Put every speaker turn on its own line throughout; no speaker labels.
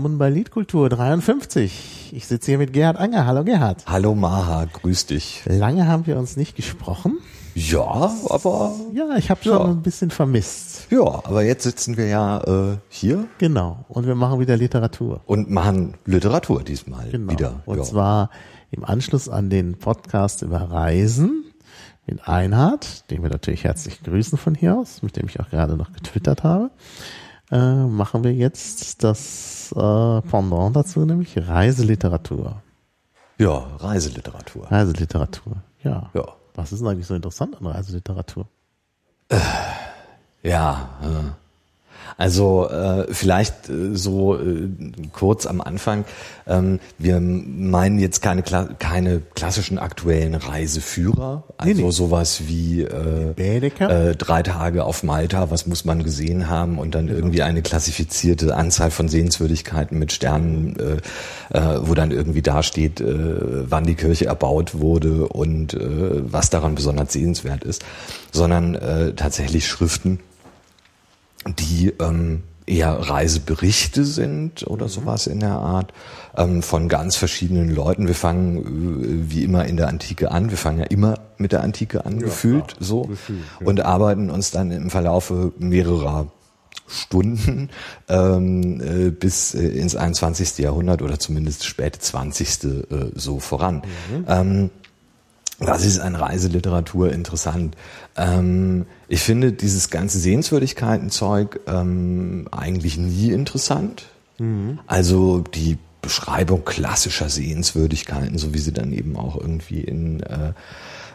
willkommen bei Liedkultur 53. Ich sitze hier mit Gerhard Anger. Hallo Gerhard.
Hallo Maha, grüß dich.
Lange haben wir uns nicht gesprochen.
Ja, aber.
Ja, ich habe schon ja. ein bisschen vermisst.
Ja, aber jetzt sitzen wir ja äh, hier.
Genau. Und wir machen wieder Literatur.
Und machen Literatur diesmal genau. wieder.
Und ja. zwar im Anschluss an den Podcast über Reisen mit Einhard, den wir natürlich herzlich grüßen von hier aus, mit dem ich auch gerade noch getwittert habe äh, machen wir jetzt das äh, Pendant dazu, nämlich Reiseliteratur.
Ja, Reiseliteratur.
Reiseliteratur, ja. ja. Was ist denn eigentlich so interessant an Reiseliteratur?
Äh, ja, äh, also äh, vielleicht äh, so äh, kurz am Anfang. Ähm, wir meinen jetzt keine, keine klassischen aktuellen Reiseführer, also nee, nee. sowas wie äh, äh, drei Tage auf Malta, was muss man gesehen haben und dann irgendwie eine klassifizierte Anzahl von Sehenswürdigkeiten mit Sternen, äh, äh, wo dann irgendwie dasteht, äh, wann die Kirche erbaut wurde und äh, was daran besonders sehenswert ist, sondern äh, tatsächlich Schriften die ähm, eher Reiseberichte sind oder mhm. sowas in der Art ähm, von ganz verschiedenen Leuten. Wir fangen äh, wie immer in der Antike an. Wir fangen ja immer mit der Antike an, ja, gefühlt klar. so gefühlt, ja. und arbeiten uns dann im Verlaufe mehrerer Stunden ähm, äh, bis äh, ins 21. Jahrhundert oder zumindest späte 20. Äh, so voran. Mhm. Ähm, was ist an Reiseliteratur interessant? Ähm, ich finde dieses ganze Sehenswürdigkeiten-Zeug ähm, eigentlich nie interessant. Mhm. Also die Beschreibung klassischer Sehenswürdigkeiten, so wie sie dann eben auch irgendwie in äh,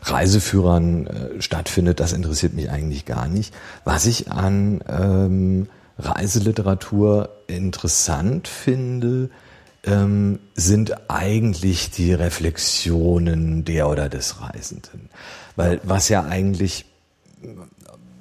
Reiseführern äh, stattfindet, das interessiert mich eigentlich gar nicht. Was ich an ähm, Reiseliteratur interessant finde, ähm, sind eigentlich die Reflexionen der oder des Reisenden. Weil was ja eigentlich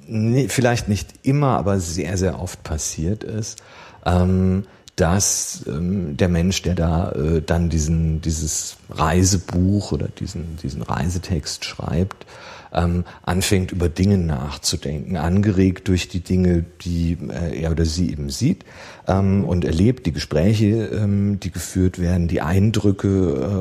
nee, vielleicht nicht immer, aber sehr, sehr oft passiert ist, ähm, dass ähm, der Mensch, der da äh, dann diesen, dieses Reisebuch oder diesen, diesen Reisetext schreibt, ähm, anfängt über Dinge nachzudenken, angeregt durch die Dinge, die äh, er oder sie eben sieht ähm, und erlebt, die Gespräche, ähm, die geführt werden, die Eindrücke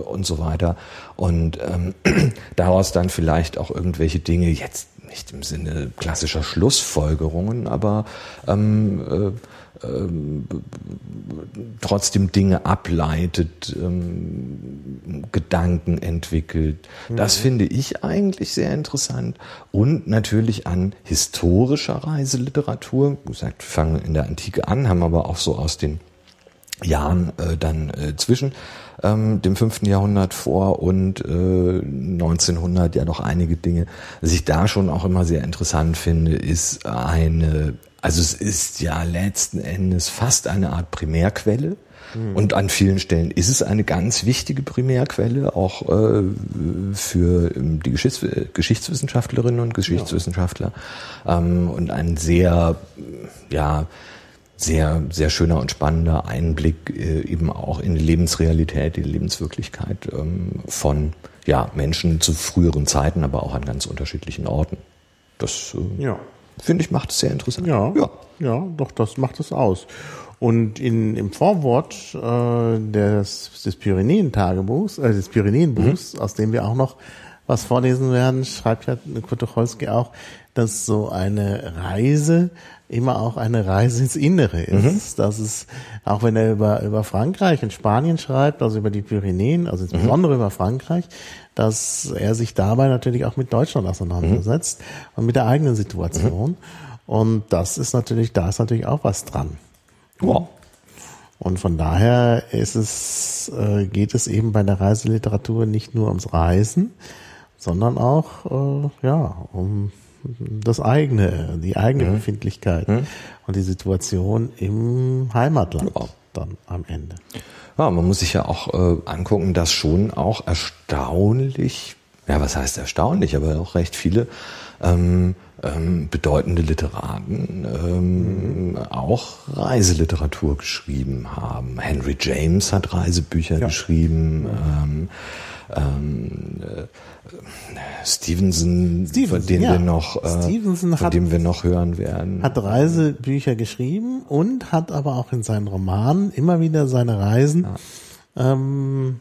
äh, und so weiter. Und ähm, daraus dann vielleicht auch irgendwelche Dinge jetzt nicht im Sinne klassischer Schlussfolgerungen, aber ähm, äh, ähm, trotzdem Dinge ableitet, ähm, Gedanken entwickelt. Das mhm. finde ich eigentlich sehr interessant. Und natürlich an historischer Reiseliteratur. Wie gesagt, wir fangen in der Antike an, haben aber auch so aus den Jahren äh, dann äh, zwischen ähm, dem fünften Jahrhundert vor und äh, 1900 ja noch einige Dinge. Was ich da schon auch immer sehr interessant finde, ist eine also es ist ja letzten Endes fast eine Art Primärquelle. Mhm. Und an vielen Stellen ist es eine ganz wichtige Primärquelle, auch äh, für ähm, die Geschichts Geschichtswissenschaftlerinnen und Geschichtswissenschaftler. Ja. Ähm, und ein sehr, ja, sehr, sehr schöner und spannender Einblick äh, eben auch in die Lebensrealität, die Lebenswirklichkeit ähm, von ja, Menschen zu früheren Zeiten, aber auch an ganz unterschiedlichen Orten. Das äh, ja finde ich, macht es sehr interessant.
Ja, ja, ja, doch, das macht es aus. Und in, im Vorwort äh, des, des Pyrenäen-Tagebuchs, äh, des Pyrenäenbuchs, mhm. aus dem wir auch noch was vorlesen werden, schreibt ja Kurt Tucholsky auch, dass so eine Reise immer auch eine Reise ins Innere ist. Mhm. Dass es, auch wenn er über, über Frankreich und Spanien schreibt, also über die Pyrenäen, also insbesondere mhm. über Frankreich, dass er sich dabei natürlich auch mit Deutschland auseinandersetzt mhm. und mit der eigenen Situation. Mhm. Und das ist natürlich, da ist natürlich auch was dran. Wow. Und von daher ist es, äh, geht es eben bei der Reiseliteratur nicht nur ums Reisen, sondern auch äh, ja um das eigene, die eigene mhm. Befindlichkeit mhm. und die Situation im Heimatland ja. Dann am Ende.
Ja, man muss sich ja auch äh, angucken, dass schon auch erstaunlich, ja, was heißt erstaunlich, aber auch recht viele ähm, ähm, bedeutende Literaten ähm, mhm. auch Reiseliteratur geschrieben haben. Henry James hat Reisebücher ja. geschrieben. Ähm, ähm, äh, Stevenson, Stevenson, von dem ja. wir noch, äh, von hat, dem wir noch hören werden.
Hat Reisebücher geschrieben und hat aber auch in seinen Romanen immer wieder seine Reisen ja. ähm,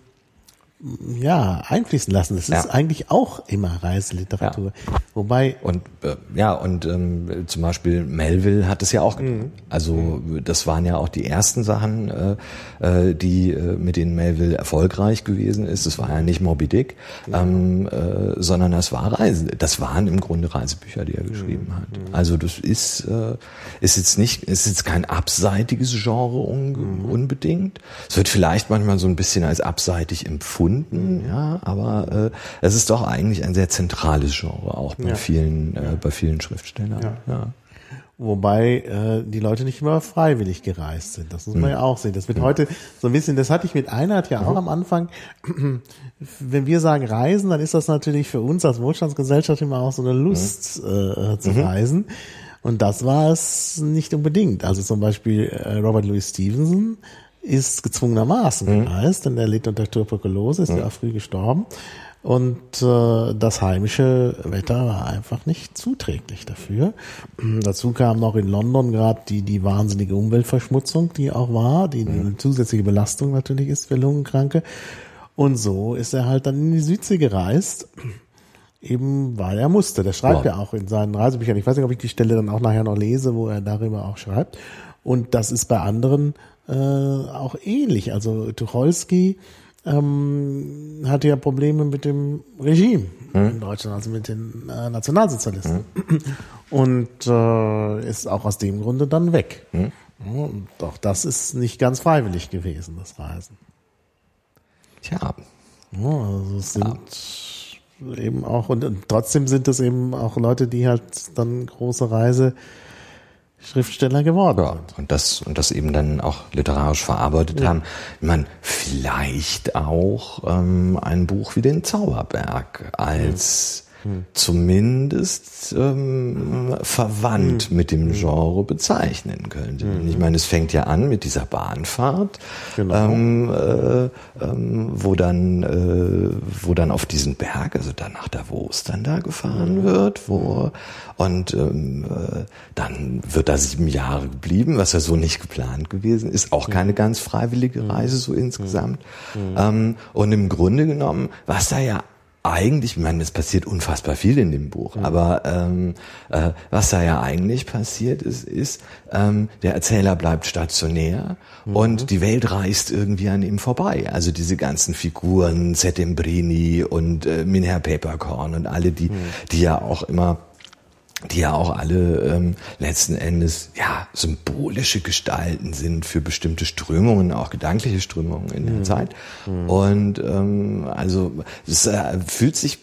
ja, einfließen lassen. Das ist ja. eigentlich auch immer Reiseliteratur. Ja. Wobei.
Und äh, ja, und ähm, zum Beispiel Melville hat es ja auch getan. Mhm. Also das waren ja auch die ersten Sachen, äh, äh, die äh, mit denen Melville erfolgreich gewesen ist. Das war ja nicht Moby Dick, mhm. ähm, äh, sondern das war Reise. Das waren im Grunde Reisebücher, die er geschrieben mhm. hat. Also das ist äh, ist jetzt nicht, ist jetzt kein abseitiges Genre un mhm. unbedingt. Es wird vielleicht manchmal so ein bisschen als abseitig empfunden gefunden, ja, aber äh, es ist doch eigentlich ein sehr zentrales Genre, auch bei ja. vielen, äh, bei vielen Schriftstellern. Ja. ja.
Wobei äh, die Leute nicht immer freiwillig gereist sind. Das muss man mhm. ja auch sehen. Das wird mhm. heute so ein bisschen, das hatte ich mit Einheit ja auch mhm. am Anfang. Wenn wir sagen Reisen, dann ist das natürlich für uns als Wohlstandsgesellschaft immer auch so eine Lust äh, zu mhm. reisen. Und das war es nicht unbedingt. Also zum Beispiel äh, Robert Louis Stevenson ist gezwungenermaßen mhm. gereist, denn er litt unter Tuberkulose, ist mhm. ja früh gestorben. Und äh, das heimische Wetter war einfach nicht zuträglich dafür. Dazu kam noch in London gerade die, die wahnsinnige Umweltverschmutzung, die auch war, die mhm. eine zusätzliche Belastung natürlich ist für Lungenkranke. Und so ist er halt dann in die Südsee gereist, eben weil er musste. Der schreibt wow. ja auch in seinen Reisebüchern. Ich weiß nicht, ob ich die Stelle dann auch nachher noch lese, wo er darüber auch schreibt. Und das ist bei anderen äh, auch ähnlich. Also Tucholsky ähm, hatte ja Probleme mit dem Regime hm. in Deutschland, also mit den äh, Nationalsozialisten. Hm. Und äh, ist auch aus dem Grunde dann weg. Hm. Und auch das ist nicht ganz freiwillig gewesen, das Reisen.
Tja.
Ja, also es sind ja. eben auch, und, und trotzdem sind es eben auch Leute, die halt dann große Reise Schriftsteller geworden ja, sind.
Und das, und das eben dann auch literarisch verarbeitet ja. haben. Ich meine, vielleicht auch ähm, ein Buch wie den Zauberberg als hm. zumindest ähm, verwandt hm. mit dem hm. Genre bezeichnen könnte. Hm. Ich meine, es fängt ja an mit dieser Bahnfahrt, genau. ähm, äh, ähm, wo dann, äh, wo dann auf diesen Berg, also dann nach Davos dann da gefahren hm. wird, wo und ähm, äh, dann wird da sieben Jahre geblieben, was ja so nicht geplant gewesen ist. Auch keine ganz freiwillige Reise so insgesamt. Ähm, und im Grunde genommen, was da ja eigentlich, ich meine, es passiert unfassbar viel in dem Buch, mhm. aber ähm, äh, was da ja eigentlich passiert ist, ist, ähm, der Erzähler bleibt stationär mhm. und die Welt reist irgendwie an ihm vorbei. Also diese ganzen Figuren, Settembrini und äh, Minher Papercorn und alle, die, mhm. die ja auch immer die ja auch alle ähm, letzten Endes ja symbolische Gestalten sind für bestimmte Strömungen, auch gedankliche Strömungen in der mhm. Zeit. Mhm. Und ähm, also es äh, fühlt sich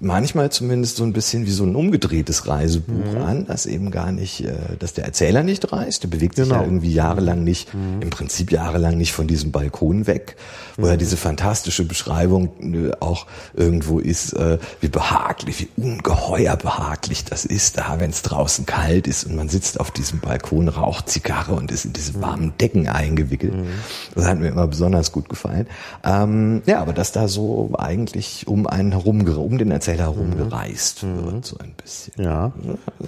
manchmal zumindest so ein bisschen wie so ein umgedrehtes Reisebuch mhm. an, das eben gar nicht, äh, dass der Erzähler nicht reist, der bewegt sich genau. ja irgendwie jahrelang nicht, mhm. im Prinzip jahrelang nicht von diesem Balkon weg, wo mhm. ja diese fantastische Beschreibung äh, auch irgendwo ist, äh, wie behaglich, wie ungeheuer behaglich das ist, da wenn es draußen kalt ist und man sitzt auf diesem Balkon, raucht Zigarre und ist in diese mhm. warmen Decken eingewickelt. Mhm. Das hat mir immer besonders gut gefallen. Ähm, ja, aber dass da so eigentlich um einen herum, um den Erzähler Erzähler rumgereist mhm. wird, so ein bisschen.
Ja,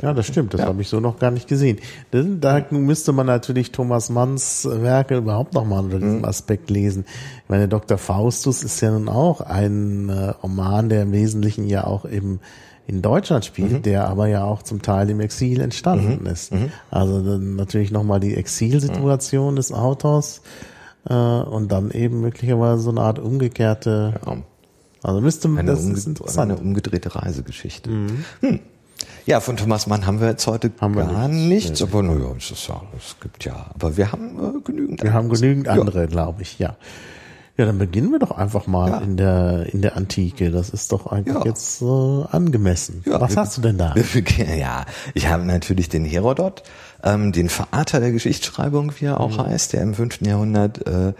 ja das stimmt. Das ja. habe ich so noch gar nicht gesehen. Da müsste man natürlich Thomas Manns Werke überhaupt nochmal unter diesem mhm. Aspekt lesen. Ich meine, Dr. Faustus ist ja nun auch ein äh, Roman, der im Wesentlichen ja auch im in Deutschland spielt, mhm. der aber ja auch zum Teil im Exil entstanden mhm. ist. Mhm. Also dann natürlich nochmal die Exilsituation des Autors äh, und dann eben möglicherweise so eine Art umgekehrte ja. Also müsste man,
das ist interessant. Eine umgedrehte Reisegeschichte. Mhm. Hm. Ja, von Thomas Mann haben wir jetzt heute haben gar nichts, nichts aber naja, es ist ja, es gibt ja, aber wir haben äh, genügend.
Wir haben genügend andere, ja. glaube ich, ja. Ja, dann beginnen wir doch einfach mal ja. in der in der Antike. Das ist doch eigentlich ja. jetzt äh, angemessen. Ja, Was wir, hast du denn da?
ja, ich habe natürlich den Herodot, ähm, den Vater der Geschichtsschreibung, wie er auch mhm. heißt, der im fünften Jahrhundert äh,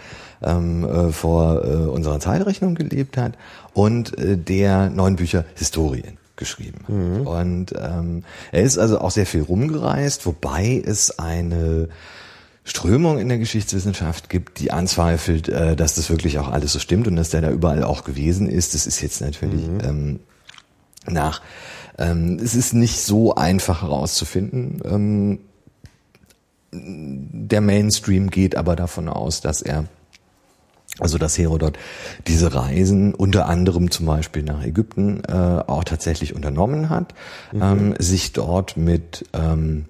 ähm, äh, vor äh, unserer Zeitrechnung gelebt hat und äh, der neun Bücher Historien. geschrieben hat. Mhm. Und ähm, er ist also auch sehr viel rumgereist, wobei es eine Strömung in der Geschichtswissenschaft gibt, die anzweifelt, äh, dass das wirklich auch alles so stimmt und dass der da überall auch gewesen ist. Das ist jetzt natürlich mhm. ähm, nach. Ähm, es ist nicht so einfach herauszufinden. Ähm, der Mainstream geht aber davon aus, dass er also dass Herodot diese Reisen unter anderem zum Beispiel nach Ägypten äh, auch tatsächlich unternommen hat, mhm. ähm, sich dort mit ähm,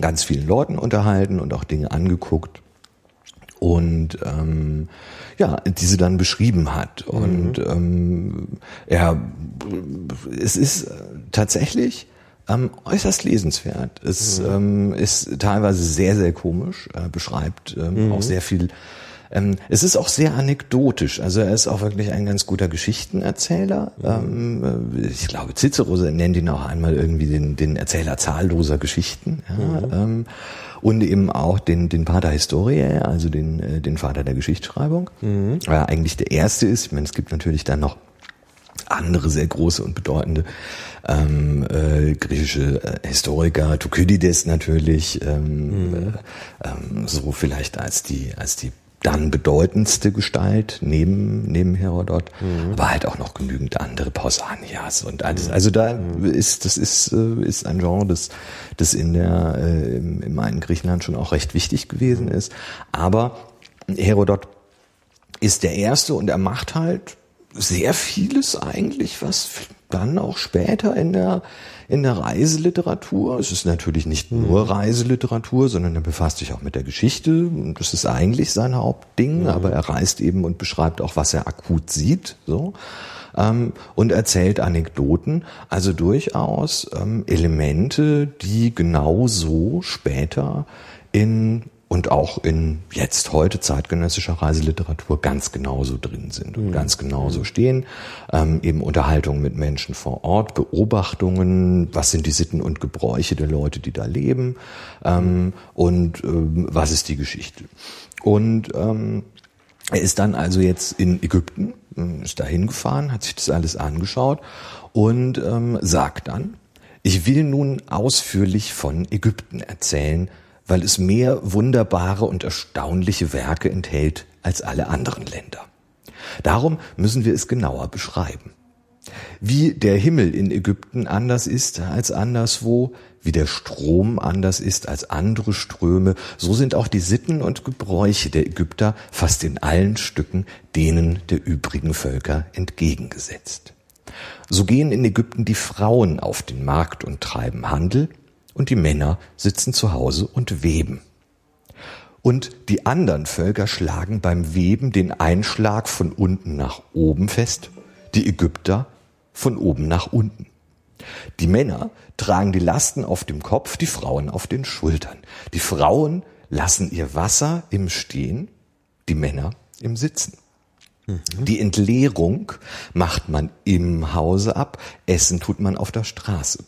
ganz vielen Leuten unterhalten und auch Dinge angeguckt und ähm, ja diese dann beschrieben hat mhm. und ähm, ja es ist tatsächlich ähm, äußerst lesenswert. Es mhm. ähm, ist teilweise sehr sehr komisch, äh, beschreibt ähm, mhm. auch sehr viel ähm, es ist auch sehr anekdotisch. Also er ist auch wirklich ein ganz guter Geschichtenerzähler. Mhm. Ähm, ich glaube, Cicero nennt ihn auch einmal irgendwie den, den Erzähler zahlloser Geschichten. Ja, mhm. ähm, und eben auch den, den Pater Historiae, also den, äh, den Vater der Geschichtsschreibung. Mhm. Weil eigentlich der erste ist. Ich meine, es gibt natürlich dann noch andere sehr große und bedeutende ähm, äh, griechische äh, Historiker, Thukydides natürlich, ähm, mhm. äh, ähm, so vielleicht als die als die dann bedeutendste Gestalt neben, neben Herodot, mhm. aber halt auch noch genügend andere Pausanias und alles. Mhm. Also da mhm. ist, das ist, äh, ist ein Genre, das, das in der, äh, im, im alten Griechenland schon auch recht wichtig gewesen mhm. ist. Aber Herodot ist der Erste und er macht halt sehr vieles eigentlich, was dann auch später in der in der Reiseliteratur. Es ist natürlich nicht mhm. nur Reiseliteratur, sondern er befasst sich auch mit der Geschichte. Und das ist eigentlich sein Hauptding, mhm. aber er reist eben und beschreibt auch, was er akut sieht. So ähm, und erzählt Anekdoten, also durchaus ähm, Elemente, die genauso später in und auch in jetzt heute zeitgenössischer Reiseliteratur ganz genauso drin sind und mhm. ganz genauso stehen. Ähm, eben Unterhaltung mit Menschen vor Ort, Beobachtungen, was sind die Sitten und Gebräuche der Leute, die da leben ähm, und ähm, was ist die Geschichte. Und ähm, er ist dann also jetzt in Ägypten, äh, ist da hingefahren, hat sich das alles angeschaut und ähm, sagt dann, ich will nun ausführlich von Ägypten erzählen, weil es mehr wunderbare und erstaunliche Werke enthält als alle anderen Länder. Darum müssen wir es genauer beschreiben. Wie der Himmel in Ägypten anders ist als anderswo, wie der Strom anders ist als andere Ströme, so sind auch die Sitten und Gebräuche der Ägypter fast in allen Stücken denen der übrigen Völker entgegengesetzt. So gehen in Ägypten die Frauen auf den Markt und treiben Handel, und die Männer sitzen zu Hause und weben. Und die anderen Völker schlagen beim Weben den Einschlag von unten nach oben fest, die Ägypter von oben nach unten. Die Männer tragen die Lasten auf dem Kopf, die Frauen auf den Schultern. Die Frauen lassen ihr Wasser im Stehen, die Männer im Sitzen. Mhm. Die Entleerung macht man im Hause ab, Essen tut man auf der Straße.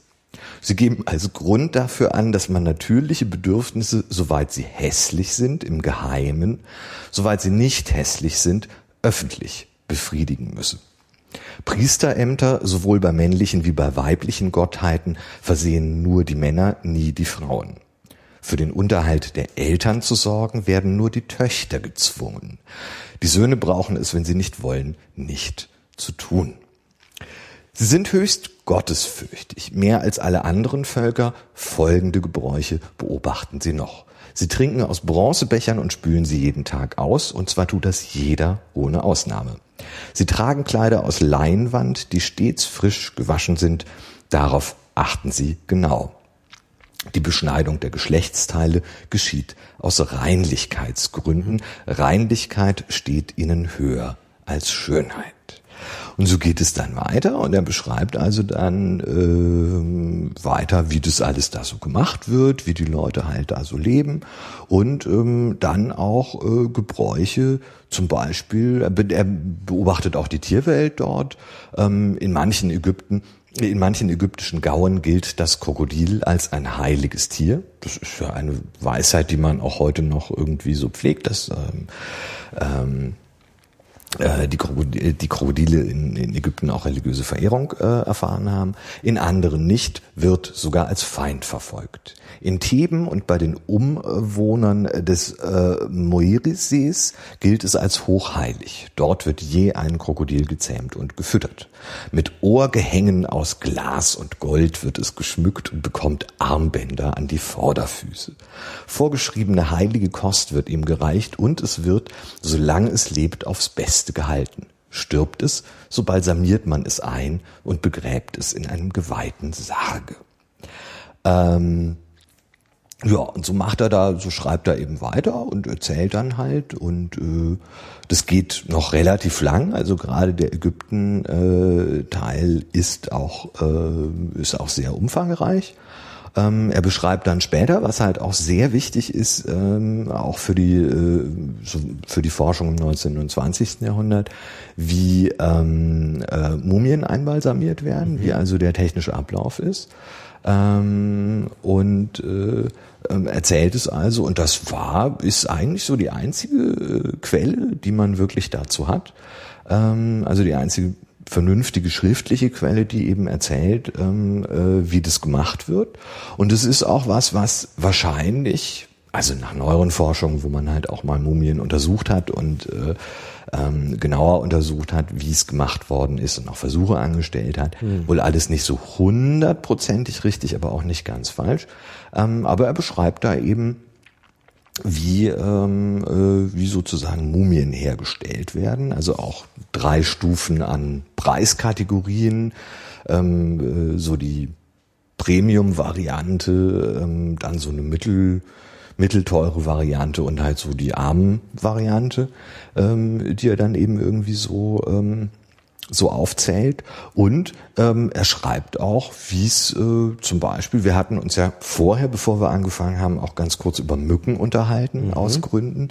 Sie geben als Grund dafür an, dass man natürliche Bedürfnisse, soweit sie hässlich sind, im Geheimen, soweit sie nicht hässlich sind, öffentlich befriedigen müsse. Priesterämter, sowohl bei männlichen wie bei weiblichen Gottheiten, versehen nur die Männer, nie die Frauen. Für den Unterhalt der Eltern zu sorgen, werden nur die Töchter gezwungen. Die Söhne brauchen es, wenn sie nicht wollen, nicht zu tun. Sie sind höchst gottesfürchtig. Mehr als alle anderen Völker folgende Gebräuche beobachten sie noch. Sie trinken aus Bronzebechern und spülen sie jeden Tag aus, und zwar tut das jeder ohne Ausnahme. Sie tragen Kleider aus Leinwand, die stets frisch gewaschen sind. Darauf achten sie genau. Die Beschneidung der Geschlechtsteile geschieht aus Reinlichkeitsgründen. Reinlichkeit steht ihnen höher als Schönheit. Und so geht es dann weiter und er beschreibt also dann äh, weiter, wie das alles da so gemacht wird, wie die Leute halt da so leben und ähm, dann auch äh, Gebräuche, zum Beispiel, er beobachtet auch die Tierwelt dort, ähm, in manchen Ägypten in manchen ägyptischen Gauen gilt das Krokodil als ein heiliges Tier. Das ist ja eine Weisheit, die man auch heute noch irgendwie so pflegt. Das ähm, ähm, äh, die, Krokodile, die Krokodile in, in Ägypten auch religiöse Verehrung äh, erfahren haben, in anderen nicht, wird sogar als Feind verfolgt. In Theben und bei den Umwohnern des äh, Moiris-Sees gilt es als hochheilig. Dort wird je ein Krokodil gezähmt und gefüttert. Mit Ohrgehängen aus Glas und Gold wird es geschmückt und bekommt Armbänder an die Vorderfüße. Vorgeschriebene heilige Kost wird ihm gereicht und es wird, solange es lebt, aufs Beste gehalten. Stirbt es, so balsamiert man es ein und begräbt es in einem geweihten Sarge. Ähm, ja, und so macht er da, so schreibt er eben weiter und erzählt dann halt und äh, das geht noch relativ lang. Also gerade der Ägypten-Teil äh, ist auch äh, ist auch sehr umfangreich. Ähm, er beschreibt dann später, was halt auch sehr wichtig ist, ähm, auch für die äh, für die Forschung im 19. und 20. Jahrhundert, wie ähm, äh, Mumien einbalsamiert werden, mhm. wie also der technische Ablauf ist. Ähm, und äh, ähm, erzählt es also und das war, ist eigentlich so die einzige äh, Quelle, die man wirklich dazu hat. Ähm, also die einzige vernünftige schriftliche Quelle, die eben erzählt, ähm, äh, wie das gemacht wird. Und es ist auch was, was wahrscheinlich, also nach neueren Forschungen, wo man halt auch mal Mumien untersucht hat und äh, ähm, genauer untersucht hat, wie es gemacht worden ist und auch Versuche angestellt hat. Mhm. Wohl alles nicht so hundertprozentig richtig, aber auch nicht ganz falsch. Ähm, aber er beschreibt da eben, wie, ähm, äh, wie sozusagen Mumien hergestellt werden. Also auch drei Stufen an Preiskategorien, ähm, äh, so die Premium-Variante, ähm, dann so eine Mittel, mittelteure Variante und halt so die armen Variante, ähm, die er dann eben irgendwie so ähm, so aufzählt. Und ähm, er schreibt auch, wie es äh, zum Beispiel, wir hatten uns ja vorher, bevor wir angefangen haben, auch ganz kurz über Mücken unterhalten, mhm. aus Gründen.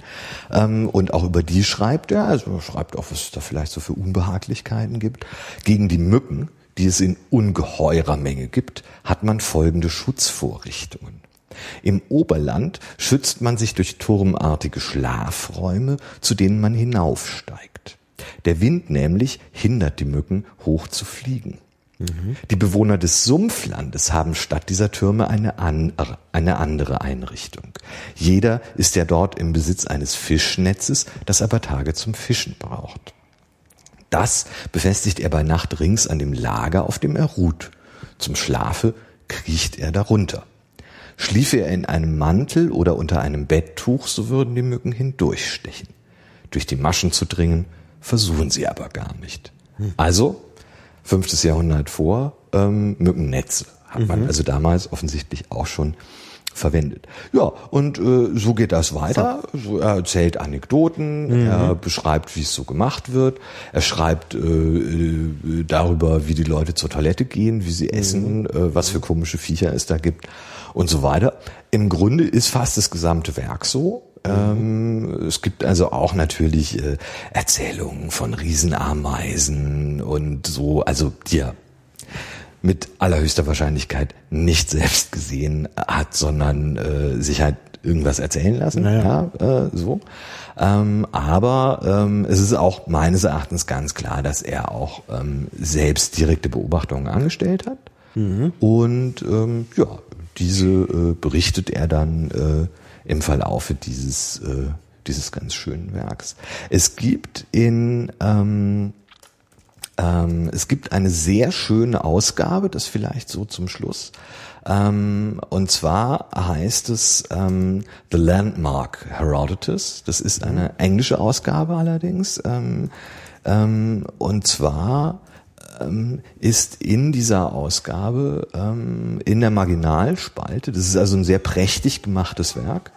Ähm, und auch über die schreibt er, also er schreibt auch, was es da vielleicht so für Unbehaglichkeiten gibt. Gegen die Mücken, die es in ungeheurer Menge gibt, hat man folgende Schutzvorrichtungen. Im Oberland schützt man sich durch turmartige Schlafräume, zu denen man hinaufsteigt. Der Wind nämlich hindert die Mücken, hoch zu fliegen. Die Bewohner des Sumpflandes haben statt dieser Türme eine, an, eine andere Einrichtung. Jeder ist ja dort im Besitz eines Fischnetzes, das aber Tage zum Fischen braucht. Das befestigt er bei Nacht rings an dem Lager, auf dem er ruht. Zum Schlafe kriecht er darunter. Schliefe er in einem Mantel oder unter einem Betttuch, so würden die Mücken hindurchstechen. Durch die Maschen zu dringen, versuchen sie aber gar nicht. Also, fünftes Jahrhundert vor, ähm, Mückennetze hat man mhm. also damals offensichtlich auch schon verwendet. Ja, und äh, so geht das weiter. So, er erzählt Anekdoten, mhm. er beschreibt, wie es so gemacht wird. Er schreibt äh, äh, darüber, wie die Leute zur Toilette gehen, wie sie mhm. essen, äh, was für komische Viecher es da gibt und so weiter. Im Grunde ist fast das gesamte Werk so. Ähm, es gibt also auch natürlich äh, Erzählungen von Riesenameisen und so, also die er mit allerhöchster Wahrscheinlichkeit nicht selbst gesehen hat, sondern äh, sich halt irgendwas erzählen lassen. Naja. Ja, äh, so. Ähm, aber ähm, es ist auch meines Erachtens ganz klar, dass er auch ähm, selbst direkte Beobachtungen angestellt hat. Mhm. Und ähm, ja, diese äh, berichtet er dann äh, im Verlaufe dieses, äh, dieses ganz schönen Werks. Es gibt in ähm, ähm, es gibt eine sehr schöne Ausgabe, das vielleicht so zum Schluss. Ähm, und zwar heißt es ähm, The Landmark Herodotus. Das ist eine englische Ausgabe allerdings. Ähm, ähm, und zwar ähm, ist in dieser Ausgabe ähm, in der Marginalspalte, das ist also ein sehr prächtig gemachtes Werk,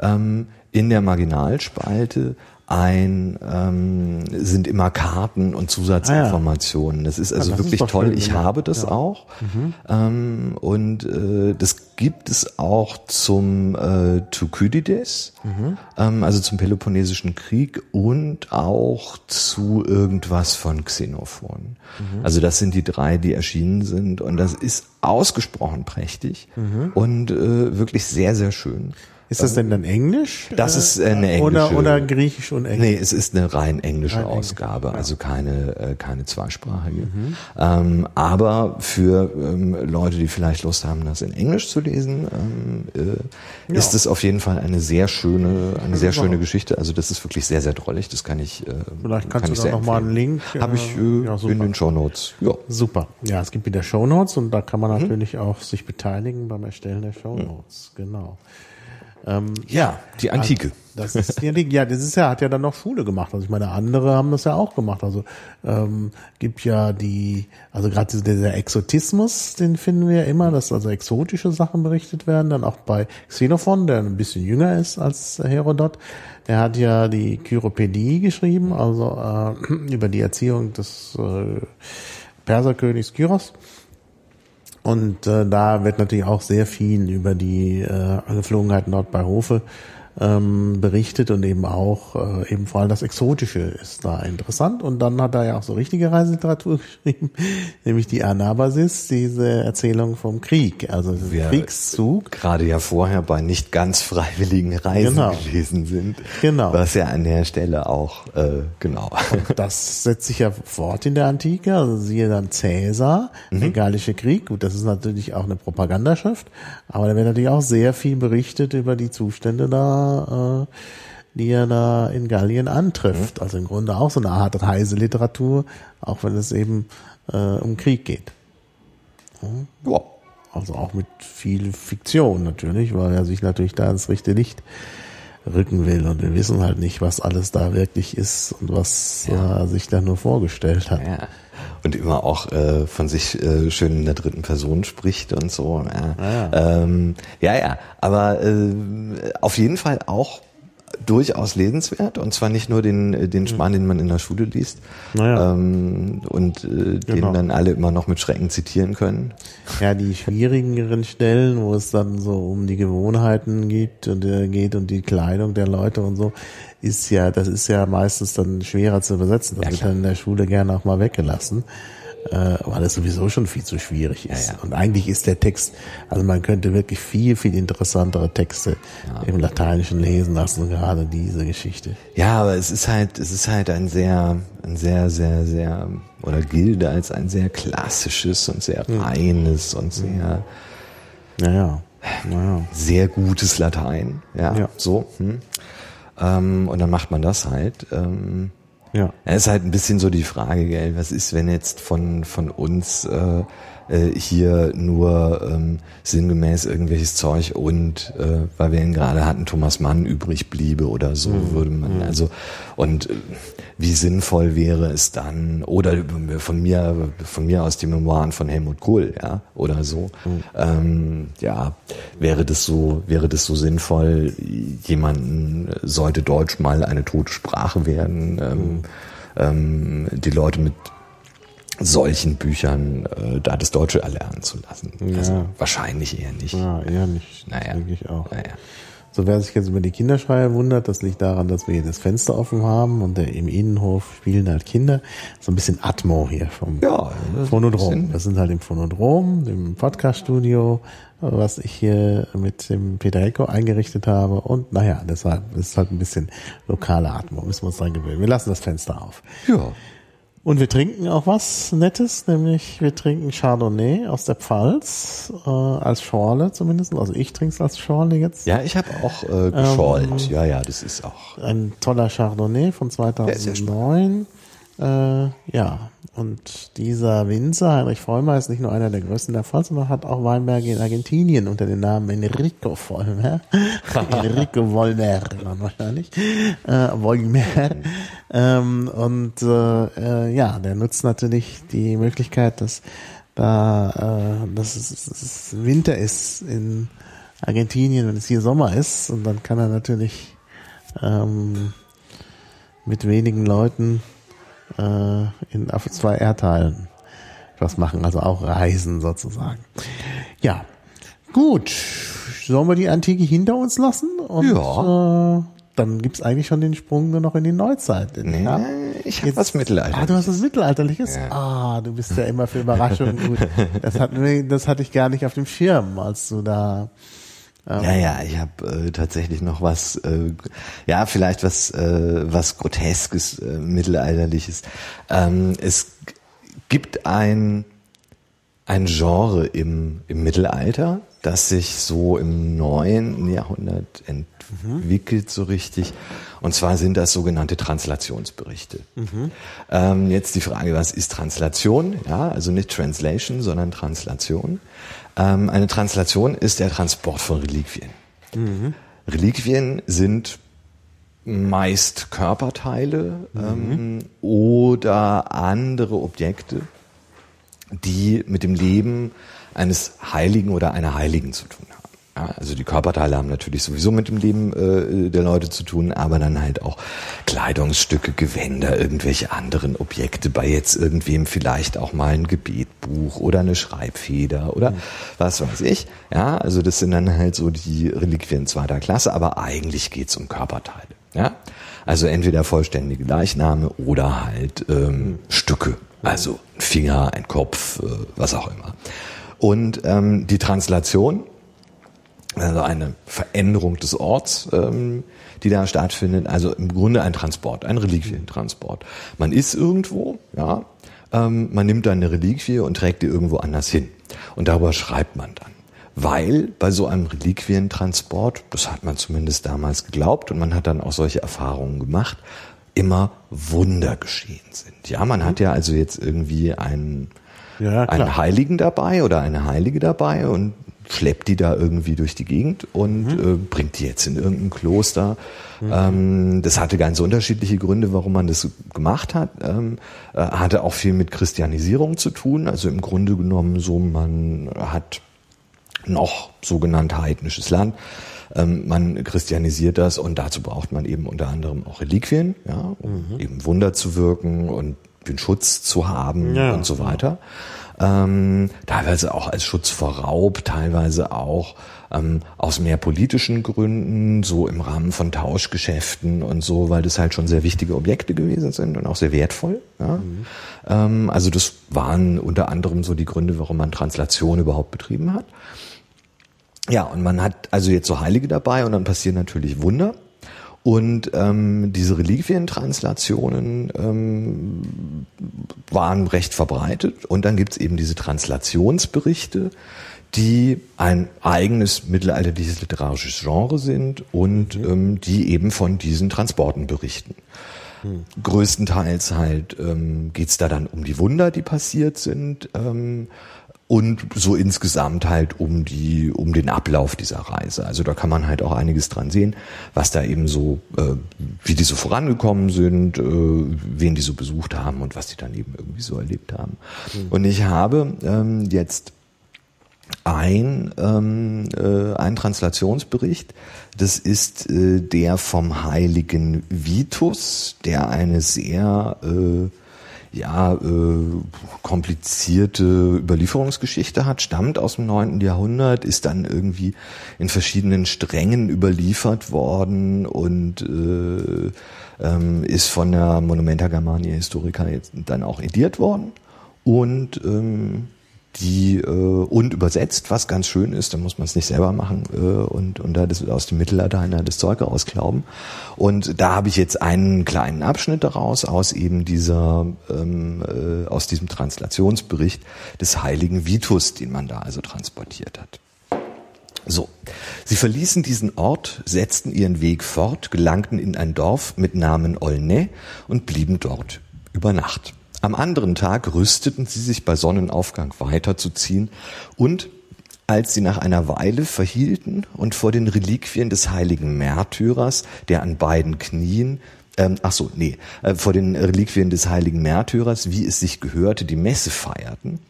ähm, in der Marginalspalte ein, ähm, sind immer Karten und Zusatzinformationen. Das ist also ja, das wirklich ist toll. Schön, ich ja. habe das auch. Mhm. Ähm, und äh, das gibt es auch zum äh, Thukydides, mhm. ähm, also zum Peloponnesischen Krieg und auch zu irgendwas von Xenophon. Mhm. Also das sind die drei, die erschienen sind. Und das ist ausgesprochen prächtig und äh, wirklich sehr, sehr schön.
Ist das denn dann Englisch?
Das ist äh, eine englische.
Oder, oder Griechisch und Englisch?
Nee, es ist eine rein englische
Rein Englisch,
Ausgabe, also keine, äh, keine zweisprachige. Ähm, aber für ähm, Leute, die vielleicht Lust haben, das in Englisch zu lesen, ähm, äh, ist es auf jeden Fall eine sehr schöne, eine sehr schöne Geschichte. Also das ist wirklich sehr, sehr drollig. Das kann ich. Äh,
Vielleicht kannst
kann
du
ich
da
sehr
noch mal einen. Link,
Habe
äh,
ich äh,
ja, super.
in den Show Notes. Ja.
Super. Ja, es gibt wieder Shownotes und da kann man
Mhm.
natürlich auch sich beteiligen beim Erstellen der Shownotes. Genau.
Ja, die Antike.
Das ist ja, die- ja, das ist ja, hat ja dann noch Schule gemacht. Also ich meine, andere haben das ja auch gemacht. Also ähm, gibt ja die, also gerade dieser, dieser Exotismus, den finden wir ja immer, dass also exotische Sachen berichtet werden. Dann auch bei Xenophon, der ein bisschen jünger ist als Herodot. Der hat ja die Kyropädie geschrieben, also äh, über die Erziehung des äh, Perserkönigs Kyros. Und äh, da wird natürlich auch sehr viel über die äh, Geflogenheiten dort bei Hofe ähm, berichtet und eben auch äh, eben vor allem das Exotische ist da interessant. Und dann hat er ja auch so richtige Reiseliteratur geschrieben, nämlich die Anabasis, diese Erzählung vom Krieg, also
Wir-
Kriegszug.
Gerade ja vorher bei nicht ganz freiwilligen Reisen
Genau.
gewesen sind.
Genau.
Was ja an der Stelle auch, äh, genau.
Das setzt sich ja fort in der Antike, also siehe dann Cäsar, der Gallische Krieg. Gut, das ist natürlich auch eine Propagandaschrift, aber da wird natürlich auch sehr viel berichtet über die Zustände da, äh, die er da in Gallien antrifft. Also im Grunde auch so eine Art Reiseliteratur, auch wenn es eben äh, um Krieg geht.
Ja.
Also auch mit viel Fiktion natürlich, weil er sich natürlich da ins rechte Licht rücken will. Und wir wissen halt nicht, was alles da wirklich ist und was er sich da nur vorgestellt hat.
Ja. Und immer auch äh, von sich äh, schön in der dritten Person spricht und so. Ja, ja, ähm, ja, ja. aber äh, auf jeden Fall auch durchaus lesenswert und zwar nicht nur den äh, den Schmarrn, den man in der Schule liest
Naja.
ähm, und äh,
Genau.
den dann alle immer noch mit Schrecken zitieren können.
Ja, die schwierigeren Stellen, wo es dann so um die Gewohnheiten gibt und äh, geht und die Kleidung der Leute und so, ist ja, das ist ja meistens dann schwerer zu übersetzen. Das
Ja,
wird dann in der Schule gerne auch mal weggelassen, äh, weil es sowieso schon viel zu schwierig ist.
Ja, ja.
Und eigentlich ist der Text, also man könnte wirklich viel, viel interessantere Texte im Lateinischen lesen lassen, gerade diese Geschichte.
Ja, aber es ist halt, es ist halt ein sehr, ein sehr, sehr, sehr, oder gilt als ein sehr klassisches und sehr reines und sehr,
Naja, naja.
sehr gutes Latein. Ja,
Ja.
so. Hm. Ähm, und dann macht man das halt. Ähm,
Ja.
ja, ist halt ein bisschen so die Frage, gell, was ist, wenn jetzt von, von uns äh, äh, hier nur ähm, sinngemäß irgendwelches Zeug und äh, weil wir ihn gerade hatten, Thomas Mann übrig bliebe oder so, würde man, also und äh, wie sinnvoll wäre es dann, oder von mir, von mir aus die Memoiren von Helmut Kohl, ja, oder so, ähm, ja, wäre das so, wäre das so sinnvoll, jemanden sollte Deutsch mal eine tote Sprache werden, ähm, ähm, die Leute mit solchen Büchern äh, da das Deutsche erlernen zu lassen. Also wahrscheinlich eher nicht.
Ja, eher nicht.
Naja.
Denke ich auch.
Naja.
So wer sich jetzt über die Kinderschreie wundert, das liegt daran, dass wir hier das Fenster offen haben und im Innenhof spielen halt Kinder. So ein bisschen Atmo hier vom
Ja, das
Phonodrom. Wir sind halt im Phonodrom, dem Podcaststudio, was ich hier mit dem Peter Hecko eingerichtet habe. Und naja, deshalb ist halt ein bisschen lokale Atmo. Müssen wir uns dran gewöhnen. Wir lassen das Fenster auf.
Ja.
Und wir trinken auch was Nettes, nämlich wir trinken Chardonnay aus der Pfalz, äh, als Schorle zumindest. Also ich trinke es als Schorle jetzt.
Ja, ich habe auch äh, geschollt. ja, ja, das ist auch.
Ein toller Chardonnay von
ist sehr
2009. äh, ja, und dieser Winzer, Heinrich Vollmer, ist nicht nur einer der größten der Pfalz, sondern hat auch Weinberge in Argentinien unter dem Namen Enrico Vollmer. Enrico Vollmer wahrscheinlich. Äh, Vollmer. Ähm, und äh, äh, ja, der nutzt natürlich die Möglichkeit, dass da äh, dass es, es Winter ist in Argentinien, wenn es hier Sommer ist. Und dann kann er natürlich ähm, mit wenigen Leuten äh, in auf zwei Erdteilen was machen, also auch reisen sozusagen. Ja, gut. Sollen wir die Antike hinter uns lassen? Und
Ja.
äh, dann gibt's eigentlich schon den Sprung nur noch in die Neuzeit.
Nee,
Ja.
ich habe was Mittelalterliches.
Ah, du hast was Mittelalterliches? Ja. Ah, du bist ja immer für Überraschungen gut. Das, hat, das hatte ich gar nicht auf dem Schirm, als du da
ähm, ja, ja, ich habe äh, tatsächlich noch was, äh, ja, vielleicht was, äh, was Groteskes, äh, Mittelalterliches. Ähm, es gibt ein, ein Genre im, im Mittelalter, das sich so im neuen Jahrhundert entwickelt, mhm. so richtig. Und zwar sind das sogenannte Translationsberichte. Mhm. Ähm, jetzt die Frage, was ist Translation? Ja, also nicht Translation, sondern Translation. Ähm, eine Translation ist der Transport von Reliquien. Mhm. Reliquien sind meist Körperteile mhm. ähm, oder andere Objekte, die mit dem Leben eines Heiligen oder einer Heiligen zu tun haben. Ja, also die Körperteile haben natürlich sowieso mit dem Leben äh, der Leute zu tun, aber dann halt auch Kleidungsstücke, Gewänder, irgendwelche anderen Objekte, bei jetzt irgendwem vielleicht auch mal ein Gebetbuch oder eine Schreibfeder oder mhm. was weiß ich. Ja, also das sind dann halt so die Reliquien zweiter Klasse, aber eigentlich geht's um Körperteile. Ja, also entweder vollständige Leichname oder halt ähm, mhm. Stücke, also ein Finger, ein Kopf, äh, was auch immer. Und ähm, die Translation also eine Veränderung des Orts, ähm, die da stattfindet. Also im Grunde ein Transport, ein Reliquientransport. Man ist irgendwo, ja, ähm, man nimmt dann eine Reliquie und trägt die irgendwo anders hin. Und darüber schreibt man dann. Weil bei so einem Reliquientransport, das hat man zumindest damals geglaubt und man hat dann auch solche Erfahrungen gemacht, immer Wunder geschehen sind. Ja, man hat ja also jetzt irgendwie einen, ja, einen Heiligen dabei oder eine Heilige dabei und schleppt die da irgendwie durch die Gegend und mhm. äh, bringt die jetzt in irgendein Kloster. Mhm. Ähm, das hatte ganz unterschiedliche Gründe, warum man das gemacht hat. Ähm, äh, hatte auch viel mit Christianisierung zu tun. Also im Grunde genommen so, man hat noch sogenannt heidnisches Land. Ähm, man christianisiert das und dazu braucht man eben unter anderem auch Reliquien, ja, um mhm. eben Wunder zu wirken und den Schutz zu haben ja. und so weiter ähm, teilweise auch als Schutz vor Raub, teilweise auch ähm, aus mehr politischen Gründen, so im Rahmen von Tauschgeschäften und so, weil das halt schon sehr wichtige Objekte gewesen sind und auch sehr wertvoll. Ja? Mhm. Ähm, also das waren unter anderem so die Gründe, warum man Translation überhaupt betrieben hat. Ja, und man hat also jetzt so Heilige dabei und dann passieren natürlich Wunder. Und ähm, diese Reliquientranslationen ähm, waren recht verbreitet. Und dann gibt's eben diese Translationsberichte, die ein eigenes mittelalterliches literarisches Genre sind und mhm. ähm, die eben von diesen Transporten berichten. Mhm. Größtenteils halt ähm, geht's da dann um die Wunder, die passiert sind. Ähm, und so insgesamt halt um die um den Ablauf dieser Reise. Also da kann man halt auch einiges dran sehen, was da eben so, äh, wie die so vorangekommen sind, äh, wen die so besucht haben und was die dann eben irgendwie so erlebt haben. Mhm. Und ich habe ähm, jetzt ein, ähm, äh, ein Translationsbericht. Das ist äh, der vom heiligen Vitus, der eine sehr äh, ja, äh, komplizierte Überlieferungsgeschichte hat, stammt aus dem neunten Jahrhundert, ist dann irgendwie in verschiedenen Strängen überliefert worden und äh, ähm, ist von der Monumenta Germania Historica jetzt dann auch ediert worden. Und ähm, die äh, und übersetzt, was ganz schön ist, da muss man es nicht selber machen äh, und, und da das aus dem Mittellatein das Zeug rausklauben. Und da habe ich jetzt einen kleinen Abschnitt daraus aus eben dieser, ähm, äh, aus diesem Translationsbericht des heiligen Vitus, den man da also transportiert hat. So, sie verließen diesen Ort, setzten ihren Weg fort, gelangten in ein Dorf mit Namen Olney und blieben dort über Nacht. Am anderen Tag rüsteten sie sich bei Sonnenaufgang weiterzuziehen und als sie nach einer Weile verhielten und vor den Reliquien des heiligen Märtyrers, der an beiden Knien ähm, ach so, nee, äh, vor den Reliquien des heiligen Märtyrers, wie es sich gehörte, die Messe feierten,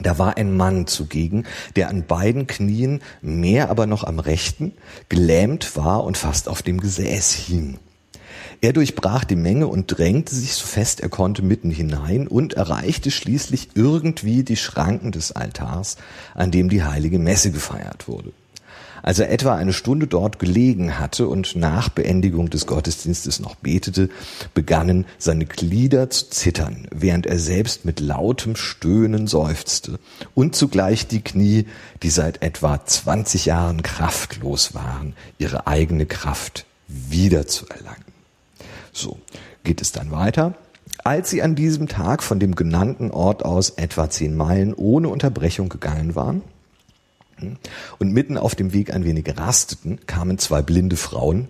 da war ein Mann zugegen, der an beiden Knien, mehr aber noch am rechten, gelähmt war und fast auf dem Gesäß hing. Er durchbrach die Menge und drängte sich so fest er konnte mitten hinein und erreichte schließlich irgendwie die Schranken des Altars, an dem die heilige Messe gefeiert wurde. Als er etwa eine Stunde dort gelegen hatte und nach Beendigung des Gottesdienstes noch betete, begannen seine Glieder zu zittern, während er selbst mit lautem Stöhnen seufzte und zugleich die Knie, die seit etwa 20 Jahren kraftlos waren, ihre eigene Kraft wiederzuerlangen. So geht es dann weiter. Als sie an diesem Tag von dem genannten Ort aus etwa zehn Meilen ohne Unterbrechung gegangen waren und mitten auf dem Weg ein wenig rasteten, kamen zwei blinde Frauen,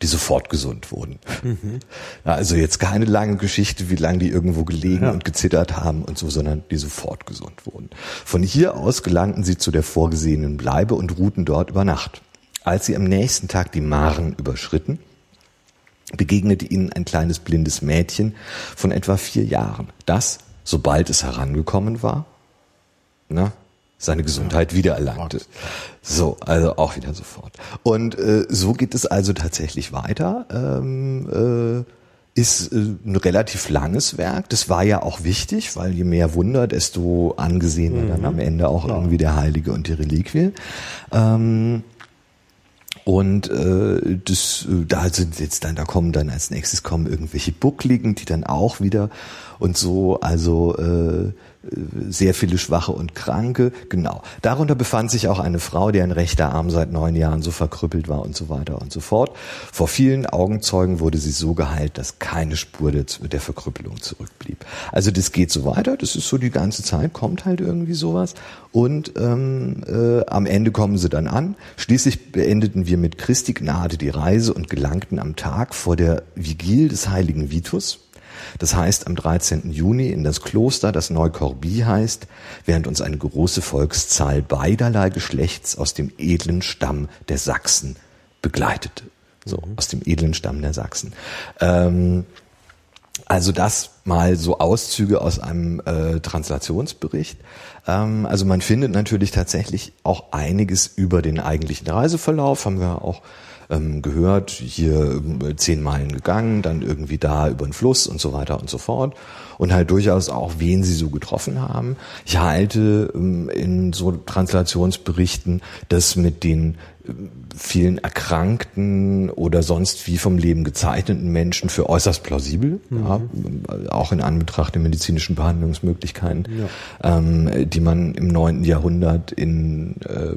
die sofort gesund wurden. Mhm. Also jetzt keine lange Geschichte, wie lange die irgendwo gelegen ja. und gezittert haben und so, sondern die sofort gesund wurden. Von hier aus gelangten sie zu der vorgesehenen Bleibe und ruhten dort über Nacht. Als sie am nächsten Tag die Maren überschritten, begegnete ihnen ein kleines blindes Mädchen von etwa vier Jahren, das, sobald es herangekommen war, na, seine Gesundheit wiedererlangte. So, also auch wieder sofort. Und äh, so geht es also tatsächlich weiter. Ähm, äh, ist äh, ein relativ langes Werk. Das war ja auch wichtig, weil je mehr Wunder, desto angesehener mhm. dann am Ende auch ja. irgendwie der Heilige und die Reliquie. Ähm, und äh, das, äh, da sind jetzt dann, da kommen dann als nächstes kommen irgendwelche Buckligen, die dann auch wieder und so, also äh, sehr viele Schwache und Kranke, genau. Darunter befand sich auch eine Frau, deren rechter Arm seit neun Jahren so verkrüppelt war und so weiter und so fort. Vor vielen Augenzeugen wurde sie so geheilt, dass keine Spur der, Verkrüppelung zurückblieb. Also das geht so weiter, das ist so die ganze Zeit, kommt halt irgendwie sowas. Und ähm, äh, am Ende kommen sie dann an. Schließlich beendeten wir mit Christi Gnade die Reise und gelangten am Tag vor der Vigil des heiligen Vitus das heißt am 13. Juni in das Kloster, das Neukorbi heißt, während uns eine große Volkszahl beiderlei Geschlechts aus dem edlen Stamm der Sachsen begleitete. So, mhm. aus dem edlen Stamm der Sachsen. Ähm, also das mal so Auszüge aus einem äh, Translationsbericht. Ähm, also man findet natürlich tatsächlich auch einiges über den eigentlichen Reiseverlauf, haben wir auch ähm, gehört, hier äh, zehn Meilen gegangen, dann irgendwie da über den Fluss und so weiter und so fort. Und halt durchaus auch, wen sie so getroffen haben. Ich halte ähm, in so Translationsberichten das mit den äh, vielen erkrankten oder sonst wie vom Leben gezeichneten Menschen für äußerst plausibel, mhm. ja, auch in Anbetracht der medizinischen Behandlungsmöglichkeiten, ja. ähm, die man im neunten Jahrhundert in äh,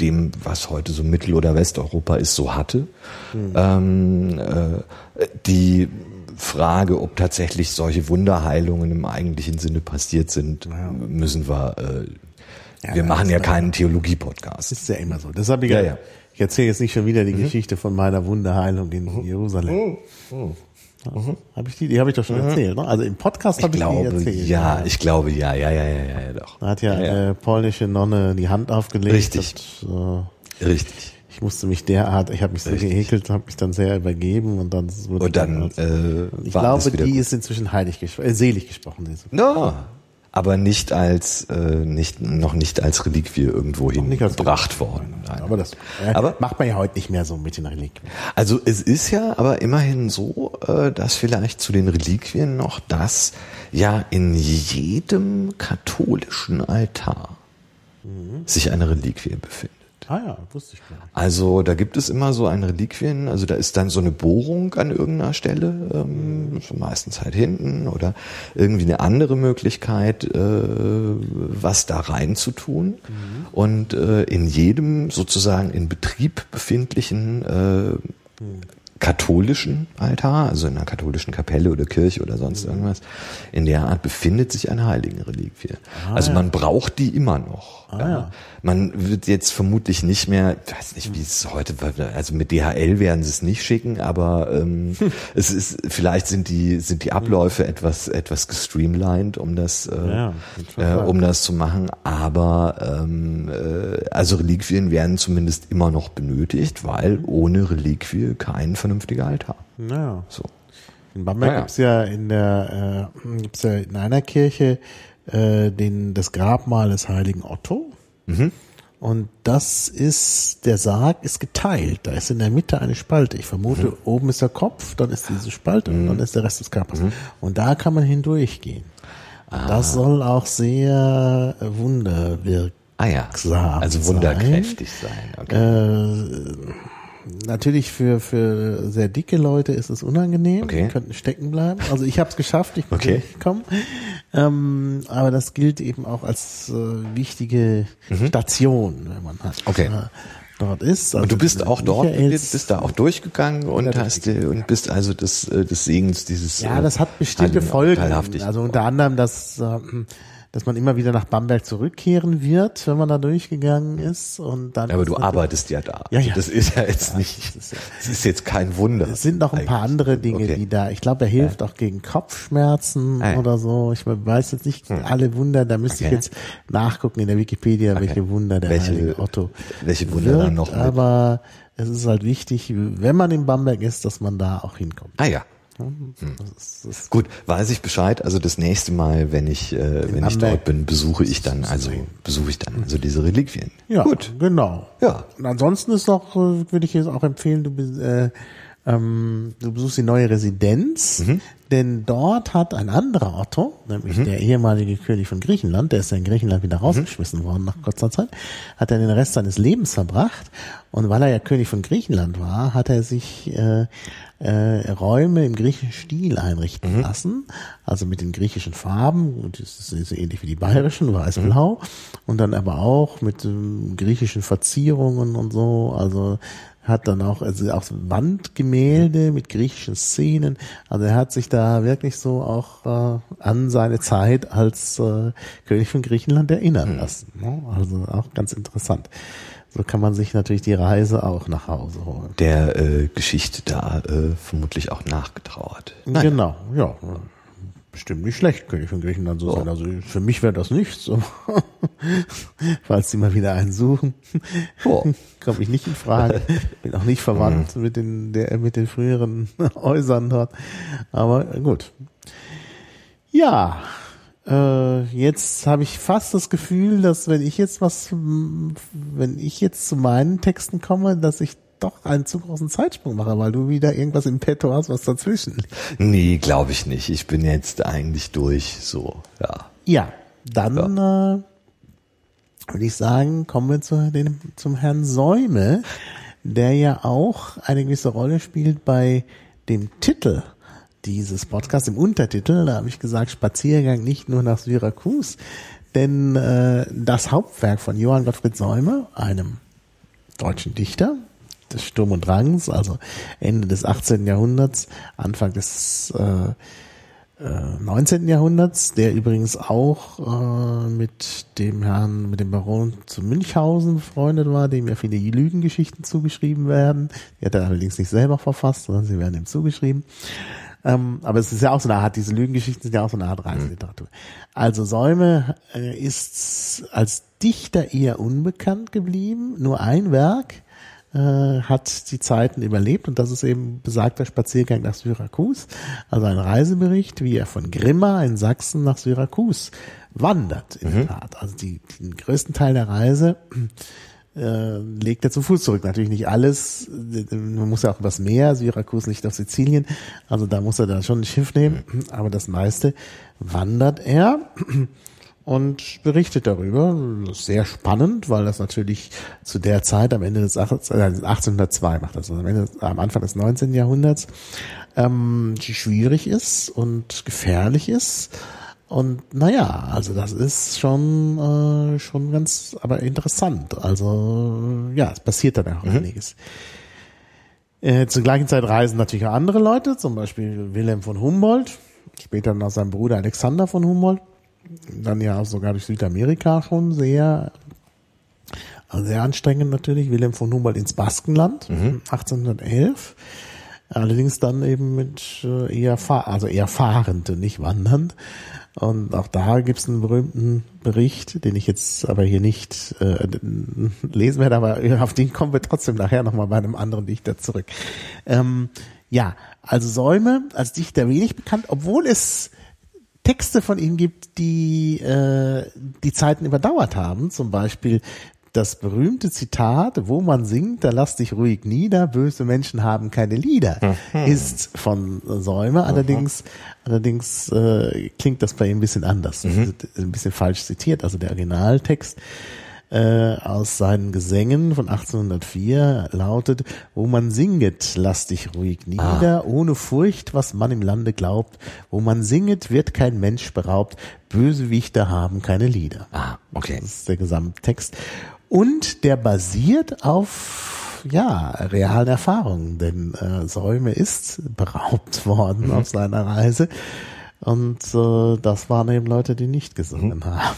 dem, was heute so Mittel- oder Westeuropa ist, so hatte. Mhm. Ähm, äh, die Frage, ob tatsächlich solche Wunderheilungen im eigentlichen Sinne passiert sind, ja. müssen wir. Äh, ja, wir machen ja keinen Theologie-Podcast.
Ist ja immer so. Das habe ich ja, ja. Ich erzähle jetzt nicht schon wieder die mhm. Geschichte von meiner Wunderheilung in mhm. Jerusalem. Mhm. Mhm. Habe ich die, die habe ich doch schon mhm. erzählt, ne? Also im Podcast habe ich,
ich
die erzählt.
Ja, ja, ich glaube ja, ja, ja, ja, ja, doch.
Da hat ja, ja, ja. Äh, polnische Nonne die Hand aufgelegt.
Richtig. Und,
äh, Richtig. Ich musste mich derart, ich habe mich so Richtig. gehekelt, habe mich dann sehr übergeben und dann
wurde und dann,
dann äh, ich glaube, die gut. ist inzwischen heilig gesprochen, äh, selig gesprochen.
No, aber nicht als äh, nicht noch nicht als Reliquie irgendwo hingebracht worden.
Nein. Aber das äh, aber, macht man ja heute nicht mehr so mit den Reliquien.
Also es ist ja aber immerhin so, äh, dass vielleicht zu den Reliquien noch das ja in jedem katholischen Altar mhm. sich eine Reliquie befindet.
Ah ja, wusste ich gar nicht.
Also da gibt es immer so ein Reliquien, also da ist dann so eine Bohrung an irgendeiner Stelle, ähm, meistens halt hinten oder irgendwie eine andere Möglichkeit, äh, was da rein zu tun. Mhm. Und äh, in jedem sozusagen in Betrieb befindlichen äh, mhm katholischen Altar, also in einer katholischen Kapelle oder Kirche oder sonst mhm. irgendwas, in der Art befindet sich eine Heiligenreliquie. Ah, also man ja. braucht die immer noch. Ah, ja. Man wird jetzt vermutlich nicht mehr, ich weiß nicht, wie es heute, also mit DHL werden sie es nicht schicken, aber ähm, es ist, vielleicht sind die sind die Abläufe etwas etwas gestreamlined, um das äh, ja, äh, um das zu machen. Aber ähm, äh, also Reliquien werden zumindest immer noch benötigt, weil mhm. ohne Reliquie kein vernünftiger Altar.
Naja. So. In Bamberg naja. gibt's ja in der äh, gibt's ja in einer Kirche äh, den das Grabmal des heiligen Otto. Mhm. Und das ist, der Sarg ist geteilt. Da ist in der Mitte eine Spalte. Ich vermute, mhm. oben ist der Kopf, dann ist diese Spalte mhm. und dann ist der Rest des Körpers. Mhm. Und da kann man hindurchgehen. Ah. Das soll auch sehr wunderwirkend
Ah ja, also wunderkräftig sein.
sein. Okay. Äh, natürlich für, für sehr dicke Leute ist es unangenehm. Okay. Die könnten stecken bleiben. Also ich habe es geschafft, ich bin okay. durchgekommen. Ähm, aber das gilt eben auch als äh, wichtige mhm. Station, wenn man halt
okay.
äh, dort ist.
Also und du bist auch dort, Michaels, bist da auch durchgegangen und hast und bist also des, äh, des Segens dieses.
Ja, das hat bestimmte Folgen. Also unter anderem, dass äh, dass man immer wieder nach Bamberg zurückkehren wird, wenn man da durchgegangen ist. Und dann
ja, aber du arbeitest ja da.
Ja, ja.
Das ist ja jetzt ja, nicht, das ist, ja, das ist, jetzt kein Wunder.
Es sind noch ein paar andere Dinge, okay. die da, ich glaube, er hilft ja. auch gegen Kopfschmerzen ah, oder so. Ich weiß jetzt nicht hm. alle Wunder, da müsste okay. ich jetzt nachgucken in der Wikipedia, okay. welche Wunder der welche, Heilige Otto
Welche Wunder
wird,
dann noch?
Mit? Aber es ist halt wichtig, wenn man in Bamberg ist, dass man da auch hinkommt.
Ah ja, hm. Das ist, Gut, weiß ich Bescheid. Also das nächste Mal, wenn ich, äh, wenn ich dort bin, besuche ich dann, also besuche ich dann also diese Reliquien.
Ja, Gut, genau. Ja. Und ansonsten ist doch, äh, würde ich jetzt auch empfehlen, du äh, ähm, du besuchst die neue Residenz, mhm. denn dort hat ein anderer Otto, nämlich mhm. der ehemalige König von Griechenland, der ist ja in Griechenland wieder mhm. rausgeschmissen mhm. worden nach kurzer Zeit, hat er den Rest seines Lebens verbracht und weil er ja König von Griechenland war, hat er sich äh, äh, Räume im griechischen Stil einrichten mhm. lassen, also mit den griechischen Farben, und das ist so ähnlich wie die bayerischen, weiß-blau, mhm. und dann aber auch mit ähm, griechischen Verzierungen und so, also hat dann auch, also auch Wandgemälde mit griechischen Szenen. Also er hat sich da wirklich so auch äh, an seine Zeit als äh, König von Griechenland erinnern mhm. lassen. Ne? Also auch ganz interessant. So kann man sich natürlich die Reise auch nach Hause holen.
Der äh, Geschichte da äh, vermutlich auch nachgetrauert.
Nein. Genau, ja. Bestimmt nicht schlecht, König von Griechenland so oh. sein. Also für mich wäre das nichts. Falls sie mal wieder einen suchen, oh. komme ich nicht in Frage. Bin auch nicht verwandt mhm. mit den der, mit den früheren Häusern dort. Aber gut. Ja, äh, jetzt habe ich fast das Gefühl, dass wenn ich jetzt was, wenn ich jetzt zu meinen Texten komme, dass ich doch einen zu großen Zeitsprung mache, weil du wieder irgendwas im Petto hast, was dazwischen liegt.
Nee, glaube ich nicht. Ich bin jetzt eigentlich durch, so, ja.
Ja, dann ja. Äh, würde ich sagen, kommen wir zu dem, zum Herrn Säume, der ja auch eine gewisse Rolle spielt bei dem Titel dieses Podcasts im Untertitel, da habe ich gesagt, Spaziergang nicht nur nach Syrakus, denn äh, das Hauptwerk von Johann Gottfried Säume, einem deutschen Dichter des Sturm und Drangs, also Ende des 18. Jahrhunderts, Anfang des äh, äh, 19. Jahrhunderts, der übrigens auch äh, mit dem Herrn, mit dem Baron zu Münchhausen befreundet war, dem ja viele Lügengeschichten zugeschrieben werden. Die hat er allerdings nicht selber verfasst, sondern sie werden ihm zugeschrieben. Ähm, aber es ist ja auch so eine Art, diese Lügengeschichten sind ja auch so eine Art Reiseliteratur. Also Säume äh, ist als Dichter eher unbekannt geblieben. Nur ein Werk äh, hat die Zeiten überlebt und das ist eben besagter Spaziergang nach Syrakus. Also ein Reisebericht, wie er von Grimma in Sachsen nach Syrakus wandert, in mhm. der Tat. Also die, den größten Teil der Reise äh, legt er zu Fuß zurück. Natürlich nicht alles. Man muss ja auch übers Meer. Syrakus liegt auf Sizilien. Also da muss er dann schon ein Schiff nehmen. Aber das meiste wandert er und berichtet darüber. Sehr spannend, weil das natürlich zu der Zeit am Ende des 1802 äh, macht das, also am, Ende, am Anfang des 19. Jahrhunderts, ähm, schwierig ist und gefährlich ist und naja, also das ist schon, äh, schon ganz, aber interessant. Also ja, es passiert dann auch mhm. einiges. Äh, zur gleichen Zeit reisen natürlich auch andere Leute, zum Beispiel Wilhelm von Humboldt, später noch sein Bruder Alexander von Humboldt, dann ja sogar durch Südamerika schon sehr, sehr anstrengend natürlich, Wilhelm von Humboldt ins Baskenland, mhm. 1811. Allerdings dann eben mit äh, eher, fahr also eher fahrend, nicht wandernd. Und auch da gibt es einen berühmten Bericht, den ich jetzt aber hier nicht äh, lesen werde, aber auf den kommen wir trotzdem nachher nochmal bei einem anderen Dichter zurück. Ähm, ja, also Säume als Dichter wenig bekannt, obwohl es Texte von ihm gibt, die äh, die Zeiten überdauert haben. Zum Beispiel das berühmte Zitat, wo man singt, da lass dich ruhig nieder, böse Menschen haben keine Lieder, mhm. ist von Säume. Mhm. Allerdings, allerdings äh, klingt das bei ihm ein bisschen anders. Mhm. Ein bisschen falsch zitiert. Also der Originaltext äh, aus seinen Gesängen von 1804 lautet, wo man singet, lass dich ruhig nieder, ah. ohne Furcht, was man im Lande glaubt, wo man singet, wird kein Mensch beraubt, Bösewichter haben keine Lieder.
Ah, okay.
Das ist der Gesamttext. Und der basiert auf ja, realen Erfahrungen, denn äh, Säume ist beraubt worden mhm. auf seiner Reise. Und äh, das waren eben Leute, die nicht gesungen mhm. haben.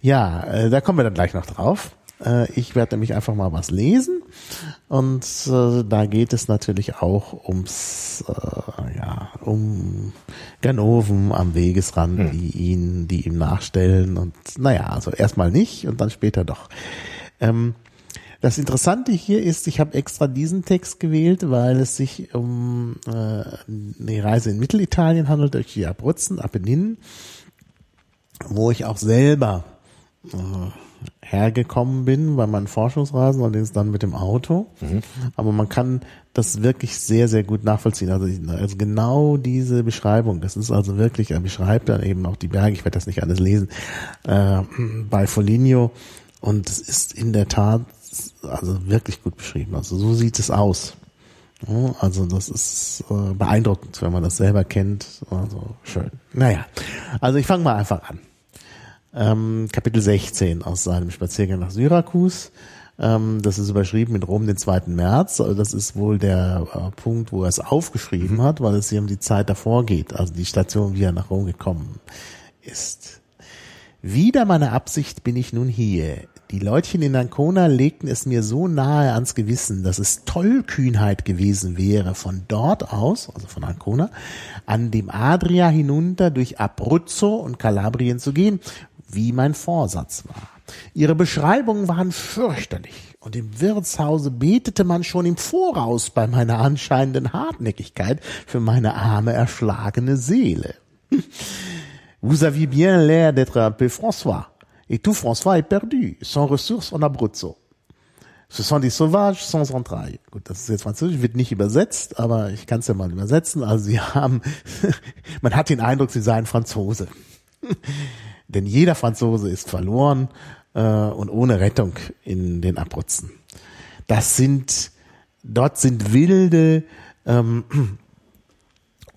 Ja, äh, da kommen wir dann gleich noch drauf. Äh, ich werde nämlich einfach mal was lesen. Und äh, da geht es natürlich auch ums, äh, ja, um Ganoven am Wegesrand, mhm. die ihn, die ihm nachstellen. Und naja, also erstmal nicht und dann später doch. Ähm, das Interessante hier ist, ich habe extra diesen Text gewählt, weil es sich um äh, eine Reise in Mittelitalien handelt, durch die Abruzzen, Apenninen, wo ich auch selber hergekommen bin bei meinen Forschungsreisen, allerdings dann mit dem Auto. Mhm. Aber man kann das wirklich sehr, sehr gut nachvollziehen. Also, also genau diese Beschreibung, das ist also wirklich, er beschreibt dann eben auch die Berge, ich werde das nicht alles lesen, äh, bei Foligno. Und es ist in der Tat also wirklich gut beschrieben. Also so sieht es aus. Also das ist äh, beeindruckend, wenn man das selber kennt. Also schön. Naja, also ich fange mal einfach an. Ähm, Kapitel 16 aus seinem Spaziergang nach Syrakus. Ähm, das ist überschrieben mit Rom den 2. März. Also das ist wohl der äh, Punkt, wo er es aufgeschrieben mhm. hat, weil es hier um die Zeit davor geht. Also die Station, wie er nach Rom gekommen ist. Wieder meine Absicht bin ich nun hier. Die Leutchen in Ancona legten es mir so nahe ans Gewissen, dass es Tollkühnheit gewesen wäre, von dort aus, also von Ancona, an dem Adria hinunter durch Abruzzo und Kalabrien zu gehen, wie mein Vorsatz war. Ihre Beschreibungen waren fürchterlich, und im Wirtshause betete man schon im Voraus bei meiner anscheinenden Hartnäckigkeit für meine arme, erschlagene Seele. Vous aviez bien l'air d'être un peu François. Et tout François est perdu, sans ressources en Abruzzo. Ce sont des Sauvages sans entrailles. Gut, das ist jetzt Französisch, wird nicht übersetzt, aber ich kann es ja mal übersetzen. Also sie haben, man hat den Eindruck, sie seien Franzose. Denn jeder Franzose ist verloren äh, und ohne Rettung in den Abruzzen. Das sind, dort sind wilde, ähm,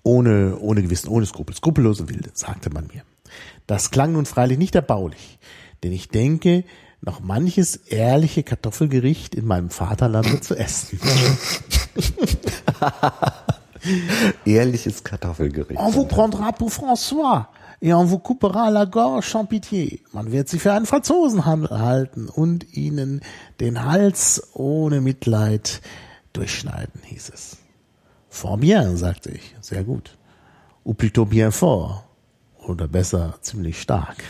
ohne, ohne Gewissen, ohne Skrupel, skrupellose Wilde, sagte man mir. Das klang nun freilich nicht erbaulich, denn ich denke, noch manches ehrliche Kartoffelgericht in meinem Vaterlande zu essen.
Ehrliches Kartoffelgericht.
On vous prendra pour François et on vous coupera la gorge sans pitié. Man wird sie für einen Franzosen halten und ihnen den Hals ohne Mitleid durchschneiden, hieß es. Fort bien, sagte ich. Sehr gut. Ou plutôt bien fort. Oder besser, ziemlich stark.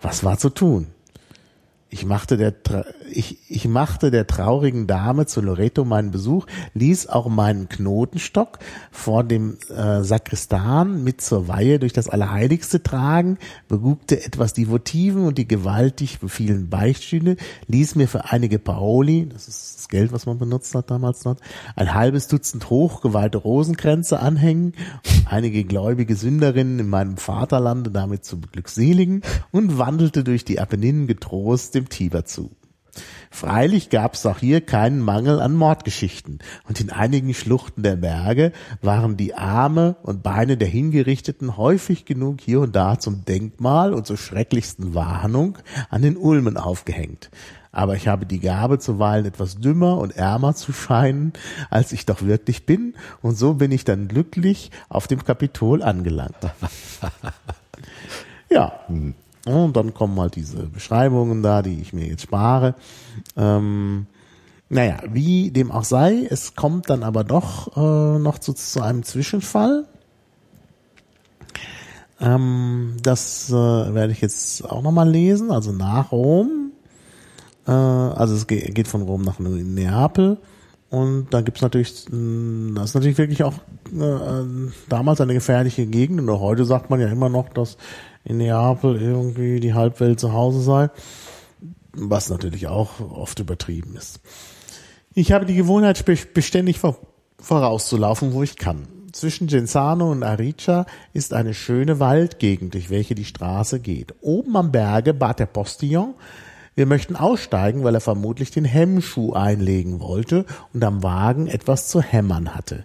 Was war zu tun? Ich machte der, ich, ich machte der traurigen Dame zu Loreto meinen Besuch, ließ auch meinen Knotenstock vor dem äh, Sakristan mit zur Weihe durch das Allerheiligste tragen, begugte etwas die Votiven und die gewaltig vielen Beichtstühle, ließ mir für einige Paoli, das ist das Geld, was man benutzt hat damals noch, ein halbes Dutzend hochgeweihte Rosenkränze anhängen, um einige gläubige Sünderinnen in meinem Vaterlande damit zu beglückseligen und wandelte durch die Apenninen getrost dem Tiber zu. Freilich gab es auch hier keinen Mangel an Mordgeschichten, und in einigen Schluchten der Berge waren die Arme und Beine der Hingerichteten häufig genug hier und da zum Denkmal und zur schrecklichsten Warnung an den Ulmen aufgehängt. Aber ich habe die Gabe, zuweilen etwas dümmer und ärmer zu scheinen, als ich doch wirklich bin, und so bin ich dann glücklich auf dem Kapitol angelangt. ja. Hm. Und dann kommen halt diese Beschreibungen da, die ich mir jetzt spare. Ähm, naja, wie dem auch sei, es kommt dann aber doch äh, noch zu, zu einem Zwischenfall. Ähm, das äh, werde ich jetzt auch nochmal lesen, also nach Rom. Äh, also es geht von Rom nach Neapel. Und da gibt's natürlich, das ist natürlich wirklich auch äh, damals eine gefährliche Gegend. Und heute sagt man ja immer noch, dass in Neapel irgendwie die Halbwelt zu Hause sei, was natürlich auch oft übertrieben ist. Ich habe die Gewohnheit, beständig vorauszulaufen, wo ich kann. Zwischen Genzano und Aricia ist eine schöne Waldgegend, durch welche die Straße geht. Oben am Berge bat der Postillon, Wir möchten aussteigen, weil er vermutlich den Hemmschuh einlegen wollte und am Wagen etwas zu hämmern hatte.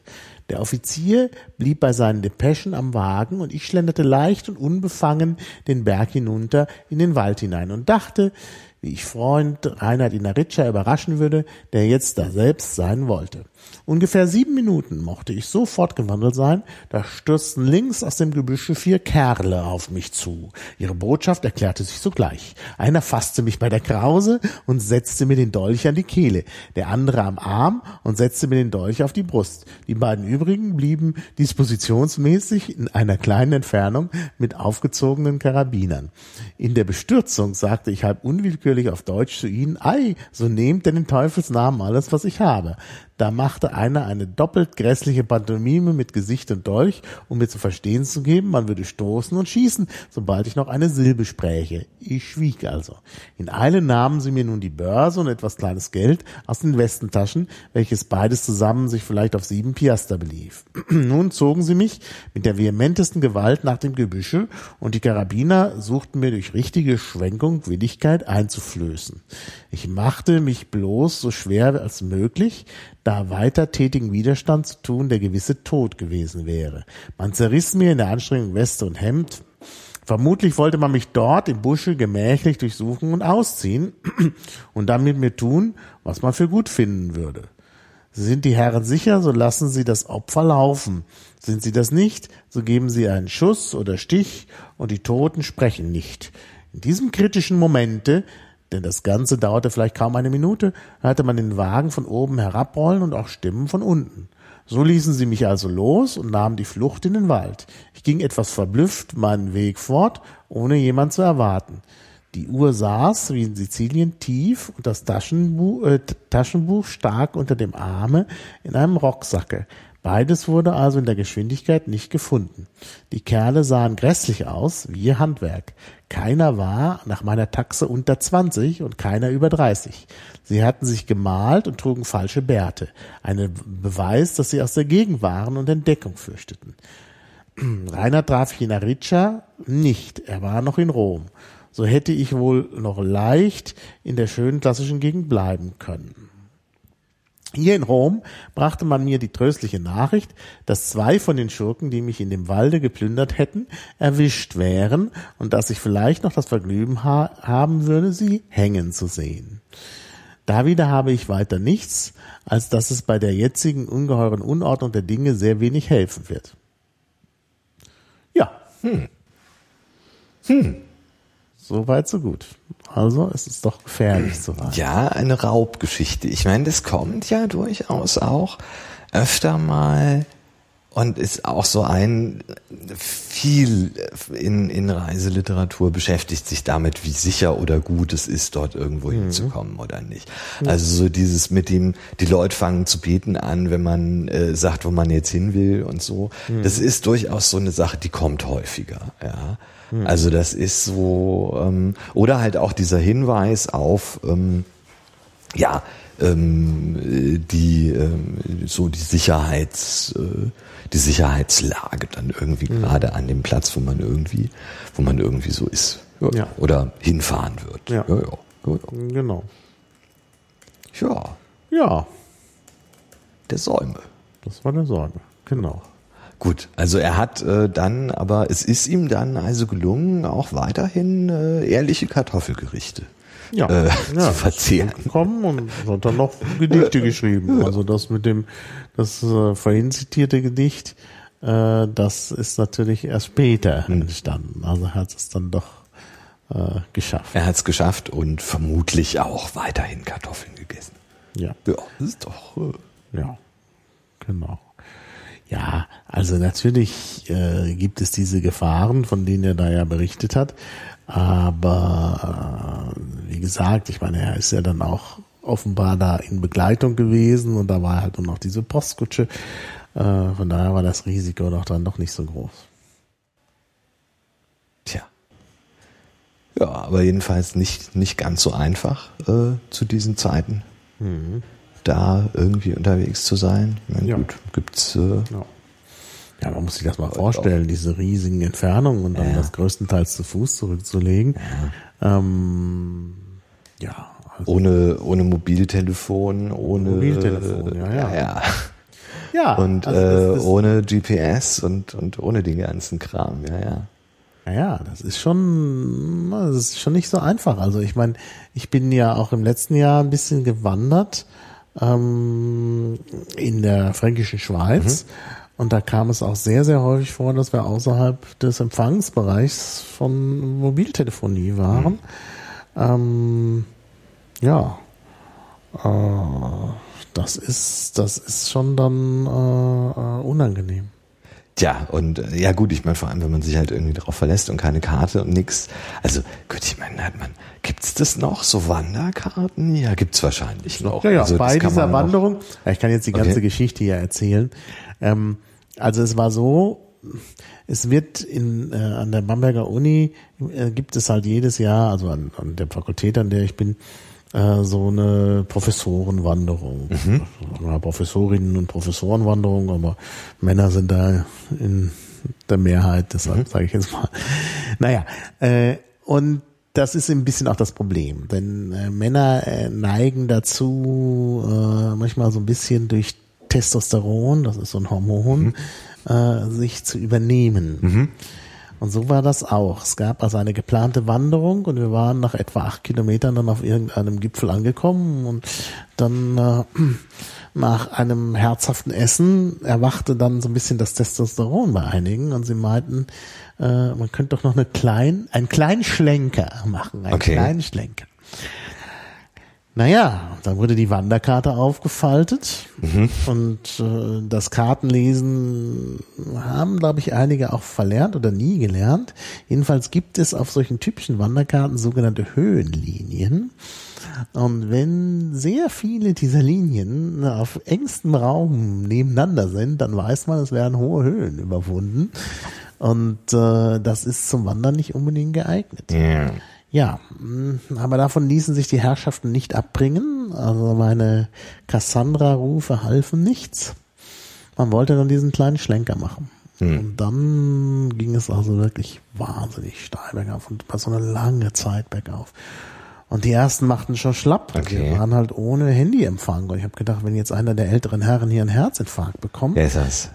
Der Offizier blieb bei seinen Depeschen am Wagen und ich schlenderte leicht und unbefangen den Berg hinunter in den Wald hinein und dachte, wie ich Freund Reinhard Inaritscha überraschen würde, der jetzt da selbst sein wollte. Ungefähr sieben Minuten mochte ich so fortgewandelt sein, da stürzten links aus dem Gebüsche vier Kerle auf mich zu. Ihre Botschaft erklärte sich sogleich. Einer fasste mich bei der Krause und setzte mir den Dolch an die Kehle, der andere am Arm und setzte mir den Dolch auf die Brust. Die beiden übrigen blieben dispositionsmäßig in einer kleinen Entfernung mit aufgezogenen Karabinern. In der Bestürzung sagte ich halb unwillkürlich auf Deutsch zu ihnen, ei, so nehmt denn den Teufelsnamen alles, was ich habe. Da machte einer eine doppelt grässliche Pantomime mit Gesicht und Dolch, um mir zu verstehen zu geben, man würde stoßen und schießen, sobald ich noch eine Silbe spräche. Ich schwieg also. In Eile nahmen sie mir nun die Börse und etwas kleines Geld aus den Westentaschen, welches beides zusammen sich vielleicht auf sieben Piaster belief. nun zogen sie mich mit der vehementesten Gewalt nach dem Gebüsche und die Karabiner suchten mir durch richtige Schwenkung Willigkeit einzuflößen. Ich machte mich bloß so schwer als möglich, da weiter tätigen Widerstand zu tun der gewisse Tod gewesen wäre. Man zerriss mir in der Anstrengung Weste und Hemd. Vermutlich wollte man mich dort im Busche gemächlich durchsuchen und ausziehen und dann mit mir tun, was man für gut finden würde. Sind die Herren sicher, so lassen sie das Opfer laufen. Sind sie das nicht, so geben sie einen Schuss oder Stich und die Toten sprechen nicht. In diesem kritischen Momente denn das Ganze dauerte vielleicht kaum eine Minute, hörte man den Wagen von oben herabrollen und auch Stimmen von unten. So ließen sie mich also los und nahmen die Flucht in den Wald. Ich ging etwas verblüfft meinen Weg fort, ohne jemand zu erwarten. Die Uhr saß, wie in Sizilien, tief und das Taschenbuch, äh, Taschenbuch stark unter dem Arme in einem Rocksacke. Beides wurde also in der Geschwindigkeit nicht gefunden. Die Kerle sahen grässlich aus, wie ihr Handwerk. Keiner war nach meiner Taxe unter 20 und keiner über 30. Sie hatten sich gemalt und trugen falsche Bärte. Ein Beweis, dass sie aus der Gegend waren und Entdeckung fürchteten. Rainer traf ich in Ariccia nicht. Er war noch in Rom. So hätte ich wohl noch leicht in der schönen klassischen Gegend bleiben können. Hier in Rom brachte man mir die tröstliche Nachricht, dass zwei von den Schurken, die mich in dem Walde geplündert hätten, erwischt wären und dass ich vielleicht noch das Vergnügen ha haben würde, sie hängen zu sehen. Da wieder habe ich weiter nichts, als dass es bei der jetzigen ungeheuren Unordnung der Dinge sehr wenig helfen wird. Ja. Hm. Hm. So weit, so gut. Also es ist doch gefährlich so weit.
Ja, eine Raubgeschichte. Ich meine, das kommt ja durchaus auch öfter mal und ist auch so ein viel in, in Reiseliteratur beschäftigt sich damit, wie sicher oder gut es ist, dort irgendwo mhm. hinzukommen oder nicht. Also so dieses mit dem, die Leute fangen zu beten an, wenn man äh, sagt, wo man jetzt hin will und so. Mhm. Das ist durchaus so eine Sache, die kommt häufiger, ja. Hm. Also das ist so, ähm, oder halt auch dieser Hinweis auf, ähm, ja, ähm, die ähm, so die Sicherheits äh, die Sicherheitslage dann irgendwie mhm. gerade an dem Platz, wo man irgendwie wo man irgendwie so ist ja. Ja. oder hinfahren wird.
Ja. Ja, ja. Genau.
Ja.
Ja.
Der Säume.
Das war der Säume. Genau.
Gut, also er hat äh, dann, aber es ist ihm dann also gelungen, auch weiterhin äh, ehrliche Kartoffelgerichte
ja,
äh,
ja,
zu verzehren.
Kommen und hat dann noch Gedichte geschrieben. Also das mit dem, das äh, vorhin zitierte Gedicht, äh, das ist natürlich erst später hm. entstanden. Also er hat es dann doch äh, geschafft.
Er hat es geschafft und vermutlich auch weiterhin Kartoffeln gegessen.
Ja.
Ja, das ist doch.
Äh, ja, genau. Ja, also natürlich äh, gibt es diese Gefahren, von denen er da ja berichtet hat. Aber äh, wie gesagt, ich meine, er ist ja dann auch offenbar da in Begleitung gewesen und da war halt nur noch diese Postkutsche. Äh, von daher war das Risiko doch dann doch nicht so groß.
Tja. Ja, aber jedenfalls nicht, nicht ganz so einfach äh, zu diesen Zeiten. Mhm da irgendwie unterwegs zu sein. Ich meine, ja. gut, gibt's. Äh,
ja. ja. man muss sich das mal vorstellen, diese riesigen Entfernungen und dann ja. das größtenteils zu Fuß zurückzulegen. Ja. Ähm, Ja,
Ohne, ohne Mobiltelefon, ohne
Mobiltelefon, ja, ja.
ja.
ja
Und
also
äh,
das,
ohne GPS und, und ohne den ganzen Kram, ja, ja.
Ja, das ist schon, das ist schon nicht so einfach. Also ich meine, ich bin ja auch im letzten Jahr ein bisschen gewandert ähm, in der fränkischen Schweiz. Und da kam es auch sehr, sehr häufig vor, dass wir außerhalb des Empfangsbereichs von Mobiltelefonie waren. Ähm, ja, äh, das ist, das ist schon dann äh, äh, unangenehm.
Tja, und äh, ja gut, ich meine, vor allem, wenn man sich halt irgendwie darauf verlässt und keine Karte und nix. Also, gut, ich meine, hat man, gibt's das noch, so Wanderkarten? Ja, gibt's wahrscheinlich noch.
Ja, ja,
also,
bei dieser Wanderung, ja, ich kann jetzt die ganze
Okay.
Geschichte hier erzählen. Ähm, also es war so, es wird in, äh, an der Bamberger Uni, äh, gibt es halt jedes Jahr, also an, an der Fakultät, an der ich bin, äh, so eine Professorenwanderung. Ja, Professorinnen und Professorenwanderung, aber Männer sind da in der Mehrheit, deshalb sage ich jetzt mal. Naja, äh, und das ist ein bisschen auch das Problem, denn äh, Männer äh, neigen dazu, äh, manchmal so ein bisschen durch Testosteron, das ist so ein Hormon, äh, sich zu übernehmen. Und so war das auch. Es gab also eine geplante Wanderung und wir waren nach etwa acht Kilometern dann auf irgendeinem Gipfel angekommen und dann äh, nach einem herzhaften Essen erwachte dann so ein bisschen das Testosteron bei einigen und sie meinten, äh, man könnte doch noch eine klein, einen kleinen Schlenker machen, einen
Okay.
kleinen Schlenker. Naja, dann wurde die Wanderkarte aufgefaltet und äh, das Kartenlesen haben, glaube ich, einige auch verlernt oder nie gelernt. Jedenfalls gibt es auf solchen typischen Wanderkarten sogenannte Höhenlinien. Und wenn sehr viele dieser Linien auf engstem Raum nebeneinander sind, dann weiß man, es werden hohe Höhen überwunden. Und äh, das ist zum Wandern nicht unbedingt geeignet.
Ja.
Ja, mh, aber davon ließen sich die Herrschaften nicht abbringen. Also meine Cassandra-Rufe halfen nichts. Man wollte dann diesen kleinen Schlenker machen. Und dann ging es also wirklich wahnsinnig steil bergauf und war so eine lange Zeit bergauf. Und die ersten machten schon schlapp.
Okay.
Wir waren halt ohne Handyempfang. Und ich habe gedacht, wenn jetzt einer der älteren Herren hier einen Herzinfarkt bekommt,
ist das?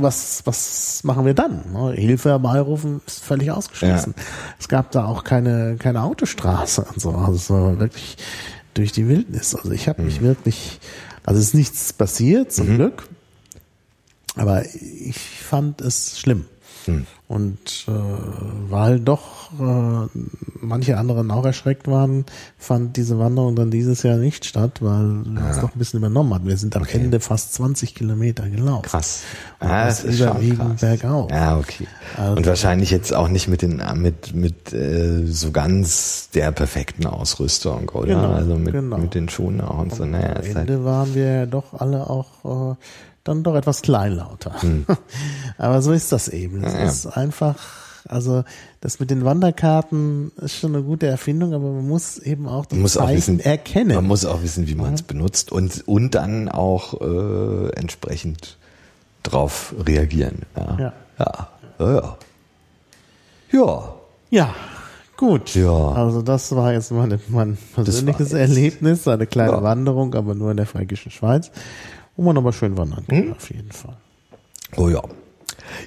was, was machen wir dann? ne? Hilfe herbeirufen ist völlig ausgeschlossen. Es gab da auch keine, keine Autostraße und so. Also es war wirklich durch die Wildnis. Also ich habe mich wirklich, also es ist nichts passiert, zum Glück. Aber ich fand es schlimm. Und äh, weil doch äh, manche anderen auch erschreckt waren, fand diese Wanderung dann dieses Jahr nicht statt, weil wir uns doch ein bisschen übernommen hatten. Wir sind am Ende fast 20 Kilometer gelaufen.
Krass.
Und
Ah,
das
ist
überwiegend bergauf.
Ja, okay.
Also-
und wahrscheinlich jetzt auch nicht mit den mit mit äh, so ganz der perfekten Ausrüstung, oder?
Genau,
also mit
genau.
mit den Schuhen auch und so. Naja,
Am
ist halt,
Ende waren wir ja doch alle auch äh, dann doch etwas kleinlauter.
Hm.
Aber so ist das eben. Es
Ja, ja.
ist einfach, also das mit den Wanderkarten ist schon eine gute Erfindung, aber man muss eben auch das
muss auch wissen,
erkennen.
man muss auch wissen, wie man es benutzt und und dann auch äh, entsprechend drauf reagieren. Ja.
Ja.
Ja. Ja. ja. ja.
ja, gut.
Ja.
Also das war jetzt meine, mein persönliches Erlebnis, eine kleine
Ja.
Wanderung, aber nur in der fränkischen Schweiz, wo man aber schön wandern kann,
Hm?
auf jeden Fall.
Oh ja.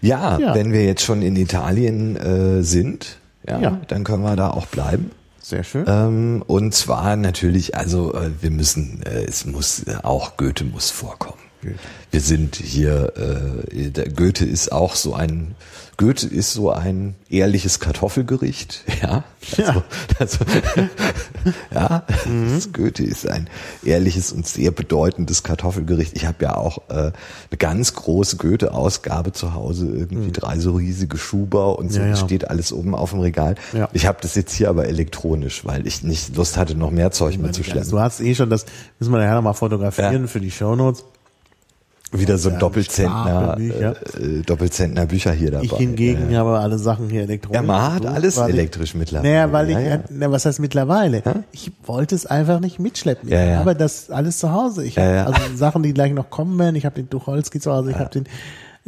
ja.
Ja.
wenn wir jetzt schon in Italien äh, sind, ja,
Ja.
dann können wir da auch bleiben.
Sehr schön.
Ähm, und zwar natürlich, also äh, wir müssen, äh, es muss äh, auch Goethe muss vorkommen.
Goethe.
Wir sind hier, äh, der Goethe ist auch so ein, Goethe ist so ein ehrliches Kartoffelgericht, ja. Also, also, ja, das Goethe ist ein ehrliches und sehr bedeutendes Kartoffelgericht. Ich habe ja auch äh, eine ganz große Goethe-Ausgabe zu Hause, irgendwie drei so riesige Schuber und so,
Ja, ja.
steht alles oben auf dem Regal.
Ja.
Ich habe das jetzt hier aber elektronisch, weil ich nicht Lust hatte, noch mehr Zeug mehr zu schleppen.
Du hast eh schon das, müssen wir nachher nochmal fotografieren für die Shownotes.
Wieder so ein Doppelzentner, äh, Doppelzentner Bücher hier dabei.
Ich hingegen
Ja.
habe alle Sachen hier elektronisch.
Ja, man hat alles
weil ich-
elektrisch mittlerweile.
Naja, weil ich,
Ja,
na, was heißt mittlerweile? Ich wollte es einfach nicht mitschleppen. Ich
Ja, ja.
habe das alles zu Hause. Ich habe also Sachen, die gleich noch kommen werden. Ich habe den Tucholsky zu Hause, ich habe den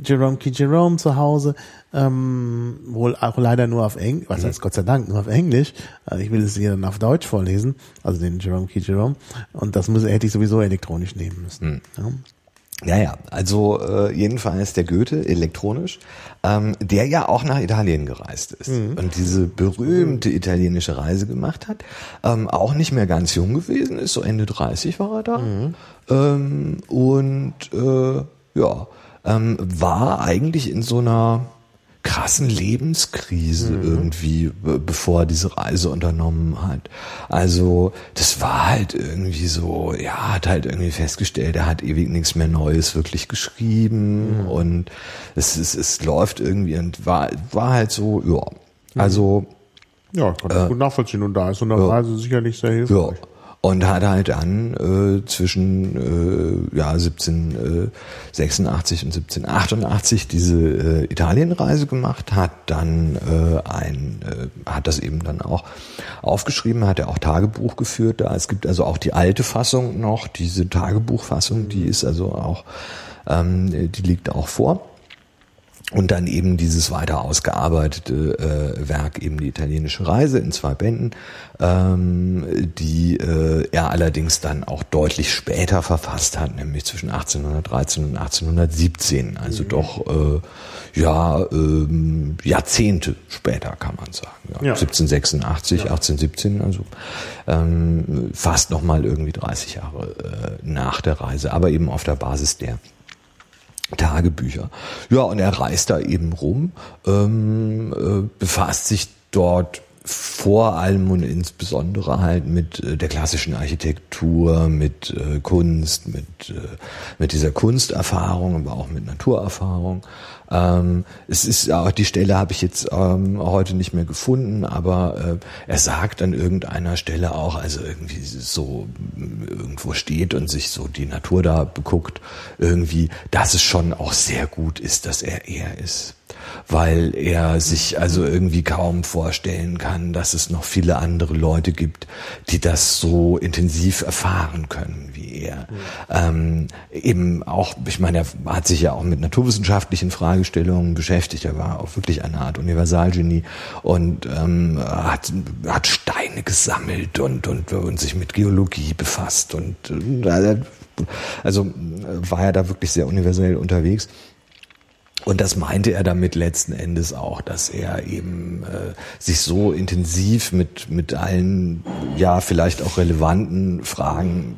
Jerome Key Jerome zu Hause, ähm, wohl auch leider nur auf Englisch, was heißt Gott sei Dank nur auf Englisch. Also ich will es hier dann auf Deutsch vorlesen, also den Jerome Key Jerome. Und das muss, hätte ich sowieso elektronisch nehmen müssen. Ja.
Ja, ja, also äh, jedenfalls der Goethe elektronisch, ähm, der ja auch nach Italien gereist ist und diese berühmte italienische Reise gemacht hat, ähm, auch nicht mehr ganz jung gewesen ist, so Ende 30 war er da. Ähm, und äh, ja, ähm, war eigentlich in so einer krassen Lebenskrise irgendwie, be- bevor er diese Reise unternommen hat. Also das war halt irgendwie so, ja, hat halt irgendwie festgestellt, er hat ewig nichts mehr Neues wirklich geschrieben und es, es, es läuft irgendwie und war, war halt so, ja. Also
Ja, kann ich gut nachvollziehen. Und da ist so eine
ja.
Reise sicherlich sehr
ja. Und hat halt dann äh, zwischen äh, ja 1786 und 1788 diese äh, Italienreise gemacht, hat dann äh, ein äh, hat das eben dann auch aufgeschrieben, hat er auch Tagebuch geführt. Da es gibt also auch die alte Fassung noch, diese Tagebuchfassung, die ist also auch ähm, die liegt auch vor. Und dann eben dieses weiter ausgearbeitete äh, Werk, eben die italienische Reise in zwei Bänden, ähm, die äh, er allerdings dann auch deutlich später verfasst hat, nämlich zwischen 1813 und 1817. Also doch äh, ja ähm, Jahrzehnte später kann man sagen. Ja.
Ja.
1786, 1817, also ähm, fast nochmal irgendwie 30 Jahre äh, nach der Reise, aber eben auf der Basis der Tagebücher. Ja, und er reist da eben rum, ähm, äh, befasst sich dort vor allem und insbesondere halt mit äh, der klassischen Architektur, mit äh, Kunst, mit, äh, mit dieser Kunsterfahrung, aber auch mit Naturerfahrung. Ähm, es ist auch die Stelle habe ich jetzt ähm, heute nicht mehr gefunden, aber äh, er sagt an irgendeiner Stelle auch, also irgendwie so irgendwo steht und sich so die Natur da beguckt, irgendwie, dass es schon auch sehr gut ist, dass er er ist. Weil er sich also irgendwie kaum vorstellen kann, dass es noch viele andere Leute gibt, die das so intensiv erfahren können wie er. Ähm, eben auch, ich meine, er hat sich ja auch mit naturwissenschaftlichen Fragestellungen beschäftigt. Er war auch wirklich eine Art Universalgenie und ähm, hat, hat Steine gesammelt und, und, und sich mit Geologie befasst und äh, also war er da wirklich sehr universell unterwegs. Und das meinte er damit letzten Endes auch, dass er eben äh, sich so intensiv mit, mit allen, ja, vielleicht auch relevanten Fragen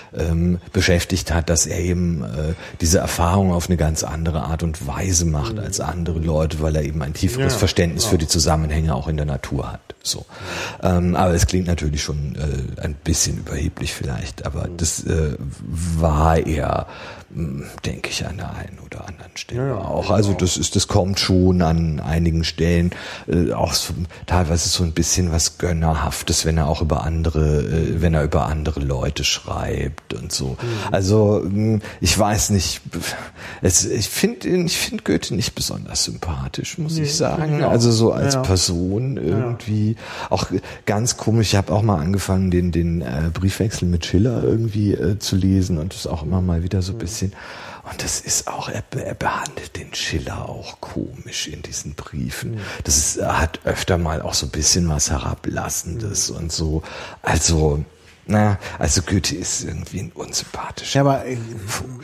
ähm, beschäftigt hat, dass er eben äh, diese Erfahrung auf eine ganz andere Art und Weise macht als andere Leute, weil er eben ein tieferes
Ja,
Verständnis
genau.
für die Zusammenhänge auch in der Natur hat. So, ähm, aber es klingt natürlich schon äh, ein bisschen überheblich vielleicht, aber das äh, war er, mh, denke ich, an der einen oder anderen Stelle
Ja,
auch. Also das ist, das kommt schon an einigen Stellen äh, auch so, teilweise so ein bisschen was gönnerhaftes, wenn er auch über andere, äh, wenn er über andere Leute schreibt und so. Also mh, ich weiß nicht, es, ich finde ich finde Goethe nicht besonders sympathisch, muss
Nee,
ich sagen.
ich.
Also so als
Ja.
Person irgendwie auch ganz komisch. Ich habe auch mal angefangen, den den äh, Briefwechsel mit Schiller irgendwie äh, zu lesen und das auch immer mal wieder so ein bisschen. Und das ist auch, er, er behandelt den Schiller auch komisch in diesen Briefen. Das ist, hat öfter mal auch so ein bisschen was Herablassendes und so. Also, na, also Goethe ist irgendwie ein unsympathischer.
Ja, aber äh,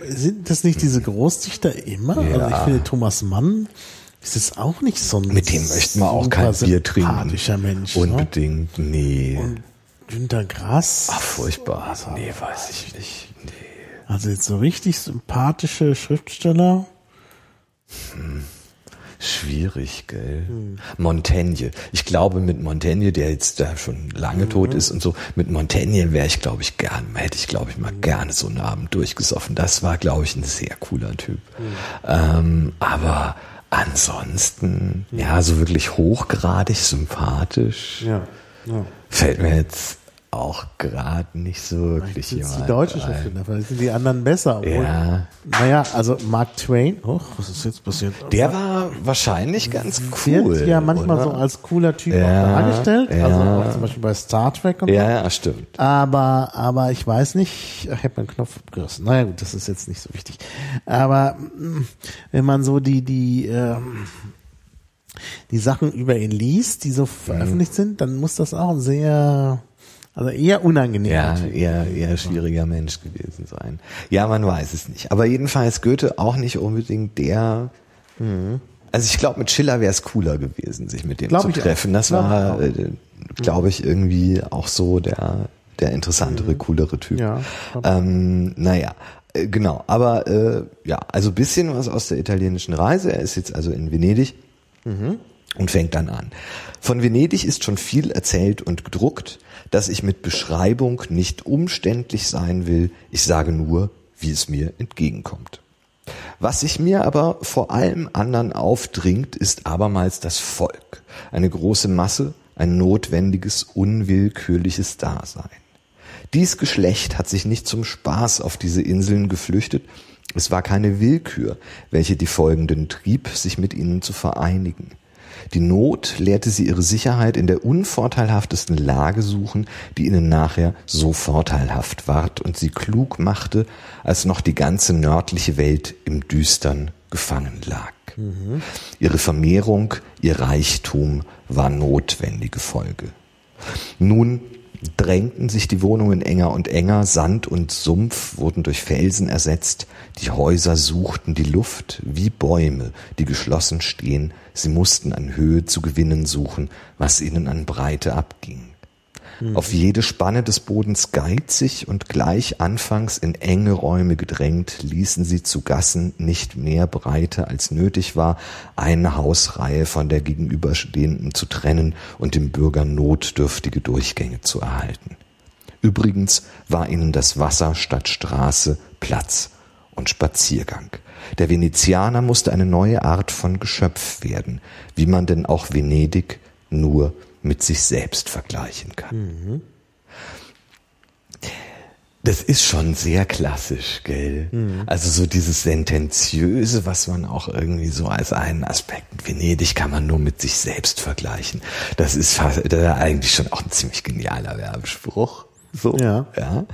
sind das nicht diese Großdichter immer? Also ich
Ja.
finde Thomas Mann ist es auch nicht so ein
Mit dem möchten wir auch kein Bier trinken.
Mensch. Ne?
Unbedingt, nee.
Günter Grass.
Ach, furchtbar. Nee, weiß ich nicht. Nee.
Also jetzt so richtig sympathische Schriftsteller.
Schwierig, gell? Montaigne. Ich glaube, mit Montaigne, der jetzt da schon lange tot ist und so, mit Montaigne wäre ich, glaube ich, gern, hätte ich, glaube ich, mal gerne so einen Abend durchgesoffen. Das war, glaube ich, ein sehr cooler Typ. Ähm, aber ansonsten, ja, so wirklich hochgradig sympathisch,
Ja. ja.
fällt mir jetzt auch gerade nicht so wirklich
Vielleicht sind
jemand.
die deutsche Schriftsteller, vielleicht sind die anderen besser. Obwohl,
Ja.
Naja, also Mark Twain, oh, was ist jetzt passiert?
Der war wahrscheinlich ganz cool.
wird ja manchmal
oder?
so als cooler Typ
Ja,
auch dargestellt,
ja.
also auch zum Beispiel bei Star Trek und so.
Ja, ja, stimmt.
Aber, aber ich weiß nicht, ich habe meinen Knopf abgerissen. Naja gut, das ist jetzt nicht so wichtig. Aber mh, wenn man so die, die, ähm, die Sachen über ihn liest, die so
Mhm.
veröffentlicht sind, dann muss das auch ein sehr, also eher unangenehm.
Ja, eher, eher schwieriger Mensch gewesen sein. Ja, man weiß es nicht. Aber jedenfalls Goethe auch nicht unbedingt der. Also ich glaube, mit Schiller wäre es cooler gewesen, sich mit dem
Glaub
zu treffen. Das
Glaub
war, äh, glaube ich, irgendwie auch so der der interessantere, coolere Typ.
Ja.
Ähm, naja, äh, genau. Aber äh, ja, also bisschen was aus der italienischen Reise. Er ist jetzt also in Venedig und fängt dann an. Von Venedig ist schon viel erzählt und gedruckt, dass ich mit Beschreibung nicht umständlich sein will. Ich sage nur, wie es mir entgegenkommt. Was sich mir aber vor allem anderen aufdringt, ist abermals das Volk. Eine große Masse, ein notwendiges, unwillkürliches Dasein. Dies Geschlecht hat sich nicht zum Spaß auf diese Inseln geflüchtet. Es war keine Willkür, welche die Folgenden trieb, sich mit ihnen zu vereinigen. Die Not lehrte sie ihre Sicherheit in der unvorteilhaftesten Lage suchen, die ihnen nachher so vorteilhaft ward und sie klug machte, als noch die ganze nördliche Welt im Düstern gefangen lag. Ihre Vermehrung, ihr Reichtum war notwendige Folge. Nun drängten sich die Wohnungen enger und enger, Sand und Sumpf wurden durch Felsen ersetzt, die Häuser suchten die Luft wie Bäume, die geschlossen stehen, sie mussten an Höhe zu gewinnen suchen, was ihnen an Breite abging. Auf jede Spanne des Bodens geizig und gleich anfangs in enge Räume gedrängt, ließen sie zu Gassen nicht mehr Breite als nötig war, eine Hausreihe von der gegenüberstehenden zu trennen und dem Bürger notdürftige Durchgänge zu erhalten. Übrigens war ihnen das Wasser statt Straße Platz und Spaziergang. Der Venezianer musste eine neue Art von Geschöpf werden, wie man denn auch Venedig nur mit sich selbst vergleichen kann. Das ist schon sehr klassisch, gell? Also so dieses Sentenziöse, was man auch irgendwie so als einen Aspekt, Venedig kann man nur mit sich selbst vergleichen. Das ist fast, das ist eigentlich schon auch ein ziemlich genialer Werbespruch. So,
Ja.
ja.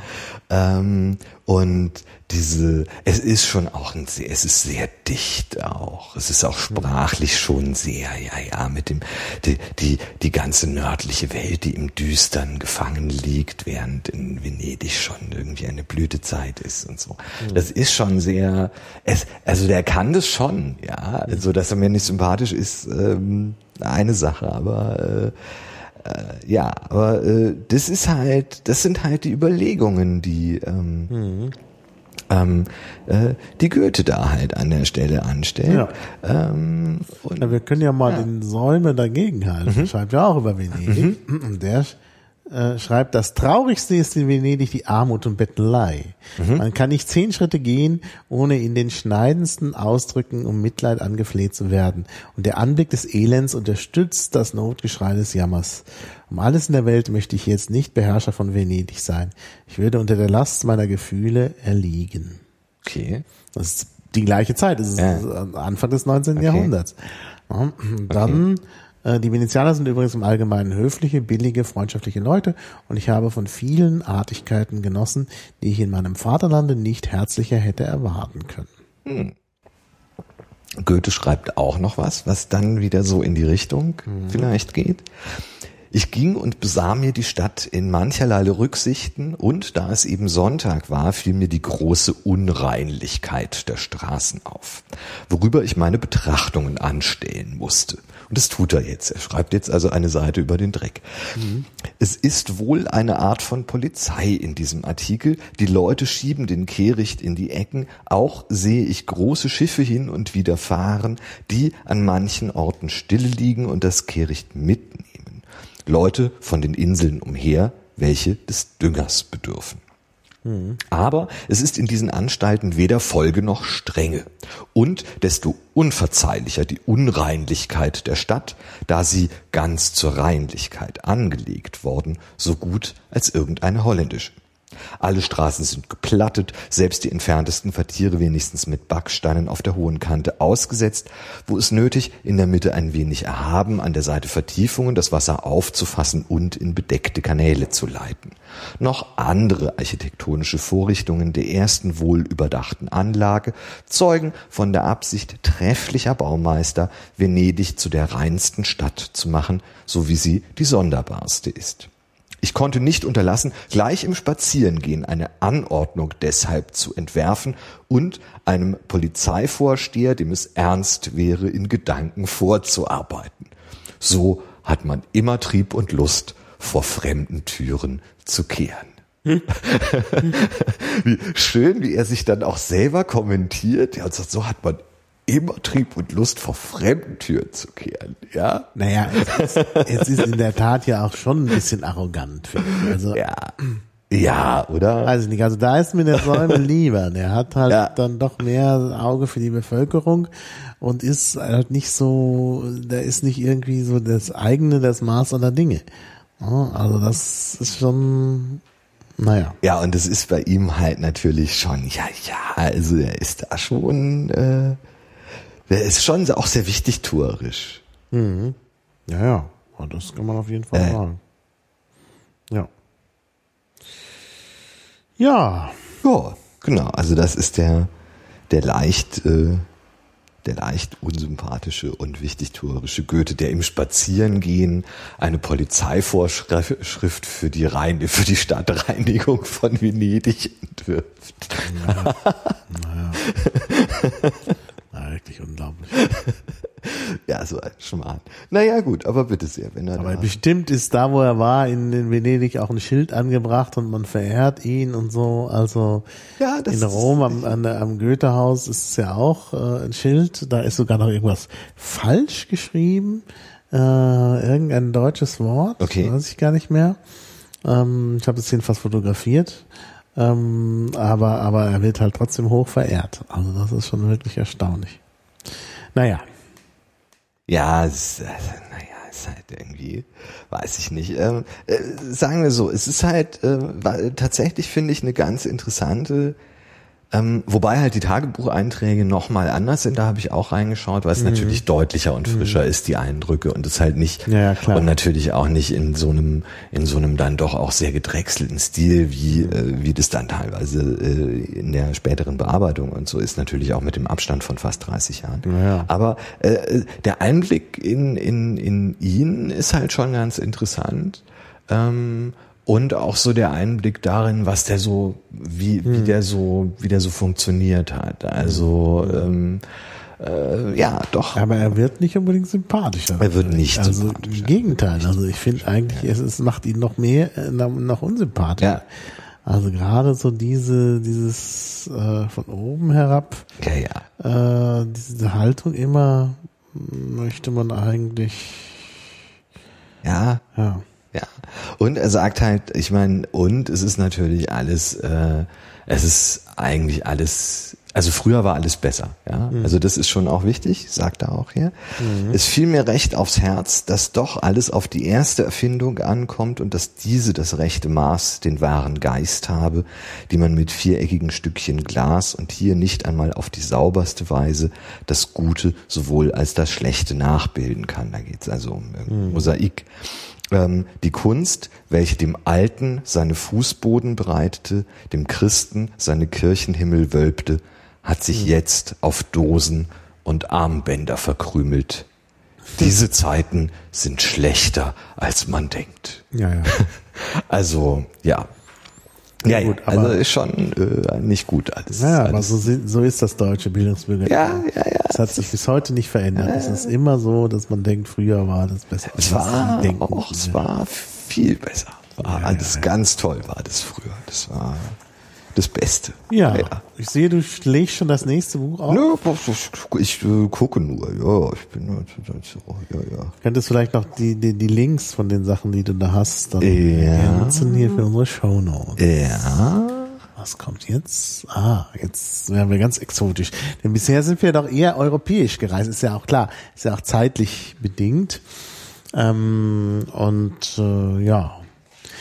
Ähm, und diese, es ist schon auch ein sehr, es ist sehr dicht auch. Es ist auch sprachlich schon sehr, ja, ja, mit dem, die, die, die ganze nördliche Welt, die im Düstern gefangen liegt, während in Venedig schon irgendwie eine Blütezeit ist und so. Das ist schon sehr, es, also der kann das schon, ja. Also, dass er mir nicht sympathisch ist, ähm, eine Sache, aber, äh, äh, ja, aber äh, das ist halt, das sind halt die Überlegungen, die ähm, ähm, äh, die Goethe da halt an der Stelle anstellt. Ähm, und
Na, wir können ja mal den Säume dagegen halten.
Mhm.
Schreibt ja auch über Venedig. Und der äh, schreibt, das Traurigste ist in Venedig die Armut und Bettelei.
Mhm.
Man kann nicht zehn Schritte gehen, ohne in den schneidendsten Ausdrücken um Mitleid angefleht zu werden. Und der Anblick des Elends unterstützt das Notgeschrei des Jammers. Um alles in der Welt möchte ich jetzt nicht Beherrscher von Venedig sein. Ich würde unter der Last meiner Gefühle erliegen.
okay.
Das ist die gleiche Zeit, das ist
Ja.
Anfang des 19. Jahrhunderts. Ja, Dann, äh, die Venezianer sind übrigens im Allgemeinen höfliche, billige, freundschaftliche Leute und ich habe von vielen Artigkeiten genossen, die ich in meinem Vaterlande nicht herzlicher hätte erwarten können.
Goethe schreibt auch noch was, was dann wieder so in die Richtung vielleicht geht. Ich ging und besah mir die Stadt in mancherlei Rücksichten und da es eben Sonntag war, fiel mir die große Unreinlichkeit der Straßen auf, worüber ich meine Betrachtungen anstellen musste. Und das tut er jetzt. Er schreibt jetzt also eine Seite über den Dreck. Es ist wohl eine Art von Polizei in diesem Artikel. Die Leute schieben den Kehricht in die Ecken. Auch sehe ich große Schiffe hin und wieder fahren, die an manchen Orten stille liegen und das Kehricht mitnehmen. Leute von den Inseln umher, welche des Düngers bedürfen. Aber es ist in diesen Anstalten weder Folge noch Strenge. Und desto unverzeihlicher die Unreinlichkeit der Stadt, da sie ganz zur Reinlichkeit angelegt worden, so gut als irgendeine holländische. Alle Straßen sind geplattet, selbst die entferntesten Vertiere wenigstens mit Backsteinen auf der hohen Kante ausgesetzt, wo es nötig, in der Mitte ein wenig erhaben, an der Seite Vertiefungen, das Wasser aufzufassen und in bedeckte Kanäle zu leiten. Noch andere architektonische Vorrichtungen der ersten wohl überdachten Anlage zeugen von der Absicht trefflicher Baumeister, Venedig zu der reinsten Stadt zu machen, so wie sie die sonderbarste ist. Ich konnte nicht unterlassen, gleich im Spazierengehen eine Anordnung deshalb zu entwerfen und einem Polizeivorsteher, dem es ernst wäre, in Gedanken vorzuarbeiten. So hat man immer Trieb und Lust, vor fremden Türen zu kehren. wie schön, wie er sich dann auch selber kommentiert. Sagt, so hat man immer Trieb und Lust, vor fremden Türen zu kehren, ja?
Naja, es ist, es ist in der Tat ja auch schon ein bisschen arrogant, finde ich. Also,
Ja. Ja, oder?
weiß ich nicht. Also da ist mir der Säume lieber. Der hat halt
Ja.
dann doch mehr Auge für die Bevölkerung und ist halt nicht so, der ist nicht irgendwie so das eigene, das Maß aller Dinge. Also das ist schon, naja.
Ja, und das ist bei ihm halt natürlich schon, ja, ja, also er ist da schon, äh, er ist schon auch sehr wichtig tourisch.
Ja, ja. Und Das kann man auf jeden Fall
Äh.
sagen. Ja. Ja.
Ja, genau, also das ist der, der leicht, äh, der leicht unsympathische und wichtig tourische Goethe, der im Spazierengehen eine Polizeivorschrift für die Rein für die Stadtreinigung von Venedig entwirft.
Na, wirklich unglaublich.
Ja, so ein Schmarrn. Naja, gut, aber bitte sehr, wenn er
Aber bestimmt ist da, wo er war, in, in Venedig auch ein Schild angebracht und man verehrt ihn und so. Also
Ja, das
in Rom am, an, am Goethehaus ist es ja auch äh, ein Schild. Da ist sogar noch irgendwas falsch geschrieben. Äh, irgendein deutsches Wort.
Okay.
Weiß ich gar nicht mehr. Ähm, ich habe es jedenfalls fotografiert. Ähm, aber, aber er wird halt trotzdem hoch verehrt. Also das ist schon wirklich erstaunlich. Naja.
Ja, es, äh, naja, ist halt irgendwie, weiß ich nicht. Ähm, äh, sagen wir so, es ist halt äh, tatsächlich finde ich eine ganz interessante, ähm, wobei halt die Tagebucheinträge nochmal anders sind, da habe ich auch reingeschaut, weil es natürlich deutlicher und frischer ist, die Eindrücke und es halt nicht
Ja, ja,
und natürlich auch nicht in so einem, in so einem dann doch auch sehr gedrechselten Stil, wie, äh, wie das dann teilweise äh, in der späteren Bearbeitung und so ist, natürlich auch mit dem Abstand von fast 30 Jahren.
Ja.
Aber äh, der Einblick in, in, in ihn ist halt schon ganz interessant. Ähm, und auch so der Einblick darin, was der so, wie, wie der so, wie der so funktioniert hat. Also ähm, äh, ja, doch.
Aber er wird nicht unbedingt sympathischer.
Er wird nicht
also. Im Gegenteil. Also ich finde eigentlich, es, es macht ihn noch mehr, äh, noch, noch unsympathischer.
Ja.
Also gerade so diese, dieses äh, von oben herab,
Ja, ja.
äh, diese Haltung immer möchte man eigentlich,
Ja,
ja.
Ja. Und er sagt halt, ich meine, und es ist natürlich alles, äh, es ist eigentlich alles, also früher war alles besser, ja. Also das ist schon auch wichtig, sagt er auch hier. Es fiel mir recht aufs Herz, dass doch alles auf die erste Erfindung ankommt und dass diese das rechte Maß, den wahren Geist habe, die man mit viereckigen Stückchen Glas und hier nicht einmal auf die sauberste Weise das Gute sowohl als das Schlechte nachbilden kann. Da geht's also um irgendein Mosaik ähm, die Kunst, welche dem Alten seine Fußboden bereitete, dem Christen seine Kirchenhimmel wölbte, hat sich jetzt auf Dosen und Armbänder verkrümelt. Diese Zeiten sind schlechter, als man denkt.
Ja, ja.
Also, ja. Ja,
gut,
ja, also
aber-
ist schon äh, nicht gut alles.
Ja, aber
alles.
so, sind- so ist das deutsche Bildungsbürger.
Ja, ja, ja.
Es hat sich bis heute nicht verändert. Es ist immer so, dass man denkt, früher war das besser.
Es war, auch, es war viel besser. War alles ganz toll war das früher. Das war das Beste.
Ja, ich sehe, du legst schon das nächste Buch auf.
Nö, ich, äh, gucke nur, ja, ich bin ja, ja.
Könntest vielleicht noch die, die, die Links von den Sachen, die du da hast, dann
Ja.
ergänzen hier für unsere Shownotes.
Ja,
Was kommt jetzt? Ah, jetzt werden wir ganz exotisch. Denn bisher sind wir doch eher europäisch gereist. Ist ja auch klar. Ist ja auch zeitlich bedingt. Ähm, und äh, ja.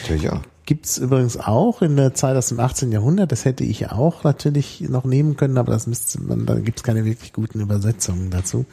Natürlich auch.
Gibt's übrigens auch in der Zeit aus dem 18. Jahrhundert. Das hätte ich auch natürlich noch nehmen können, aber das müsste man, da gibt's keine wirklich guten Übersetzungen dazu.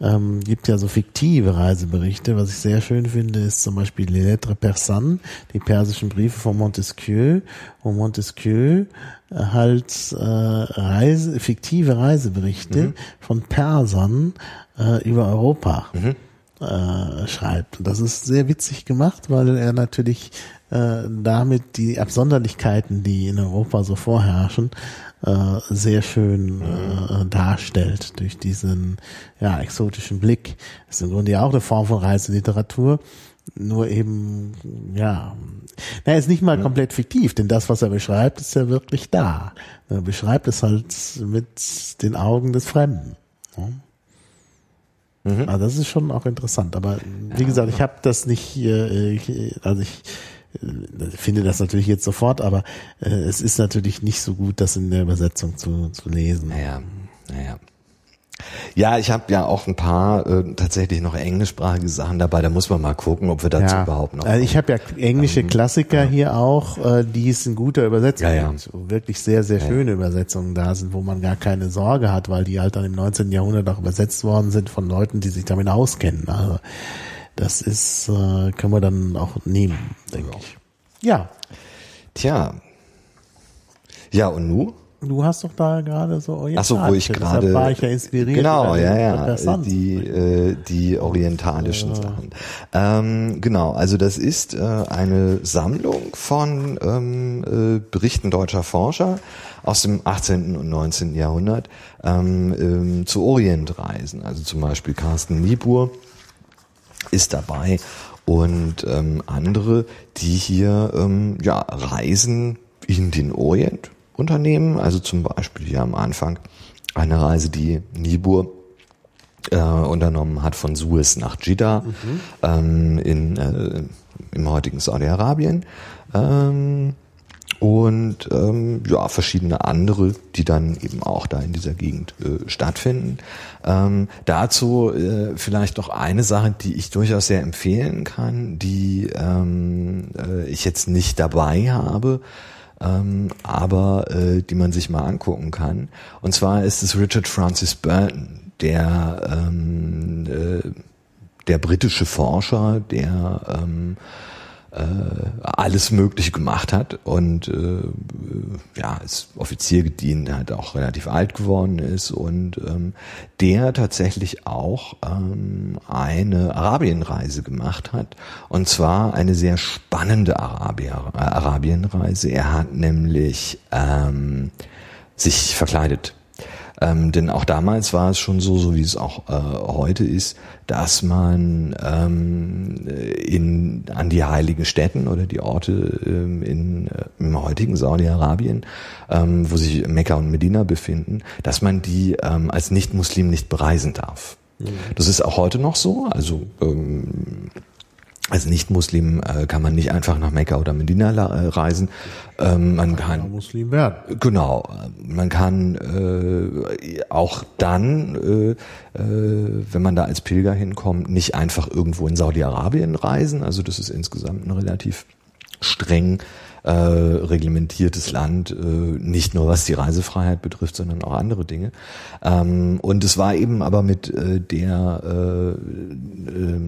Ähm, gibt ja so fiktive Reiseberichte. Was ich sehr schön finde, ist zum Beispiel Les Lettres Persanes, die persischen Briefe von Montesquieu, wo Montesquieu äh, halt äh, Reise, fiktive Reiseberichte mhm. von Persern äh, über Europa. Mhm äh, schreibt. Und das ist sehr witzig gemacht, weil er natürlich äh, damit die Absonderlichkeiten, die in Europa so vorherrschen, äh, sehr schön äh, darstellt durch diesen ja, exotischen Blick. Das ist im Grunde ja auch eine Form von Reiseliteratur, nur eben, ja, na, ist nicht mal komplett fiktiv, denn das, was er beschreibt, ist ja wirklich da. Er beschreibt es halt mit den Augen des Fremden. Ja. Mhm. Also das ist schon auch interessant. Aber wie ja, gesagt, ich habe das nicht äh, also ich finde das natürlich jetzt sofort, aber äh, es ist natürlich nicht so gut, das in der Übersetzung zu, zu lesen.
Naja, naja. Ja, ich habe ja auch ein paar äh, tatsächlich noch englischsprachige Sachen dabei. Da muss man mal gucken, ob wir dazu ja. überhaupt noch.
Also ich habe ja englische ähm, Klassiker ja. hier auch, äh, die es in guter Übersetzung
ja, ja.
Wirklich sehr sehr schöne Übersetzungen da sind, wo man gar keine Sorge hat, weil die halt dann im 19. Jahrhundert auch übersetzt worden sind von Leuten, die sich damit auskennen. Also das ist äh, können wir dann auch nehmen, denke ich. Ja.
Tja. Ja und nu?
Du hast doch da gerade so
Ach so, wo ich gerade
war ich ja inspiriert.
Genau, ja, ja, die äh, die orientalischen äh. Sachen. Ähm, genau, also das ist äh, eine Sammlung von ähm, äh, Berichten deutscher Forscher aus dem 18. und 19. Jahrhundert ähm, ähm, zu Orientreisen. Also zum Beispiel Carsten Niebuhr ist dabei und ähm, andere, die hier ähm, ja Reisen in den Orient unternehmen. Also zum Beispiel hier am Anfang eine Reise, die Nibur äh, unternommen hat von Suez nach Jeddah mhm. ähm, in, äh, im heutigen Saudi-Arabien. Ähm, und ähm, ja, verschiedene andere, die dann eben auch da in dieser Gegend äh, stattfinden. Ähm, dazu äh, vielleicht noch eine Sache, die ich durchaus sehr empfehlen kann, die ähm, äh, ich jetzt nicht dabei habe, ähm, aber äh, die man sich mal angucken kann. Und zwar ist es Richard Francis Burton, der ähm, äh, der britische Forscher, der ähm, äh, alles Mögliche gemacht hat. Und äh, ja, ist Offizier gedient, halt auch relativ alt geworden ist. Und ähm, der tatsächlich auch ähm, eine Arabienreise gemacht hat. Und zwar eine sehr spannende Arabier, äh, Arabienreise. Er hat nämlich ähm, sich verkleidet ähm, denn auch damals war es schon so, so wie es auch äh, heute ist, dass man ähm, in, an die heiligen Städten oder die Orte ähm, in, äh, im heutigen Saudi-Arabien, ähm, wo sich Mekka und Medina befinden, dass man die ähm, als Nicht-Muslim nicht bereisen darf. Mhm. Das ist auch heute noch so. Also ähm, als Nicht-Muslim äh, kann man nicht einfach nach Mekka oder Medina äh, reisen. Ähm, man kann, kann
Muslim werden.
Genau, man kann äh, auch dann, äh, äh, wenn man da als Pilger hinkommt, nicht einfach irgendwo in Saudi-Arabien reisen. Also das ist insgesamt ein relativ streng äh, reglementiertes Land, äh, nicht nur was die Reisefreiheit betrifft, sondern auch andere Dinge. Ähm, und es war eben aber mit äh, der äh, äh,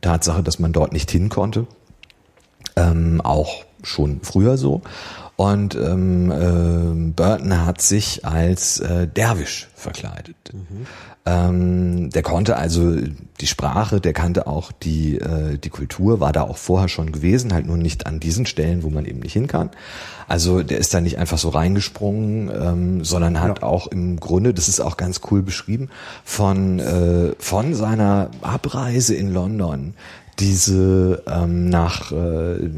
Tatsache, dass man dort nicht hin konnte, ähm, auch schon früher so. Und ähm, äh, Burton hat sich als äh, Derwisch verkleidet. Mhm. Ähm, der konnte also die Sprache, der kannte auch die, äh, die Kultur, war da auch vorher schon gewesen, halt nur nicht an diesen Stellen, wo man eben nicht hin kann. Also der ist da nicht einfach so reingesprungen, ähm, sondern hat ja. auch im Grunde, das ist auch ganz cool beschrieben, von, äh, von seiner Abreise in London diese ähm, nach, äh,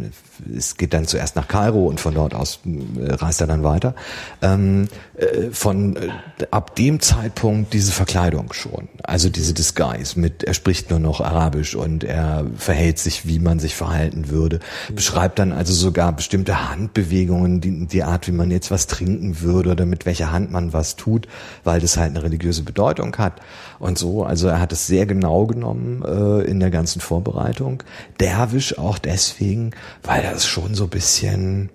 es geht dann zuerst nach Kairo und von dort aus äh, reist er dann weiter. Ähm, äh, von äh, ab dem Zeitpunkt diese Verkleidung schon, also diese Disguise mit, er spricht nur noch Arabisch und er verhält sich, wie man sich verhalten würde, beschreibt dann also sogar bestimmte Handbewegungen, die, die Art, wie man jetzt was trinken würde oder mit welcher Hand man was tut, weil das halt eine religiöse Bedeutung hat und so. Also er hat es sehr genau genommen äh, in der ganzen Vorbereitung. Derwisch auch deswegen, weil das schon so bisschen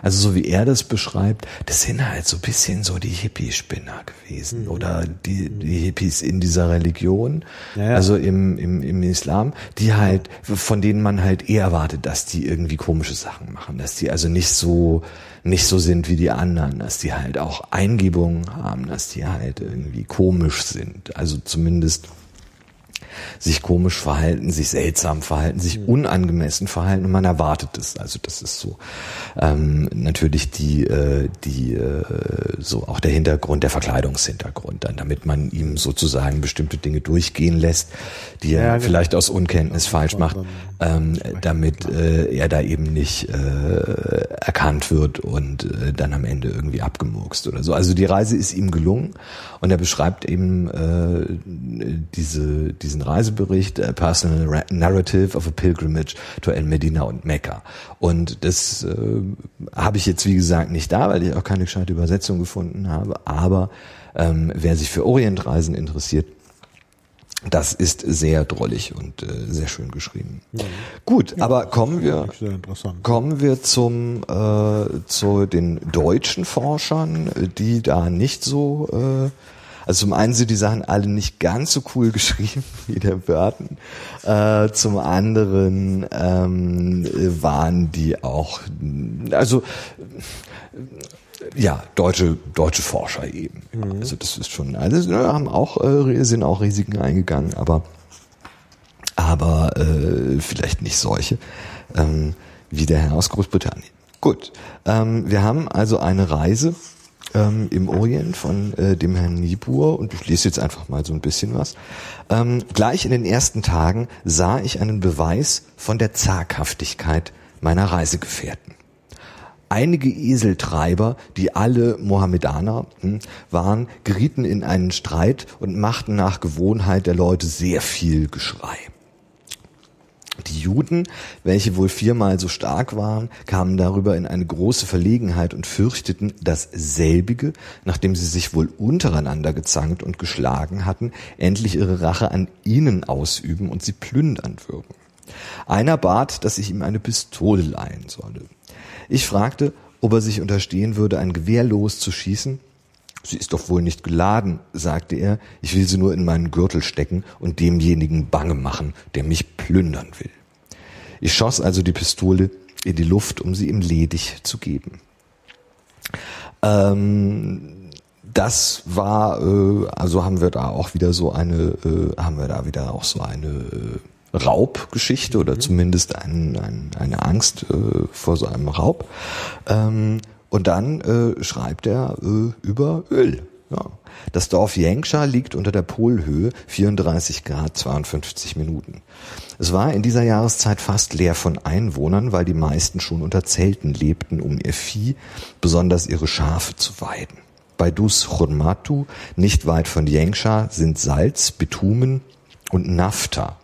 also so wie er das beschreibt, das sind halt so bisschen so die Hippie-Spinner gewesen mhm. oder die, die Hippies in dieser Religion, ja, ja. also im, im, im Islam, die halt, von denen man halt eher erwartet, dass die irgendwie komische Sachen machen, dass die also nicht so nicht so sind wie die anderen, dass die halt auch Eingebungen haben, dass die halt irgendwie komisch sind. Also zumindest sich komisch verhalten, sich seltsam verhalten, sich mhm. unangemessen verhalten und man erwartet es. Also das ist so ähm, natürlich die äh, die äh, so auch der Hintergrund, der Verkleidungshintergrund, dann damit man ihm sozusagen bestimmte Dinge durchgehen lässt, die er genau. vielleicht aus Unkenntnis falsch macht, ähm, damit äh, er da eben nicht äh, erkannt wird und äh, dann am Ende irgendwie abgemurkst oder so. Also die Reise ist ihm gelungen und er beschreibt eben äh, diese diesen Reisebericht, A Personal Narrative of a Pilgrimage to El Medina und Mekka. Und das äh, habe ich jetzt wie gesagt nicht da, weil ich auch keine gescheite Übersetzung gefunden habe. Aber ähm, wer sich für Orientreisen interessiert, das ist sehr drollig und äh, sehr schön geschrieben. Ja. Gut, ja, aber kommen wir kommen wir zum äh, zu den deutschen Forschern, die da nicht so äh, also zum einen sind die Sachen alle nicht ganz so cool geschrieben wie der Burton. Äh, zum anderen ähm, waren die auch, also ja, deutsche deutsche Forscher eben. Mhm. Also das ist schon, also haben auch äh, sind auch Risiken eingegangen, aber aber äh, vielleicht nicht solche ähm, wie der Herr aus Großbritannien. Gut, ähm, wir haben also eine Reise ähm, im Orient von äh, dem Herrn Niebuhr und ich lese jetzt einfach mal so ein bisschen was. Ähm, gleich in den ersten Tagen sah ich einen Beweis von der Zaghaftigkeit meiner Reisegefährten. Einige Eseltreiber, die alle Mohammedaner hm, waren, gerieten in einen Streit und machten nach Gewohnheit der Leute sehr viel Geschrei. Die Juden, welche wohl viermal so stark waren, kamen darüber in eine große Verlegenheit und fürchteten, dass selbige, nachdem sie sich wohl untereinander gezankt und geschlagen hatten, endlich ihre Rache an ihnen ausüben und sie plündern würden. Einer bat, dass ich ihm eine Pistole leihen solle. Ich fragte, ob er sich unterstehen würde, ein Gewehr loszuschießen, Sie ist doch wohl nicht geladen, sagte er, ich will sie nur in meinen Gürtel stecken und demjenigen bange machen, der mich plündern will. Ich schoss also die Pistole in die Luft, um sie ihm ledig zu geben. Ähm, das war, äh, also haben wir da auch wieder so eine, äh, haben wir da wieder auch so eine äh, Raubgeschichte oder mhm. zumindest ein, ein, eine Angst äh, vor so einem Raub. Ähm, und dann äh, schreibt er äh, über Öl. Ja. Das Dorf Jengscha liegt unter der Polhöhe 34 Grad 52 Minuten. Es war in dieser Jahreszeit fast leer von Einwohnern, weil die meisten schon unter Zelten lebten, um ihr Vieh, besonders ihre Schafe zu weiden. Bei Dus Churmatu, nicht weit von Jengscha, sind Salz, Bitumen und Nafta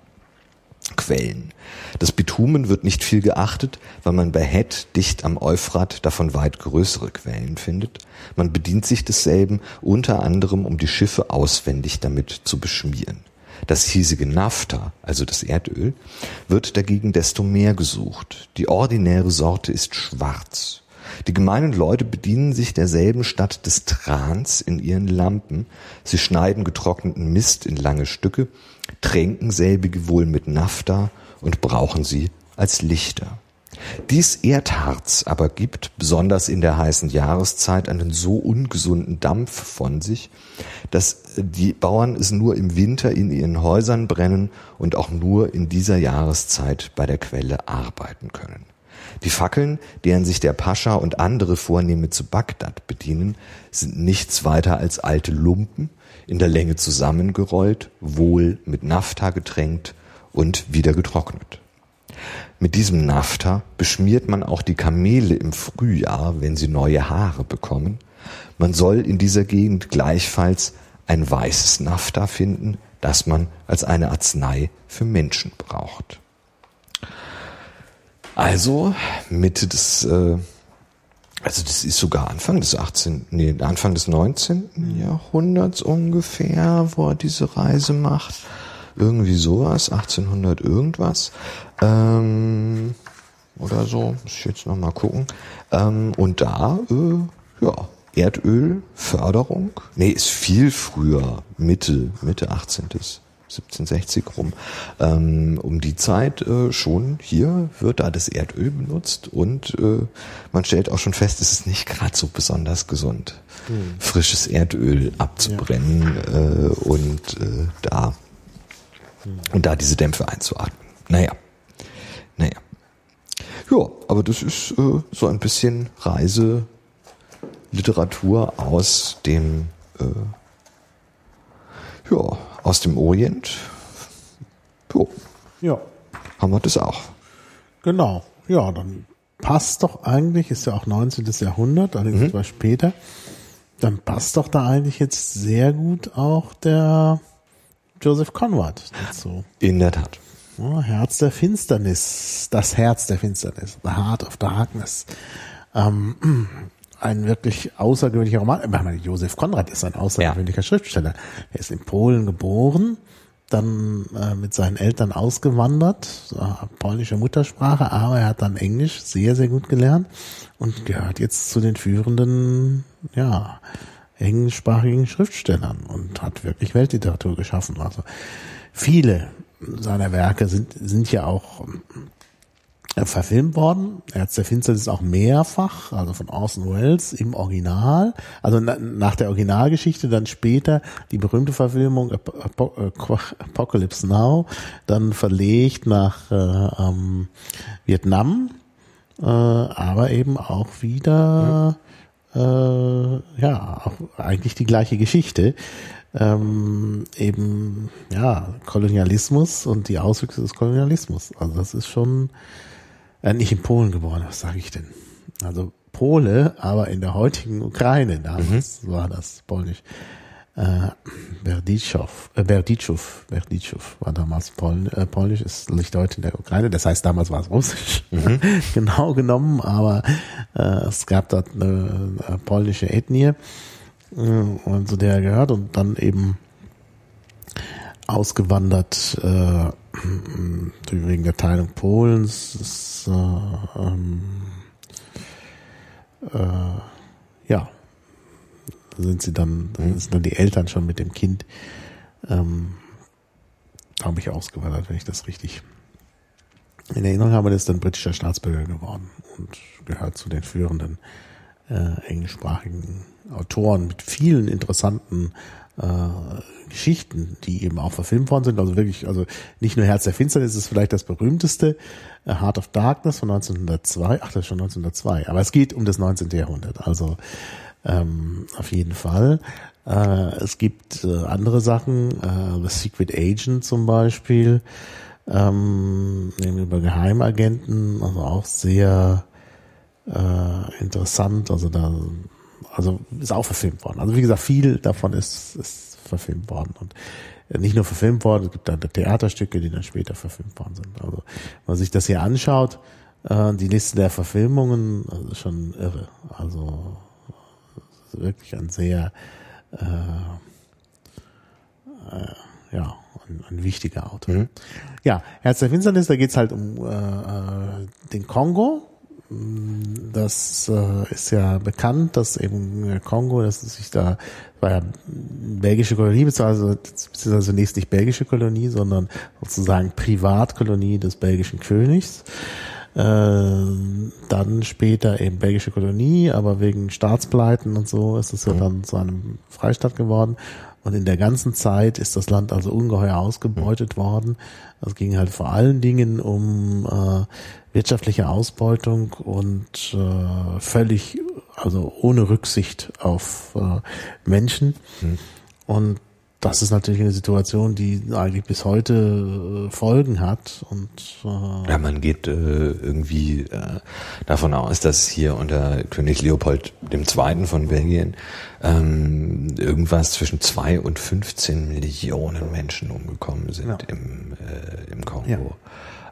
Quellen. Das Bitumen wird nicht viel geachtet, weil man bei Het dicht am Euphrat davon weit größere Quellen findet. Man bedient sich desselben unter anderem, um die Schiffe auswendig damit zu beschmieren. Das hiesige Nafta, also das Erdöl, wird dagegen desto mehr gesucht. Die ordinäre Sorte ist schwarz. Die gemeinen Leute bedienen sich derselben statt des Trans in ihren Lampen. Sie schneiden getrockneten Mist in lange Stücke, tränken selbige wohl mit Nafta und brauchen sie als Lichter. Dies Erdharz aber gibt, besonders in der heißen Jahreszeit, einen so ungesunden Dampf von sich, dass die Bauern es nur im Winter in ihren Häusern brennen und auch nur in dieser Jahreszeit bei der Quelle arbeiten können. Die Fackeln, deren sich der Pascha und andere Vornehme zu Bagdad bedienen, sind nichts weiter als alte Lumpen, in der Länge zusammengerollt, wohl mit Nafta getränkt und wieder getrocknet. Mit diesem Nafta beschmiert man auch die Kamele im Frühjahr, wenn sie neue Haare bekommen. Man soll in dieser Gegend gleichfalls ein weißes Nafta finden, das man als eine Arznei für Menschen braucht. Also Mitte des, äh, also das ist sogar Anfang des 18., nee, Anfang des 19. Jahrhunderts ungefähr, wo er diese Reise macht. Irgendwie sowas, 1800 irgendwas. Ähm, oder so, muss ich jetzt nochmal gucken. Ähm, und da, äh, ja, Erdölförderung. Nee, ist viel früher, Mitte, Mitte 18. 1760 rum. Ähm, um die Zeit äh, schon hier wird da das Erdöl benutzt und äh, man stellt auch schon fest, es ist nicht gerade so besonders gesund, hm. frisches Erdöl abzubrennen ja. äh, und äh, da hm. und da diese Dämpfe einzuatmen. Naja, naja. Ja, aber das ist äh, so ein bisschen Reise Literatur aus dem äh, ja, aus dem Orient. Jo. Ja. Haben wir das auch.
Genau. Ja, dann passt doch eigentlich, ist ja auch 19. Jahrhundert, allerdings mhm. etwas später, dann passt doch da eigentlich jetzt sehr gut auch der Joseph Conrad dazu.
In der Tat.
Ja, Herz der Finsternis, das Herz der Finsternis, The Heart of Darkness. Ähm, ein wirklich außergewöhnlicher Roman. Ich meine, Josef Konrad ist ein außergewöhnlicher ja. Schriftsteller. Er ist in Polen geboren, dann äh, mit seinen Eltern ausgewandert, äh, polnische Muttersprache, aber er hat dann Englisch sehr, sehr gut gelernt und gehört jetzt zu den führenden, ja, englischsprachigen Schriftstellern und hat wirklich Weltliteratur geschaffen. Also viele seiner Werke sind, sind ja auch verfilmt worden. Herz der Finsternis ist auch mehrfach, also von Orson Welles im Original, also na, nach der Originalgeschichte, dann später die berühmte Verfilmung Ap Ap Apocalypse Now, dann verlegt nach äh, ähm, Vietnam, äh, aber eben auch wieder äh, ja auch eigentlich die gleiche Geschichte. Ähm, eben ja Kolonialismus und die Auswüchse des Kolonialismus. Also das ist schon äh, nicht in Polen geboren, was sage ich denn? Also Pole, aber in der heutigen Ukraine, damals mhm. war das polnisch. Äh, Berditschow, äh, Berditschow, Berditschow war damals Pol, äh, polnisch, ist nicht heute in der Ukraine, das heißt damals war es russisch, mhm. genau genommen, aber äh, es gab dort eine, eine polnische Ethnie äh, und zu der er gehört und dann eben ausgewandert äh, wegen der Teilung Polens. Ist, äh, ähm, äh, ja, sind sie dann, sind dann die Eltern schon mit dem Kind, ähm, glaube ich, ausgewandert, wenn ich das richtig in Erinnerung habe, das ist dann britischer Staatsbürger geworden und gehört zu den führenden äh, englischsprachigen Autoren mit vielen interessanten äh, Geschichten, die eben auch verfilmt worden sind. Also wirklich, also nicht nur Herz der Finsternis ist vielleicht das berühmteste, äh, Heart of Darkness von 1902. Ach, das ist schon 1902. Aber es geht um das 19. Jahrhundert. Also ähm, auf jeden Fall. Äh, es gibt äh, andere Sachen, äh, The Secret Agent zum Beispiel, ähm, über Geheimagenten, also auch sehr äh, interessant. Also da also ist auch verfilmt worden. Also wie gesagt, viel davon ist, ist verfilmt worden. Und nicht nur verfilmt worden, es gibt dann Theaterstücke, die dann später verfilmt worden sind. Also wenn man sich das hier anschaut, äh, die Liste der Verfilmungen, also schon irre. Also wirklich ein sehr äh, äh, ja, ein, ein wichtiger Autor. Mhm. Ja, Herz der Finsternis, da geht's halt um äh, äh den Kongo das äh, ist ja bekannt, dass eben Kongo, dass es sich da war ja belgische Kolonie, beziehungsweise, beziehungsweise zunächst nicht belgische Kolonie, sondern sozusagen Privatkolonie des belgischen Königs. Äh, dann später eben belgische Kolonie, aber wegen Staatspleiten und so ist es ja dann zu einem Freistaat geworden. Und in der ganzen Zeit ist das Land also ungeheuer ausgebeutet worden. Es ging halt vor allen Dingen um äh, wirtschaftliche Ausbeutung und äh, völlig, also ohne Rücksicht auf äh, Menschen. Mhm. Und das ist natürlich eine Situation, die eigentlich bis heute äh, Folgen hat und
äh ja, man geht äh, irgendwie äh, davon aus, dass hier unter König Leopold II. von Belgien ähm, irgendwas zwischen zwei und 15 Millionen Menschen umgekommen sind ja. im, äh, im Kongo.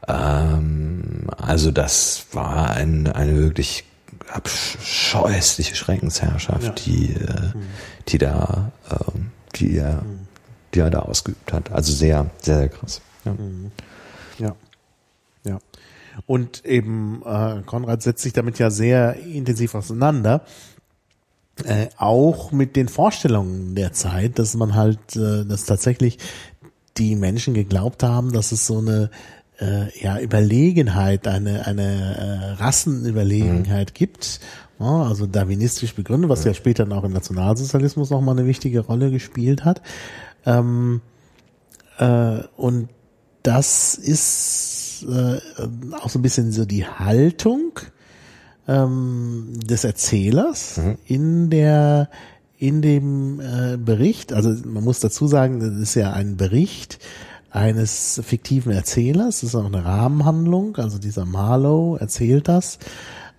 Ja. Ähm, also das war ein, eine wirklich abscheußliche Schreckensherrschaft, ja. die, äh, mhm. die da ähm, die er, die er da ausgeübt hat. Also sehr, sehr, sehr krass.
Ja. Mhm. Ja. ja. Und eben äh, Konrad setzt sich damit ja sehr intensiv auseinander. Äh, auch mit den Vorstellungen der Zeit, dass man halt, äh, dass tatsächlich die Menschen geglaubt haben, dass es so eine äh, ja Überlegenheit, eine eine äh, Rassenüberlegenheit mhm. gibt also darwinistisch begründet, was ja später dann auch im Nationalsozialismus nochmal eine wichtige Rolle gespielt hat. Ähm, äh, und das ist äh, auch so ein bisschen so die Haltung ähm, des Erzählers mhm. in der in dem äh, Bericht. Also man muss dazu sagen, das ist ja ein Bericht eines fiktiven Erzählers. Das ist auch eine Rahmenhandlung. Also dieser Marlow erzählt das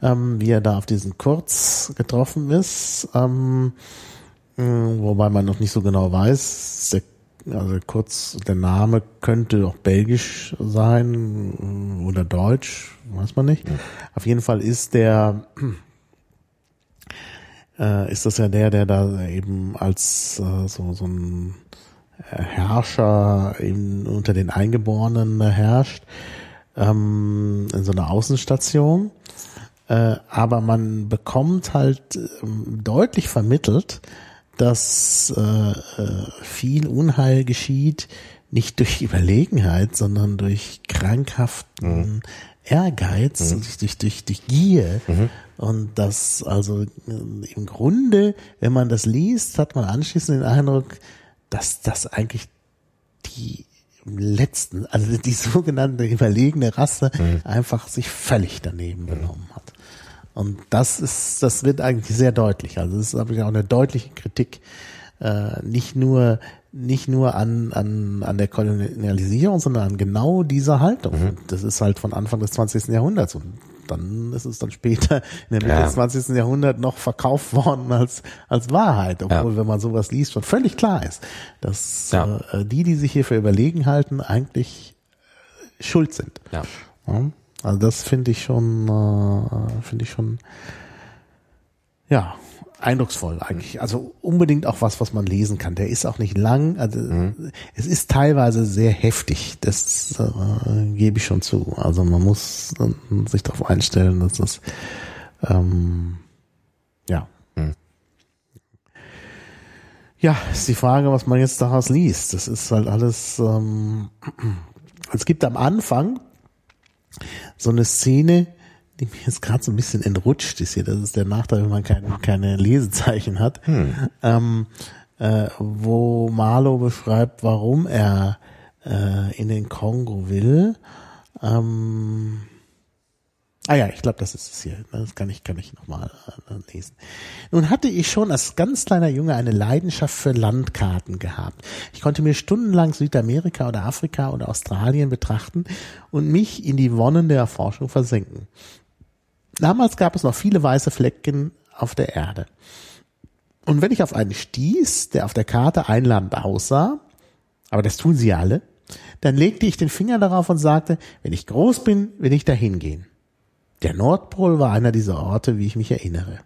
ähm, wie er da auf diesen Kurz getroffen ist, ähm, äh, wobei man noch nicht so genau weiß, der, also Kurz, der Name könnte auch belgisch sein oder deutsch, weiß man nicht. Ja. Auf jeden Fall ist der äh, ist das ja der, der da eben als äh, so, so ein Herrscher in, unter den Eingeborenen herrscht, ähm, in so einer Außenstation. Äh, aber man bekommt halt äh, deutlich vermittelt, dass äh, äh, viel Unheil geschieht, nicht durch Überlegenheit, sondern durch krankhaften mhm. Ehrgeiz, mhm. durch, durch, durch Gier. Mhm. Und das also im Grunde, wenn man das liest, hat man anschließend den Eindruck, dass das eigentlich die letzten, also die sogenannte überlegene Rasse mhm. einfach sich völlig daneben mhm. benommen hat. Und das ist, das wird eigentlich sehr deutlich. Also das ist aber auch eine deutliche Kritik, äh, nicht nur nicht nur an, an, an der Kolonialisierung, sondern an genau dieser Haltung. Mhm. Das ist halt von Anfang des 20. Jahrhunderts und dann ist es dann später in der Mitte ja. des 20. Jahrhunderts noch verkauft worden als, als Wahrheit, obwohl, ja. wenn man sowas liest, schon völlig klar ist, dass ja. äh, die, die sich hier für überlegen halten, eigentlich schuld sind. Ja. Also das finde ich schon, äh, finde ich schon, ja, eindrucksvoll eigentlich. Also unbedingt auch was, was man lesen kann. Der ist auch nicht lang. Also mhm. es ist teilweise sehr heftig. Das äh, gebe ich schon zu. Also man muss äh, sich darauf einstellen, dass das ähm, ja. Mhm. Ja, ist die Frage, was man jetzt daraus liest. Das ist halt alles. Ähm, es gibt am Anfang so eine Szene, die mir jetzt gerade so ein bisschen entrutscht ist hier. Das ist der Nachteil, wenn man keine, keine Lesezeichen hat. Hm. Ähm, äh, wo Marlow beschreibt, warum er äh, in den Kongo will. Ähm, Ah ja, ich glaube, das ist es hier. Das kann ich, kann ich nochmal äh, lesen. Nun hatte ich schon als ganz kleiner Junge eine Leidenschaft für Landkarten gehabt. Ich konnte mir stundenlang Südamerika oder Afrika oder Australien betrachten und mich in die Wonnen der Erforschung versenken. Damals gab es noch viele weiße Flecken auf der Erde. Und wenn ich auf einen stieß, der auf der Karte ein Land aussah, aber das tun sie alle, dann legte ich den Finger darauf und sagte, wenn ich groß bin, will ich dahin gehen. Der Nordpol war einer dieser Orte, wie ich mich erinnere.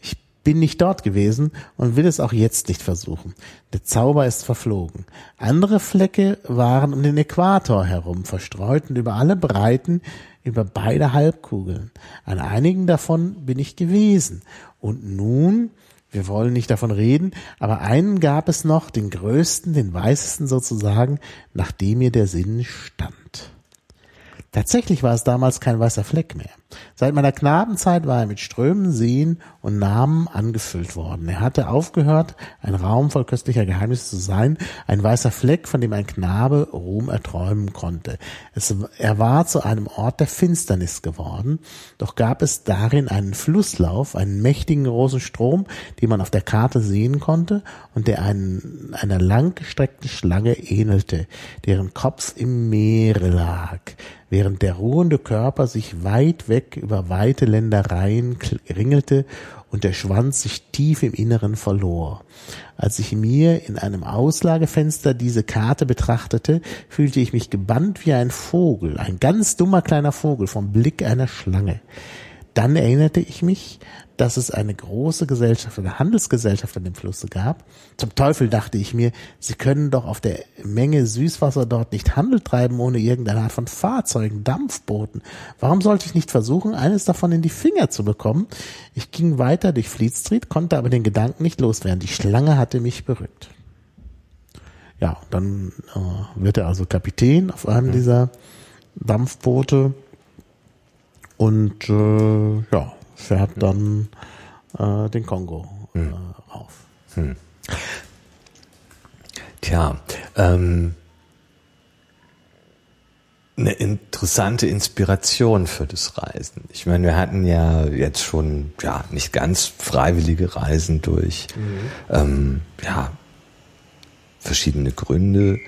Ich bin nicht dort gewesen und will es auch jetzt nicht versuchen. Der Zauber ist verflogen. Andere Flecke waren um den Äquator herum verstreut und über alle Breiten über beide Halbkugeln. An einigen davon bin ich gewesen. Und nun, wir wollen nicht davon reden, aber einen gab es noch, den größten, den weißesten sozusagen, nach dem mir der Sinn stand. Tatsächlich war es damals kein weißer Fleck mehr. Seit meiner Knabenzeit war er mit Strömen, Seen und Namen angefüllt worden. Er hatte aufgehört, ein Raum voll köstlicher Geheimnisse zu sein, ein weißer Fleck, von dem ein Knabe Ruhm erträumen konnte. Es, er war zu einem Ort der Finsternis geworden, doch gab es darin einen Flusslauf, einen mächtigen großen Strom, den man auf der Karte sehen konnte und der einen, einer langgestreckten Schlange ähnelte, deren Kopf im Meere lag während der ruhende Körper sich weit weg über weite Ländereien ringelte und der Schwanz sich tief im Inneren verlor. Als ich mir in einem Auslagefenster diese Karte betrachtete, fühlte ich mich gebannt wie ein Vogel, ein ganz dummer kleiner Vogel vom Blick einer Schlange. Dann erinnerte ich mich, dass es eine große Gesellschaft, eine Handelsgesellschaft an dem Flusse gab. Zum Teufel dachte ich mir, sie können doch auf der Menge Süßwasser dort nicht Handel treiben ohne irgendeine Art von Fahrzeugen, Dampfbooten. Warum sollte ich nicht versuchen, eines davon in die Finger zu bekommen? Ich ging weiter durch Fleet Street, konnte aber den Gedanken nicht loswerden. Die Schlange hatte mich berückt. Ja, dann äh, wird er also Kapitän auf einem mhm. dieser Dampfboote und äh, ja, fährt dann äh, den Kongo äh, hm. rauf. Hm.
Tja, ähm, eine interessante Inspiration für das Reisen. Ich meine, wir hatten ja jetzt schon ja nicht ganz freiwillige Reisen durch mhm. ähm, ja verschiedene Gründe,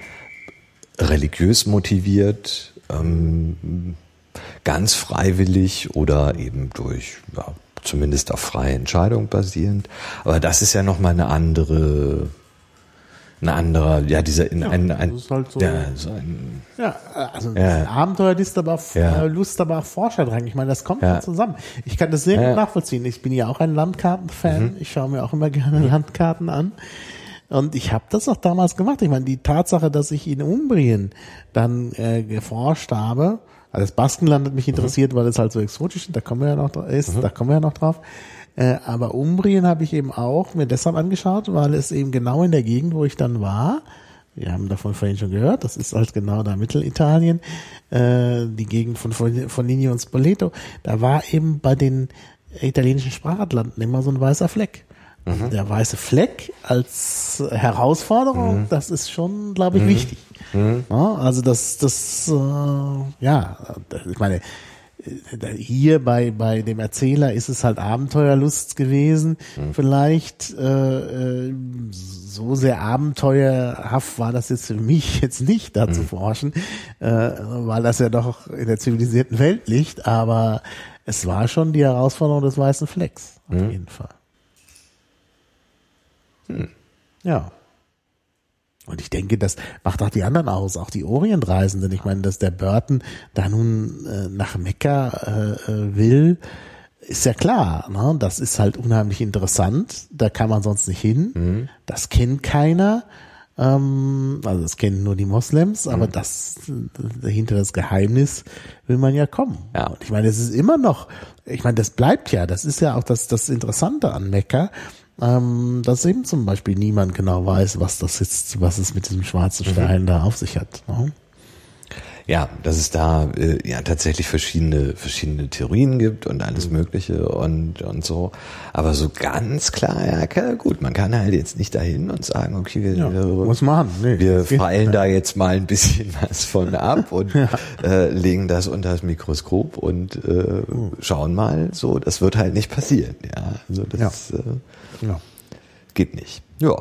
religiös motiviert, ähm, ganz freiwillig oder eben durch, ja, zumindest auf freie Entscheidung basierend. Aber das ist ja nochmal eine andere, eine andere, ja, dieser, in, ja, ein, ein, das ist halt so,
ja, so ein, ja, also ja. Abenteuerlust, aber, ja. Lust, aber auch Forscherdrang. Ich meine, das kommt ja. zusammen. Ich kann das sehr gut nachvollziehen. Ich bin ja auch ein Landkartenfan. Mhm. Ich schaue mir auch immer gerne mhm. Landkarten an. Und ich habe das auch damals gemacht. Ich meine, die Tatsache, dass ich in Umbrien dann äh, geforscht habe, also das Baskenland hat mich interessiert, mhm. weil es halt so exotisch ist, da kommen wir ja noch ist, mhm. da kommen wir ja noch drauf. Äh, aber Umbrien habe ich eben auch mir deshalb angeschaut, weil es eben genau in der Gegend, wo ich dann war, wir haben davon vorhin schon gehört, das ist halt genau da Mittelitalien, äh, die Gegend von von Nini und Spoleto, da war eben bei den italienischen Sprachatlanten immer so ein weißer Fleck. Mhm. Der weiße Fleck als Herausforderung, mhm. das ist schon, glaube ich, mhm. wichtig. Mhm. Ja, also das, das, äh, ja, ich meine, hier bei bei dem Erzähler ist es halt Abenteuerlust gewesen. Mhm. Vielleicht äh, äh, so sehr abenteuerhaft war das jetzt für mich jetzt nicht da mhm. zu forschen, äh, weil das ja doch in der zivilisierten Welt liegt. Aber es war schon die Herausforderung des weißen Flecks auf mhm. jeden Fall. Hm. Ja. Und ich denke, das macht auch die anderen aus, auch die Orientreisenden. Ich meine, dass der Burton da nun äh, nach Mekka äh, äh, will, ist ja klar. Ne? Das ist halt unheimlich interessant. Da kann man sonst nicht hin. Mhm. Das kennt keiner. Ähm, also das kennen nur die Moslems, aber mhm. das dahinter das Geheimnis will man ja kommen. Ja. Und ich meine, es ist immer noch, ich meine, das bleibt ja, das ist ja auch das, das Interessante an Mekka ähm, dass eben zum Beispiel niemand genau weiß, was das jetzt, was es mit diesem schwarzen mhm. Stein mhm. da auf sich hat. Ne?
Ja, dass es da äh, ja tatsächlich verschiedene verschiedene Theorien gibt und alles mhm. Mögliche und und so. Aber so ganz klar, ja gut, man kann halt jetzt nicht dahin und sagen, okay, wir, ja, wir,
muss machen.
Nee, wir feilen da jetzt mal ein bisschen was von ab und ja. äh, legen das unter das Mikroskop und äh, mhm. schauen mal. So, das wird halt nicht passieren. Ja, also das. Ja. Äh. Geht nicht. Ja.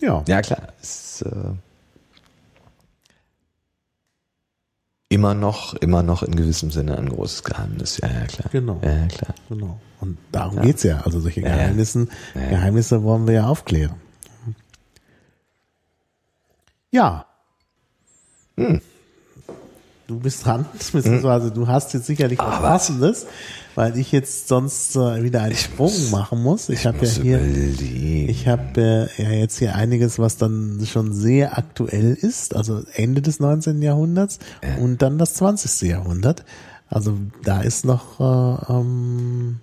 Ja. Ja, klar. Ist, äh, immer noch, immer noch in gewissem Sinne ein großes Geheimnis. Ja, ja, klar.
Genau.
Ja, ja klar.
Genau. Und darum ja. geht's ja. Also solche Geheimnissen, ja. Geheimnisse wollen wir ja aufklären. Ja. Hm. Du bist dran, beziehungsweise du hast jetzt sicherlich was Passendes weil ich jetzt sonst äh, wieder einen ich Sprung muss, machen muss. Ich, ich habe ja hier, überlegen. ich habe äh, ja jetzt hier einiges, was dann schon sehr aktuell ist, also Ende des 19. Jahrhunderts äh. und dann das 20. Jahrhundert. Also da ist noch äh, ähm,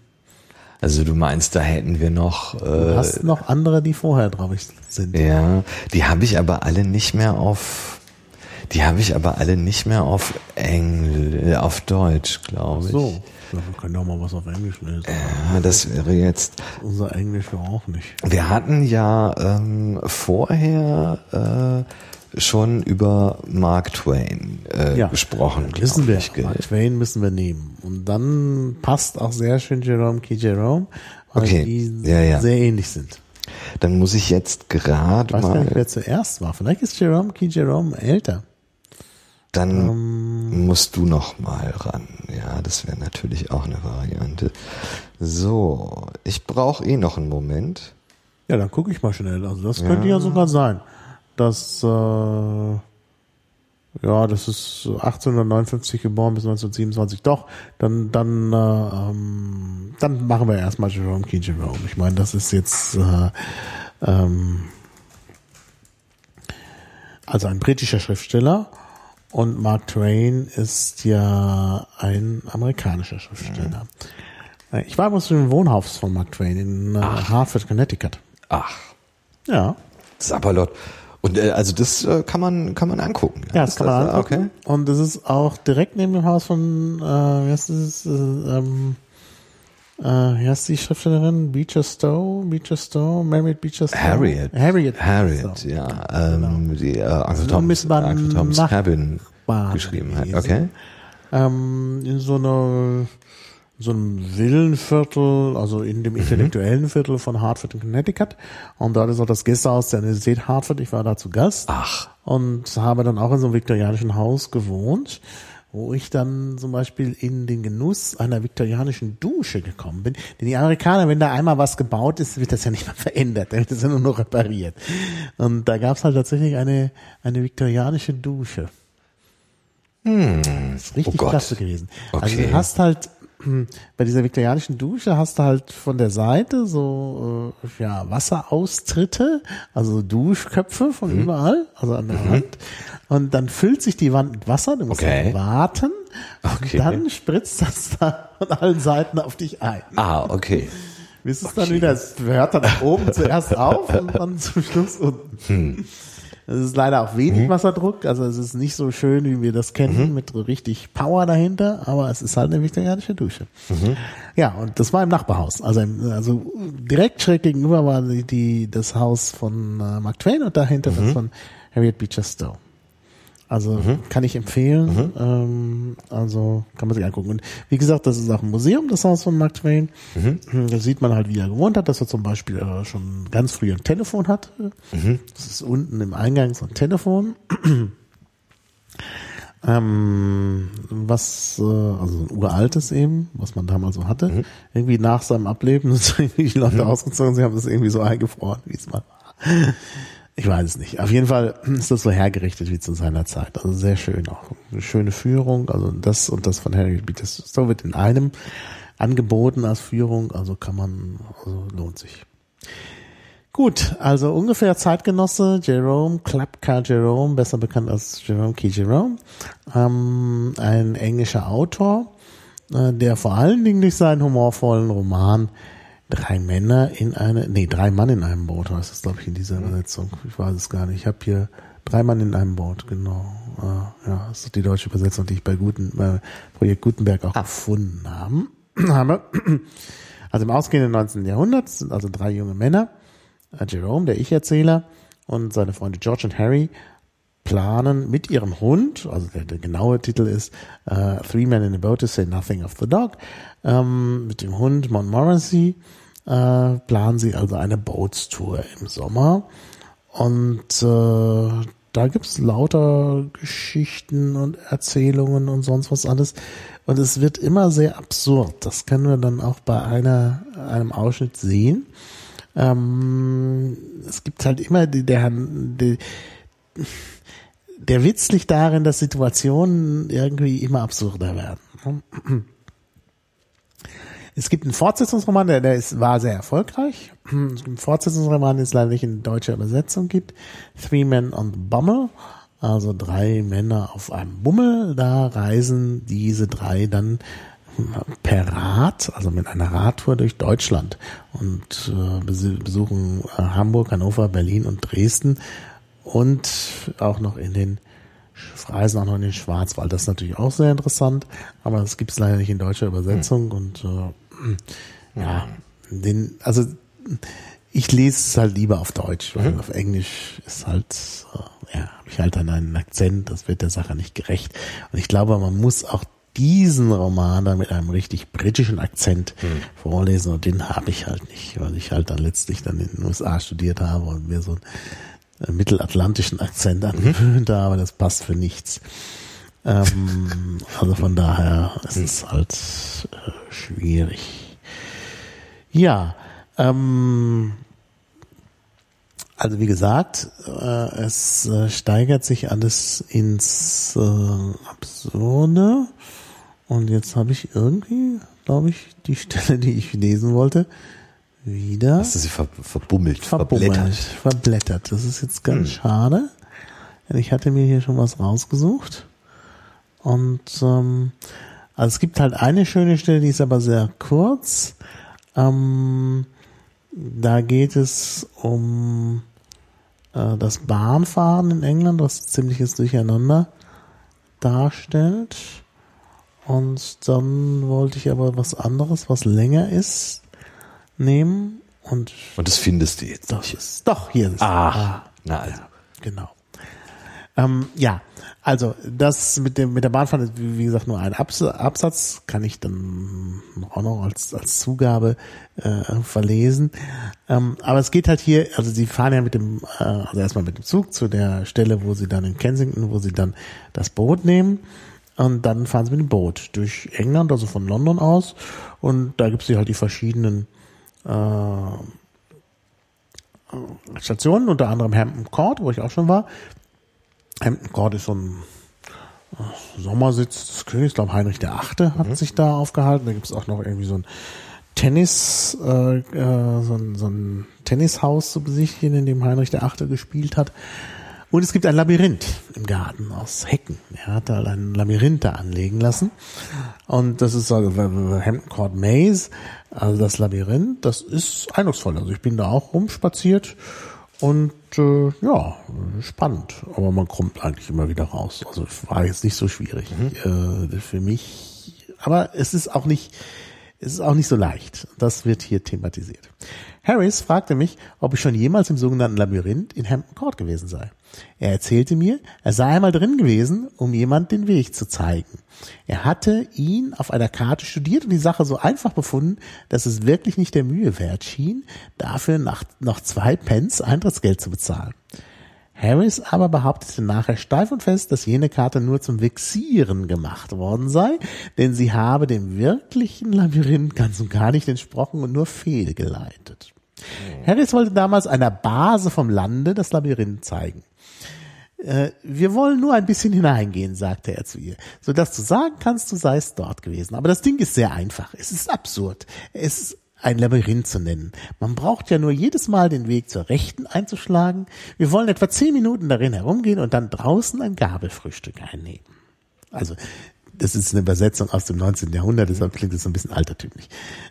also du meinst, da hätten wir noch. Äh,
du hast noch andere, die vorher drauf sind.
Ja, die habe ich aber alle nicht mehr auf Die habe ich aber alle nicht mehr auf Engl auf Deutsch, glaube ich.
So, wir können doch mal was auf Englisch lesen.
Ja, das wäre jetzt.
Unser Englisch ja auch nicht.
Wir hatten ja ähm, vorher äh, schon über Mark Twain äh,
Ja,
gesprochen.
Wissen wir.
ich?
Mark Twain müssen wir nehmen. Und dann passt auch sehr schön Jerome Key Jerome, weil
Okay.
die
Ja, ja.
sehr ähnlich sind.
Dann muss ich jetzt gerade
Ich weiß gar nicht,
mal.
wer zuerst war. Vielleicht ist Jerome Key Jerome älter.
Dann
Ähm.
musst du noch mal ran. Ja, das wäre natürlich auch eine Variante. So, ich brauche eh noch einen Moment.
Ja, dann gucke ich mal schnell. Also das könnte ja sogar sein. dass äh, ja, das ist 1859 geboren bis 1927. Doch, dann dann äh, ähm, dann machen wir erstmal Jerome Key Jerome. Ich meine, das ist jetzt äh, ähm, also ein britischer Schriftsteller und Mark Twain ist ja ein amerikanischer Schriftsteller. Äh, Ich war übrigens im Wohnhaus von Mark Twain in äh, Hartford, Connecticut.
Ach,
Ja,
Sapperlot. Und äh, also das äh, kann man kann man angucken.
ja, das kann man
äh,
angucken.
Okay.
Und das ist auch direkt neben dem Haus von, äh, wie heißt das, äh, ähm, äh, wie heißt die Schriftstellerin? Beecher Stowe? Beecher Stowe? Married Beecher Stowe?
Harriet.
Harriet.
Harriet,
Stowe.
ja. Ähm, Die äh, Uncle
So
Tom's, Uncle Tom's Cabin geschrieben hat. Okay.
ähm, in so einer so einem Villenviertel, also in
Mhm.
dem intellektuellen Viertel von Hartford in Connecticut. Und dort ist auch das Gästehaus der Universität Hartford. Ich war da zu Gast
Ach,
und habe dann auch in so einem viktorianischen Haus gewohnt, wo ich dann zum Beispiel in den Genuss einer viktorianischen Dusche gekommen bin. Denn die Amerikaner, wenn da einmal was gebaut ist, wird das ja nicht mehr verändert, dann wird das ja nur noch repariert. Und da gab es halt tatsächlich eine, eine viktorianische Dusche. Das ist richtig
Oh
klasse gewesen. Also
Okay.
du hast halt hm, bei dieser viktorianischen Dusche hast du halt von der Seite so äh, ja Wasseraustritte, also Duschköpfe von
Mhm.
überall, also an der Wand. Und dann füllt sich die Wand mit Wasser, du musst
Okay.
warten.
Okay.
Und dann spritzt das da von allen Seiten auf dich ein.
ah, okay.
Bis es dann wieder, es hört dann oben zuerst auf und dann zum Schluss unten.
Hm.
Es ist leider auch wenig
Mhm.
Wasserdruck, also es ist nicht so schön, wie wir das kennen, mit so richtig Power dahinter, aber es ist halt eine viktorianische Dusche.
Mhm.
Ja, und das war im Nachbarhaus. Also, im, also direkt schräg gegenüber war die, die das Haus von äh, Mark Twain und dahinter
Mhm.
das von Harriet Beecher Stowe. Also kann ich empfehlen.
Mhm.
Ähm, also kann man sich angucken. Und wie gesagt, das ist auch ein Museum, das Haus von Mark Twain.
Mhm.
Da sieht man halt, wie er gewohnt hat, dass er zum Beispiel äh, schon ganz früh ein Telefon hat.
Mhm.
Das ist unten im Eingang so ein Telefon. ähm, was, äh, also ein uraltes eben, was man damals so hatte.
Mhm.
Irgendwie nach seinem Ableben sind die Leute ausgezogen, sie haben das irgendwie so eingefroren, wie es mal war. Ich weiß es nicht. Auf jeden Fall ist das so hergerichtet wie zu seiner Zeit. Also sehr schön auch. Eine schöne Führung. Also das und das von Harry Beat Stowe wird in einem angeboten als Führung. Also kann man, also lohnt sich. Gut, also ungefähr Zeitgenosse Jerome Klapka Jerome, besser bekannt als Jerome Key Jerome, ähm, ein englischer Autor, äh, der vor allen Dingen durch seinen humorvollen Roman Drei Männer in eine, nee, drei Mann in einem Boot heißt es, glaube ich, in dieser Übersetzung. Ich weiß es gar nicht. Ich habe hier drei Mann in einem Boot, genau. Äh, ja, das ist die deutsche Übersetzung, die ich bei Guten, bei Projekt Gutenberg auch gefunden haben, habe. Also im ausgehenden 19. Jahrhundert sind also drei junge Männer, äh, Jerome, der Ich-Erzähler, und seine Freunde George und Harry planen mit ihrem Hund, also der, der genaue Titel ist äh, Three Men in a Boat to Say Nothing of the Dog, ähm, mit dem Hund Montmorency äh, planen sie also eine Boatstour im Sommer und äh, da gibt's lauter Geschichten und Erzählungen und sonst was alles. Und es wird immer sehr absurd. Das können wir dann auch bei einer, einem Ausschnitt sehen. Ähm, es gibt halt immer die, der, die, der Witz liegt darin, dass Situationen irgendwie immer absurder werden. Es gibt einen Fortsetzungsroman, der, der ist, war sehr erfolgreich. Es gibt einen Fortsetzungsroman, den es leider nicht in deutscher Übersetzung gibt. Three Men on the Bummel. Also drei Männer auf einem Bummel. Da reisen diese drei dann per Rad, also mit einer Radtour durch Deutschland und äh, besuchen äh, Hamburg, Hannover, Berlin und Dresden und auch noch in den Reisen auch noch in den Schwarzwald. Das ist natürlich auch sehr interessant, aber das gibt es leider nicht in deutscher Übersetzung und äh, ja, den, also ich lese es halt lieber auf Deutsch, weil
Mhm.
auf Englisch ist halt, äh, ja, habe ich halt dann einen Akzent, das wird der Sache nicht gerecht. Und ich glaube, man muss auch diesen Roman dann mit einem richtig britischen Akzent
Mhm.
vorlesen und den habe ich halt nicht, weil ich halt dann letztlich dann in den USA studiert habe und mir so äh, mittelatlantischen Akzent
Mhm.
angewöhnt habe, das passt für nichts. Ähm, also von daher ist es halt äh, schwierig. Ja, ähm, also wie gesagt, äh, es äh, steigert sich alles ins äh, Absurde. Und jetzt habe ich irgendwie, glaube ich, die Stelle, die ich lesen wollte, wieder
Hast du sie ver verbummelt,
verbummelt,
verblättert?
verblättert. Das ist jetzt ganz
Hm.
schade. Ich hatte mir hier schon was rausgesucht. Und ähm, also es gibt halt eine schöne Stelle, die ist aber sehr kurz. Ähm, da geht es um äh, das Bahnfahren in England, das ziemliches Durcheinander darstellt. Und dann wollte ich aber was anderes, was länger ist, nehmen. Und
Und das findest du jetzt
das ist doch hier. Ist,
Ah, na also.
Genau. Ähm, ja, also das mit dem mit der Bahnfahrt ist wie gesagt nur ein Abs Absatz, kann ich dann auch noch als als Zugabe äh, verlesen. Ähm, aber es geht halt hier, also sie fahren ja mit dem, äh, also erstmal mit dem Zug zu der Stelle, wo sie dann in Kensington, wo sie dann das Boot nehmen. Und dann fahren sie mit dem Boot durch England, also von London aus. Und da gibt es halt die verschiedenen Stationen, unter anderem Hampton Court, wo ich auch schon war. Hampton Court ist so ein äh, Sommersitz des Königs, ich glaube Heinrich der Achte hat sich da aufgehalten. Da gibt es auch noch irgendwie so ein Tennis, äh, äh, so, ein, so ein Tennishaus zu besichtigen, in dem Heinrich der Achte gespielt hat. Und es gibt ein Labyrinth im Garten aus Hecken. Er hat da ein Labyrinth da anlegen lassen. Und das ist also Hampton Court Maze, also das Labyrinth, das ist eindrucksvoll. Also ich bin da auch rumspaziert und äh, ja, spannend. Aber man kommt eigentlich immer wieder raus. Also war jetzt nicht so schwierig äh, für mich. Aber es ist auch nicht, es ist auch nicht so leicht. Das wird hier thematisiert. Harris fragte mich, ob ich schon jemals im sogenannten Labyrinth in Hampton Court gewesen sei. Er erzählte mir, er sei einmal drin gewesen, um jemand den Weg zu zeigen. Er hatte ihn auf einer Karte studiert und die Sache so einfach befunden, dass es wirklich nicht der Mühe wert schien, dafür noch zwei Pence Eintrittsgeld zu bezahlen. Harris aber behauptete nachher steif und fest, dass jene Karte nur zum Vexieren gemacht worden sei, denn sie habe dem wirklichen Labyrinth ganz und gar nicht entsprochen und nur fehlgeleitet. Harris wollte damals einer Base vom Lande das Labyrinth zeigen. Äh, wir wollen nur ein bisschen hineingehen, sagte er zu ihr, so dass du sagen kannst, du seist dort gewesen. Aber das Ding ist sehr einfach. Es ist absurd. Es ist ein Labyrinth zu nennen. Man braucht ja nur jedes Mal den Weg zur Rechten einzuschlagen. Wir wollen etwa zehn Minuten darin herumgehen und dann draußen ein Gabelfrühstück einnehmen. Also, das ist eine Übersetzung aus dem 19. Jahrhundert, deshalb klingt es so ein bisschen altertümlich.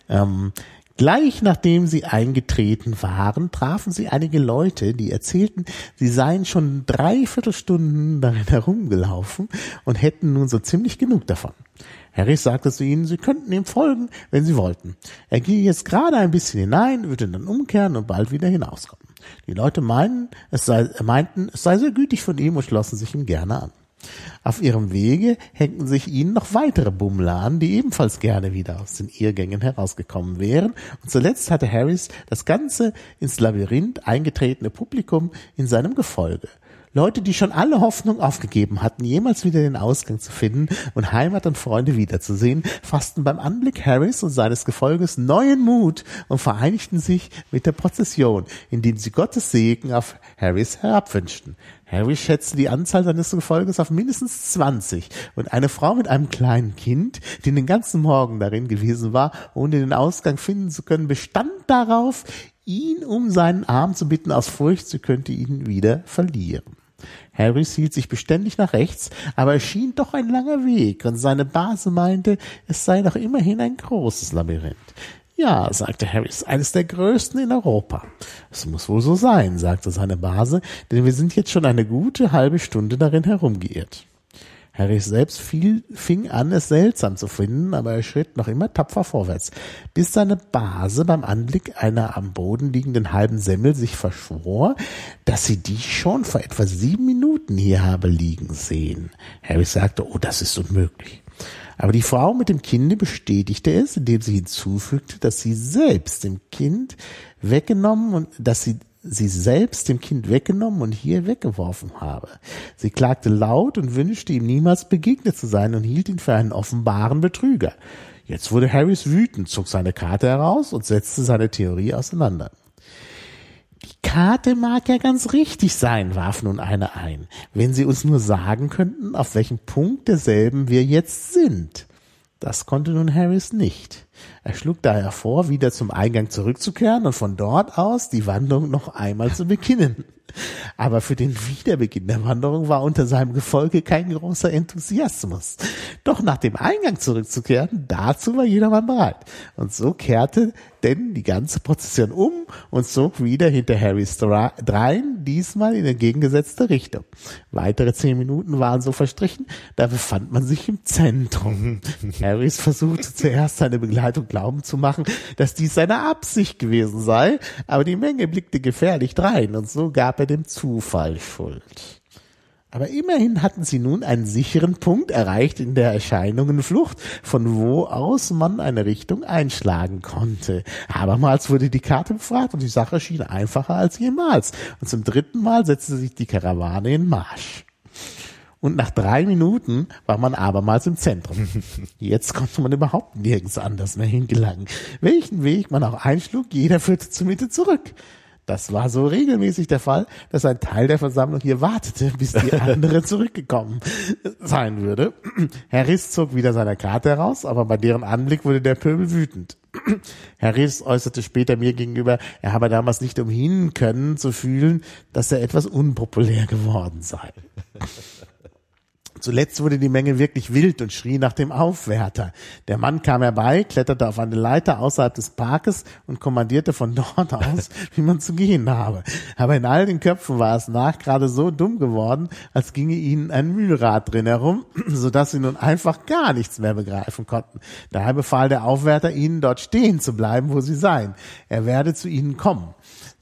Ähm, Gleich nachdem sie eingetreten waren, trafen sie einige Leute, die erzählten, sie seien schon drei Viertelstunden darin herumgelaufen und hätten nun so ziemlich genug davon. Harris sagte zu ihnen, sie könnten ihm folgen, wenn sie wollten. Er gehe jetzt gerade ein bisschen hinein, würde dann umkehren und bald wieder hinauskommen. Die Leute meinen, es sei, meinten, es sei sehr gütig von ihm und schlossen sich ihm gerne an. Auf ihrem Wege hängten sich ihnen noch weitere Bummler an, die ebenfalls gerne wieder aus den Irrgängen herausgekommen wären. Und zuletzt hatte Harris das ganze ins Labyrinth eingetretene Publikum in seinem Gefolge. Leute, die schon alle Hoffnung aufgegeben hatten, jemals wieder den Ausgang zu finden und Heimat und Freunde wiederzusehen, fassten beim Anblick Harris und seines Gefolges neuen Mut und vereinigten sich mit der Prozession, indem sie Gottes Segen auf Harris herabwünschten. Harry schätzte die Anzahl seines Gefolges auf mindestens 20 und eine Frau mit einem kleinen Kind, die den ganzen Morgen darin gewesen war, ohne den Ausgang finden zu können, bestand darauf, ihn um seinen Arm zu bitten, aus Furcht, sie könnte ihn wieder verlieren. Harry hielt sich beständig nach rechts, aber es schien doch ein langer Weg, und seine Base meinte, es sei doch immerhin ein großes Labyrinth. Ja, sagte Harry, ist eines der größten in Europa. Es muss wohl so sein, sagte seine Base, denn wir sind jetzt schon eine gute halbe Stunde darin herumgeirrt. Harry selbst fiel, fing an, es seltsam zu finden, aber er schritt noch immer tapfer vorwärts, bis seine Base beim Anblick einer am Boden liegenden halben Semmel sich verschwor, dass sie die schon vor etwa sieben Minuten hier habe liegen sehen. Harry sagte, oh, das ist unmöglich. Aber die Frau mit dem Kinde bestätigte es, indem sie hinzufügte, dass sie selbst dem Kind weggenommen und dass sie sie selbst dem Kind weggenommen und hier weggeworfen habe. Sie klagte laut und wünschte ihm niemals begegnet zu sein und hielt ihn für einen offenbaren Betrüger. Jetzt wurde Harrys wütend, zog seine Karte heraus und setzte seine Theorie auseinander. Karte mag ja ganz richtig sein, warf nun einer ein, wenn Sie uns nur sagen könnten, auf welchem Punkt derselben wir jetzt sind. Das konnte nun Harris nicht. Er schlug daher vor, wieder zum Eingang zurückzukehren und von dort aus die Wanderung noch einmal zu beginnen. Aber für den Wiederbeginn der Wanderung war unter seinem Gefolge kein großer Enthusiasmus. Doch nach dem Eingang zurückzukehren, dazu war jedermann bereit. Und so kehrte denn die ganze Prozession um und zog wieder hinter Harrys drein, diesmal in entgegengesetzte Richtung. Weitere zehn Minuten waren so verstrichen, da befand man sich im Zentrum. Harrys versuchte zuerst seine Begleitung glauben zu machen, dass dies seine Absicht gewesen sei, aber die Menge blickte gefährlich drein und so gab er dem Zufall Schuld. Aber immerhin hatten sie nun einen sicheren Punkt erreicht in der Erscheinungenflucht, von wo aus man eine Richtung einschlagen konnte. Abermals wurde die Karte befragt und die Sache schien einfacher als jemals. Und zum dritten Mal setzte sich die Karawane in Marsch. Und nach drei Minuten war man abermals im Zentrum. Jetzt konnte man überhaupt nirgends anders mehr hingelangen. Welchen Weg man auch einschlug, jeder führte zur Mitte zurück. Das war so regelmäßig der Fall, dass ein Teil der Versammlung hier wartete, bis die andere zurückgekommen sein würde. Harris zog wieder seine Karte heraus, aber bei deren Anblick wurde der Pöbel wütend. Harris äußerte später mir gegenüber, er habe damals nicht umhin können zu fühlen, dass er etwas unpopulär geworden sei. Zuletzt wurde die Menge wirklich wild und schrie nach dem Aufwärter. Der Mann kam herbei, kletterte auf eine Leiter außerhalb des Parkes und kommandierte von dort aus, wie man zu gehen habe. Aber in all den Köpfen war es nach gerade so dumm geworden, als ginge ihnen ein Mühlrad drin herum, so dass sie nun einfach gar nichts mehr begreifen konnten. Daher befahl der Aufwärter ihnen, dort stehen zu bleiben, wo sie seien. Er werde zu ihnen kommen.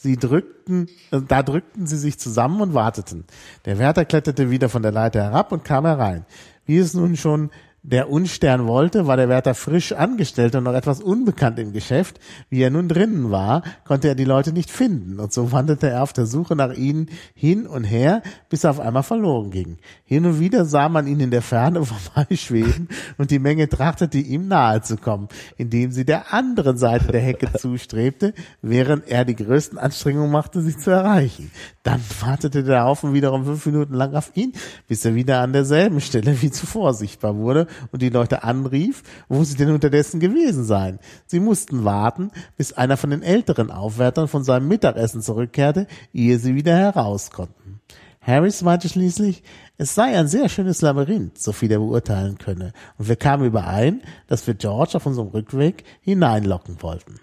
Sie drückten, äh, da drückten sie sich zusammen und warteten. Der Wärter kletterte wieder von der Leiter herab und kam herein. Wie es nun schon der Unstern wollte, war der Wärter frisch angestellt und noch etwas unbekannt im Geschäft. Wie er nun drinnen war, konnte er die Leute nicht finden, und so wanderte er auf der Suche nach ihnen hin und her, bis er auf einmal verloren ging. Hin und wieder sah man ihn in der Ferne vorbeischweben, und die Menge trachtete ihm nahe zu kommen, indem sie der anderen Seite der Hecke zustrebte, während er die größten Anstrengungen machte, sie zu erreichen. Dann wartete der Haufen wiederum fünf Minuten lang auf ihn, bis er wieder an derselben Stelle wie zuvor sichtbar wurde und die Leute anrief, wo sie denn unterdessen gewesen seien. Sie mussten warten, bis einer von den älteren Aufwärtern von seinem Mittagessen zurückkehrte, ehe sie wieder heraus konnten. Harris meinte schließlich, es sei ein sehr schönes Labyrinth, so viel er beurteilen könne, und wir kamen überein, dass wir George auf unserem Rückweg hineinlocken wollten.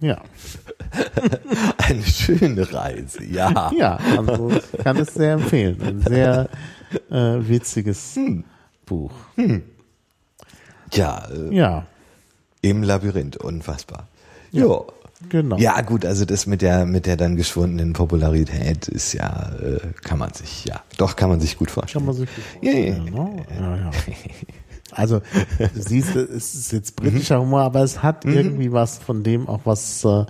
Ja.
Eine schöne Reise, ja.
Ja, also ich kann es sehr empfehlen. Ein sehr äh, witziges hm. Buch. Hm.
Ja, äh,
ja.
Im Labyrinth, unfassbar. Ja. Jo.
Genau.
Ja, gut, also das mit der mit der dann geschwundenen Popularität ist ja, äh, kann man sich, ja, doch kann man sich gut vorstellen.
Kann man sich gut vorstellen. Ne? ja, ja. Also, du siehst, es ist jetzt britischer Humor, aber es hat mhm. irgendwie was von dem auch was, äh,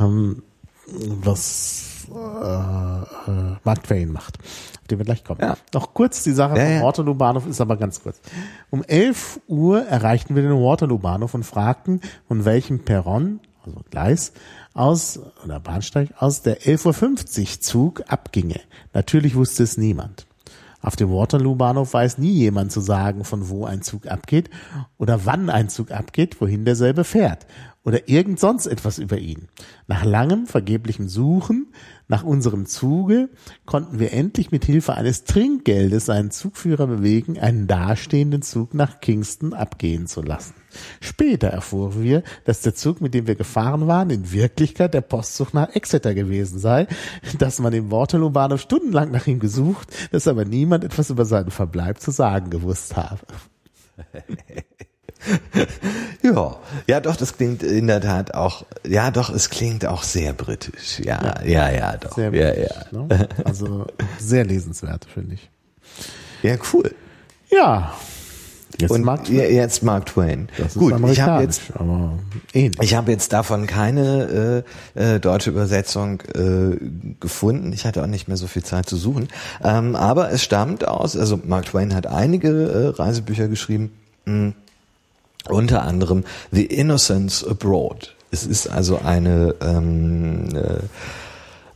ähm, was äh, äh, Mark Twain macht dem wir gleich kommen. Ja. Noch kurz die Sache ja, vom Waterloo-Bahnhof ist aber ganz kurz. Um 11 Uhr erreichten wir den Waterloo-Bahnhof und fragten, von welchem Perron, also Gleis, aus, oder Bahnsteig, aus der 11.50 Uhr Zug abginge. Natürlich wusste es niemand. Auf dem Waterloo-Bahnhof weiß nie jemand zu sagen, von wo ein Zug abgeht oder wann ein Zug abgeht, wohin derselbe fährt oder irgend sonst etwas über ihn. Nach langem vergeblichem Suchen nach unserem Zuge konnten wir endlich mit Hilfe eines Trinkgeldes seinen Zugführer bewegen, einen dastehenden Zug nach Kingston abgehen zu lassen. Später erfuhren wir, dass der Zug, mit dem wir gefahren waren, in Wirklichkeit der Postzug nach Exeter gewesen sei, dass man im Waterloo Bahnhof stundenlang nach ihm gesucht, dass aber niemand etwas über seinen Verbleib zu sagen gewusst habe.
ja, ja, doch, das klingt in der Tat auch, ja, doch, es klingt auch sehr britisch. Ja, ja, ja, ja doch.
Sehr
ja,
britisch,
ja.
Ne? Also sehr lesenswert, finde ich.
Ja, cool.
Ja.
Jetzt Und Mark Twain. jetzt Mark Twain.
Das Gut, ich habe jetzt,
ich habe jetzt davon keine äh, äh, deutsche Übersetzung äh, gefunden. Ich hatte auch nicht mehr so viel Zeit zu suchen. Ähm, aber es stammt aus, also Mark Twain hat einige äh, Reisebücher geschrieben. Mh, hm. Unter anderem The Innocence Abroad. Es ist also eine ähm, äh,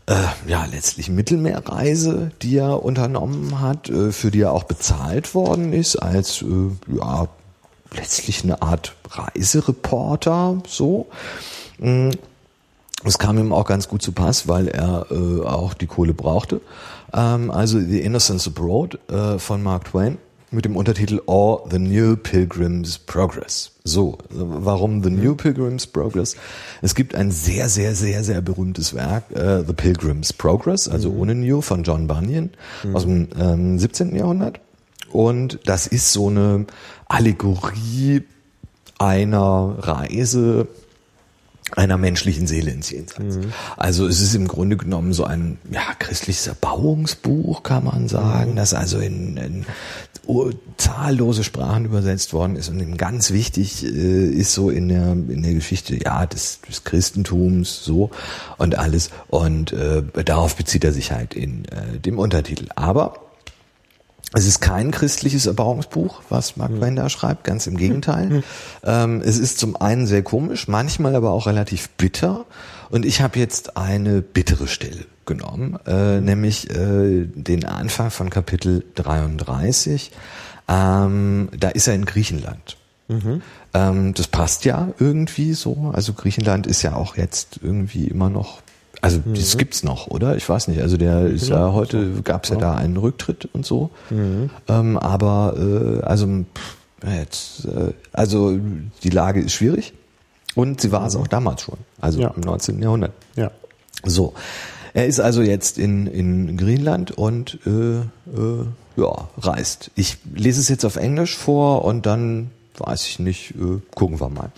äh, ja letztlich Mittelmeerreise, die er unternommen hat, äh, für die er auch bezahlt worden ist als äh, ja letztlich eine Art Reisereporter so. Mm. Es kam ihm auch ganz gut zu Pass, weil er auch die Kohle brauchte. Ähm, also The Innocence Abroad von Mark Twain mit dem Untertitel Or the New Pilgrim's Progress. So, warum The New Pilgrim's Progress? Es gibt ein sehr, sehr, sehr, sehr berühmtes Werk, äh, The Pilgrim's Progress, also mhm. ohne New von John Bunyan mhm. aus dem ähm, 17. Jahrhundert. Und das ist so eine Allegorie einer Reise einer menschlichen Seele ins Jenseits. Mhm. Also es ist im Grunde genommen so ein ja, christliches Erbauungsbuch, kann man sagen, mhm. das also in, in zahllose Sprachen übersetzt worden ist und ganz wichtig äh, ist so in der in der Geschichte ja des, des Christentums so und alles und äh, darauf bezieht er sich halt in äh, dem Untertitel. Aber es ist kein christliches Erbauungsbuch, was Mark Twain da schreibt, ganz im Gegenteil. Hm. Ähm, es ist zum einen sehr komisch, manchmal aber auch relativ bitter. Und ich habe jetzt eine bittere Stelle genommen, äh, nämlich äh, den Anfang von Kapitel 33. Ähm, da ist er in Griechenland. Mhm. Ähm, das passt ja irgendwie so. Also Griechenland ist ja auch jetzt irgendwie immer noch also mhm. das gibt's noch, oder? Ich weiß nicht. Also der ist ja, ja heute so. gab's ja, ja da einen Rücktritt und so. Mhm. Ähm, aber äh, also pff, jetzt, äh, also die Lage ist schwierig und sie war es mhm. auch damals schon, also ja. im 19. Jahrhundert.
Ja.
So. Er ist also jetzt in, in Griechenland und äh, äh, ja, reist. Ich lese es jetzt auf Englisch vor und dann weiß ich nicht, äh, gucken wir mal.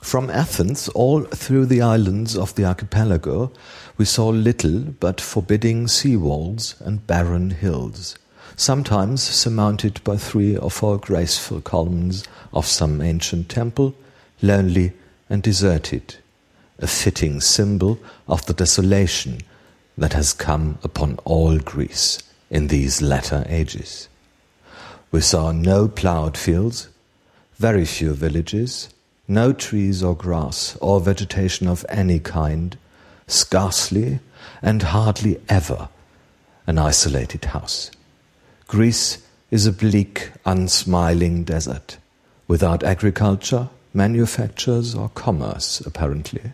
From Athens all through the islands of the archipelago, we saw little but forbidding sea walls and barren hills, sometimes surmounted by three or four graceful columns of some ancient temple, lonely and deserted, a fitting symbol of the desolation that has come upon all Greece in these latter ages. We saw no ploughed fields, very few villages, no trees or grass or vegetation of any kind, scarcely and hardly ever an isolated house. Greece is a bleak, unsmiling desert, without agriculture, manufactures, or commerce, apparently.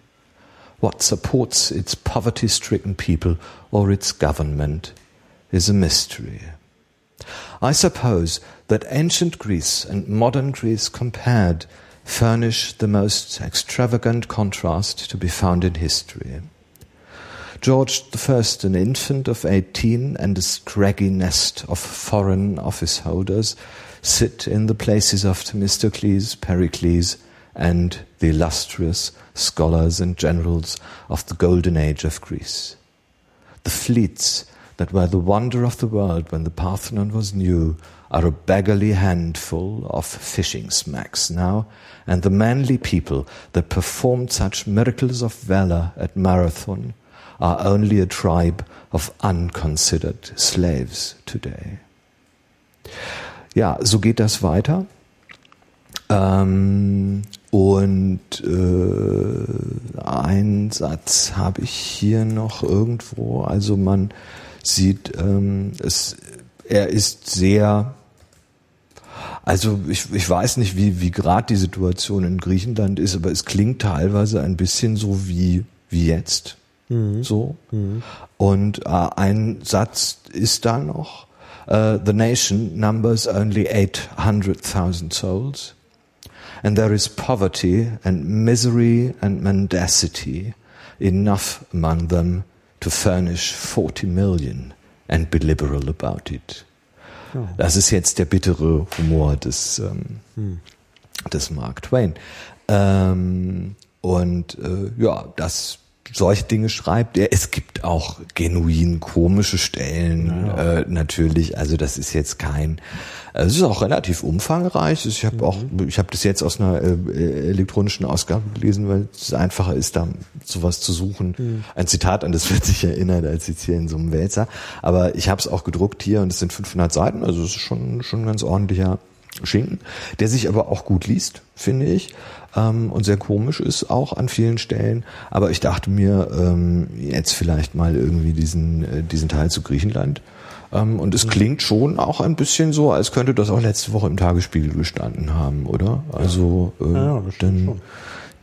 What supports its poverty stricken people or its government is a mystery. I suppose that ancient Greece and modern Greece compared furnish the most extravagant contrast to be found in history. George I, an infant of 18 and a scraggy nest of foreign office holders, sit in the places of Themistocles, Pericles, and the illustrious scholars and generals of the golden age of Greece. The fleets that were the wonder of the world when the Parthenon was new are a beggarly handful of fishing smacks now, and the manly people that performed such miracles of valor at Marathon are only a tribe of unconsidered slaves today. Ja, so geht das weiter. Ähm, und äh, ein Satz habe ich hier noch irgendwo. Also man sieht, ähm, es, er ist sehr Also ich, ich weiß nicht, wie, wie gerade die Situation in Griechenland ist, aber es klingt teilweise ein bisschen so wie, wie jetzt. Mhm. So. Mhm. Und äh, ein Satz ist da noch. Uh, the nation numbers only 800,000 souls. And there is poverty and misery and mendacity enough among them to furnish 40 million and be liberal about it. Das ist jetzt der bittere Humor des, ähm, hm. des Mark Twain. Ähm, und äh, ja, das solche Dinge schreibt er. Es gibt auch genuin komische Stellen ja. äh, natürlich. Also das ist jetzt kein. Äh, es ist auch relativ umfangreich. Ich habe mhm. auch, ich habe das jetzt aus einer äh, elektronischen Ausgabe gelesen, weil es einfacher ist, da sowas zu suchen. Mhm. Ein Zitat an das wird sich erinnert, als jetzt hier in so einem Wälzer. Aber ich habe es auch gedruckt hier und es sind 500 Seiten. Also es ist schon schon ein ganz ordentlicher Schinken, der sich aber auch gut liest, finde ich ähm, und sehr komisch ist auch an vielen Stellen. Aber ich dachte mir, ähm, jetzt vielleicht mal irgendwie diesen, äh, diesen Teil zu Griechenland. Ähm, und es mhm. klingt schon auch ein bisschen so, als könnte das auch letzte Woche im Tagesspiegel gestanden haben, oder? Also äh, ja, ja, denn schon.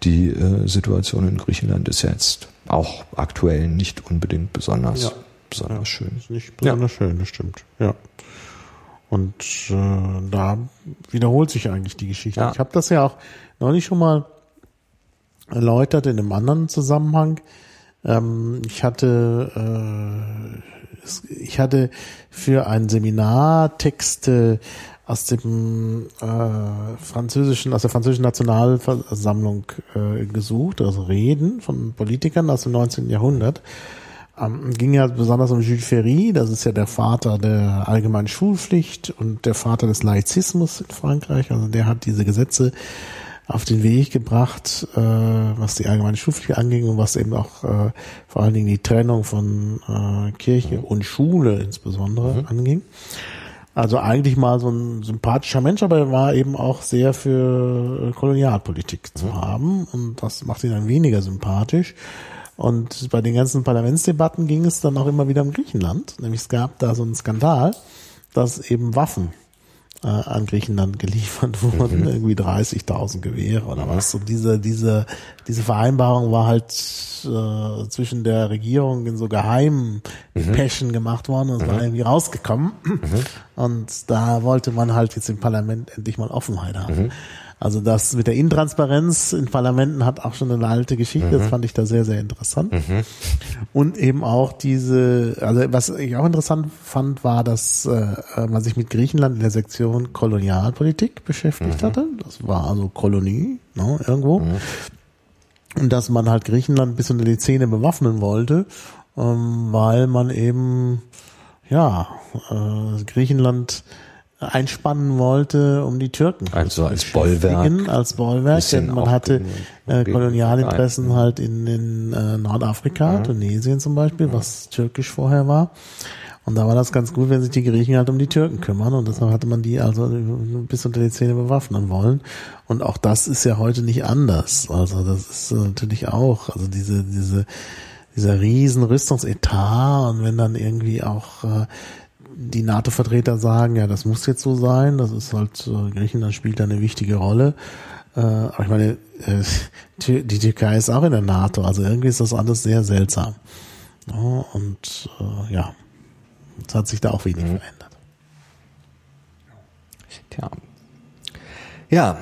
die äh, Situation in Griechenland ist jetzt auch aktuell nicht unbedingt besonders, ja. besonders schön.
Ist nicht besonders schön, das stimmt. Ja. Und äh, da wiederholt sich eigentlich die Geschichte. Ja. Ich habe das ja auch neulich schon mal erläutert in einem anderen Zusammenhang. Ähm, ich hatte äh, ich hatte für ein Seminar Texte aus dem äh, französischen, aus der französischen Nationalversammlung äh, gesucht, also Reden von Politikern aus dem 19. Jahrhundert. Ähm, ging ja besonders um Jules Ferry, das ist ja der Vater der allgemeinen Schulpflicht und der Vater des Laizismus in Frankreich. Also der hat diese Gesetze auf den Weg gebracht, äh, was die allgemeine Schulpflicht anging und was eben auch äh, vor allen Dingen die Trennung von äh, Kirche und Schule insbesondere mhm. anging. Also eigentlich mal so ein sympathischer Mensch, aber er war eben auch sehr für Kolonialpolitik zu mhm. haben und das macht ihn dann weniger sympathisch. Und bei den ganzen Parlamentsdebatten ging es dann auch immer wieder um Griechenland. Nämlich es gab da so einen Skandal, dass eben Waffen äh, an Griechenland geliefert wurden, mhm. irgendwie 30.000 Gewehre oder mhm. was. Und diese, diese, diese Vereinbarung war halt äh, zwischen der Regierung in so geheimen mhm. Päschen gemacht worden und mhm. war irgendwie rausgekommen. Mhm. Und da wollte man halt jetzt im Parlament endlich mal Offenheit haben. Also das mit der Intransparenz in Parlamenten hat auch schon eine alte Geschichte. Mhm. Das fand ich da sehr, sehr interessant. Mhm. Und eben auch diese, also was ich auch interessant fand, war, dass äh, man sich mit Griechenland in der Sektion Kolonialpolitik beschäftigt mhm. hatte. Das war also Kolonie, ne, irgendwo. Mhm. Und dass man halt Griechenland bis unter die Zähne bewaffnen wollte, ähm, weil man eben ja äh, Griechenland einspannen wollte, um die Türken
also als Bollwerk,
als Bollwerk, denn man hatte äh, Kolonialinteressen halt in, in äh, Nordafrika, ja. Tunesien zum Beispiel, ja. was türkisch vorher war. Und da war das ganz gut, wenn sich die Griechen halt um die Türken kümmern. Und deshalb hatte man die also bis unter die Zähne bewaffnen wollen. Und auch das ist ja heute nicht anders. Also das ist natürlich auch, also diese, diese, dieser riesen Rüstungsetat und wenn dann irgendwie auch äh, die NATO-Vertreter sagen, ja, das muss jetzt so sein, das ist halt, äh, Griechenland spielt da eine wichtige Rolle. Äh, aber ich meine, äh, die Türkei ist auch in der NATO, also irgendwie ist das alles sehr seltsam. Und ja, es hat sich da auch wenig mhm. verändert.
Tja. Ja.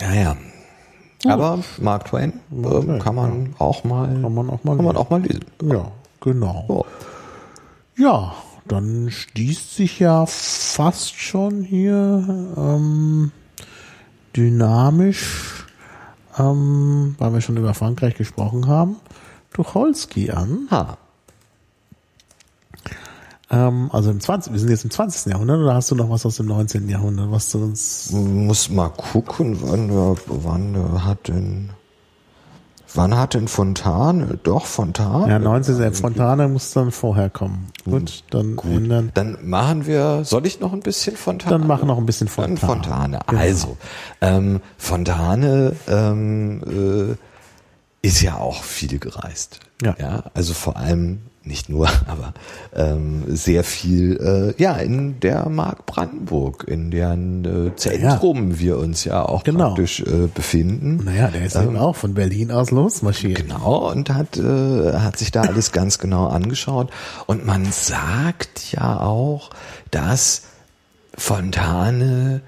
Ja, ja. Aber Mark Twain äh, kann man auch mal
kann man auch mal,
kann man auch mal lesen.
Ja, genau. So. Ja, dann schließt sich ja fast schon hier ähm, dynamisch, ähm, weil wir schon über Frankreich gesprochen haben, Tucholsky an. Ha. Ähm, also im 20. Wir sind jetzt im 20. Jahrhundert oder hast du noch was aus dem 19. Jahrhundert, was du uns.
Muss mal gucken, wann, wann hat denn Wann hat denn Fontane? Doch, Fontane.
Ja, 19. Fontane muss dann vorher kommen. Gut, dann
Gut. ändern. Dann machen wir, soll ich noch ein bisschen Fontane?
Dann machen noch ein bisschen
Fontane. Dann Fontane. Genau. Also, ähm, Fontane ähm, äh, ist ja auch viel gereist. Ja. ja. Also vor allem nicht nur, aber ähm, sehr viel äh, ja in der Mark Brandenburg, in deren äh, Zentrum ja. wir uns ja auch genau. praktisch äh, befinden.
Naja, der ist ähm, eben auch von Berlin aus losmarschiert.
Genau, und hat, äh, hat sich da alles ganz genau angeschaut. Und man sagt ja auch, dass Fontane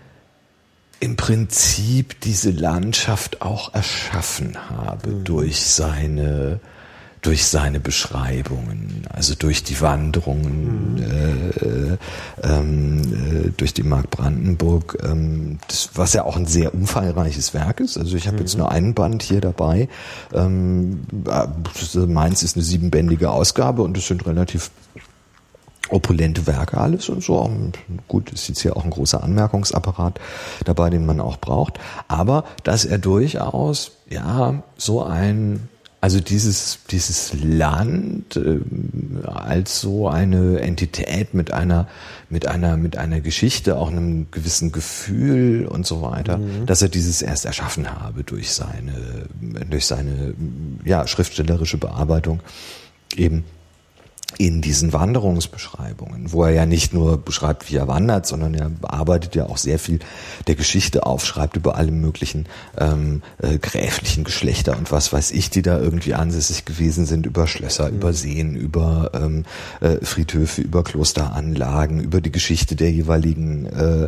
im Prinzip diese Landschaft auch erschaffen habe mhm. durch seine durch seine Beschreibungen, also durch die Wanderungen, mhm. äh, ähm, äh, durch die Mark Brandenburg, ähm, das, was ja auch ein sehr umfangreiches Werk ist. Also ich habe mhm. jetzt nur einen Band hier dabei. Ähm, äh, meins ist eine siebenbändige Ausgabe und es sind relativ opulente Werke alles und so. Gut, ist jetzt hier auch ein großer Anmerkungsapparat dabei, den man auch braucht. Aber dass er durchaus, ja, so ein also dieses, dieses Land äh, als so eine Entität mit einer, mit einer, mit einer Geschichte, auch einem gewissen Gefühl und so weiter, mhm. dass er dieses erst erschaffen habe durch seine, durch seine, ja, schriftstellerische Bearbeitung eben in diesen Wanderungsbeschreibungen, wo er ja nicht nur beschreibt, wie er wandert, sondern er arbeitet ja auch sehr viel der Geschichte auf, schreibt über alle möglichen ähm, äh, gräflichen Geschlechter und was weiß ich, die da irgendwie ansässig gewesen sind, über Schlösser, mhm. über Seen, über ähm, äh, Friedhöfe, über Klosteranlagen, über die Geschichte der jeweiligen, äh,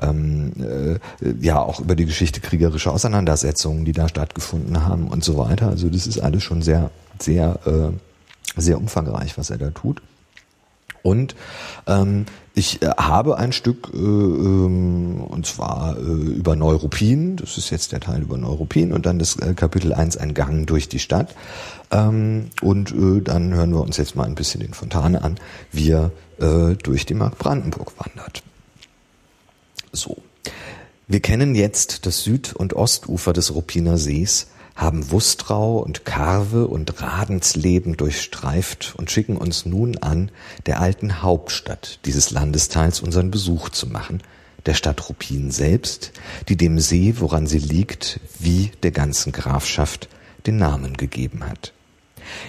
ähm, äh, ja auch über die Geschichte kriegerischer Auseinandersetzungen, die da stattgefunden haben und so weiter. Also das ist alles schon sehr, sehr äh, sehr umfangreich, was er da tut. Und ähm, ich äh, habe ein Stück, äh, ähm, und zwar äh, über Neuruppin, das ist jetzt der Teil über Neuruppin, und dann das äh, Kapitel 1, ein Gang durch die Stadt. Ähm, und äh, dann hören wir uns jetzt mal ein bisschen den Fontane an, wie er äh, durch die Mark Brandenburg wandert. So. Wir kennen jetzt das Süd- und Ostufer des Ruppiner Sees, haben Wustrau und Karve und Radensleben durchstreift und schicken uns nun an, der alten Hauptstadt dieses Landesteils unseren Besuch zu machen, der Stadt Ruppin selbst, die dem See, woran sie liegt, wie der ganzen Grafschaft den Namen gegeben hat.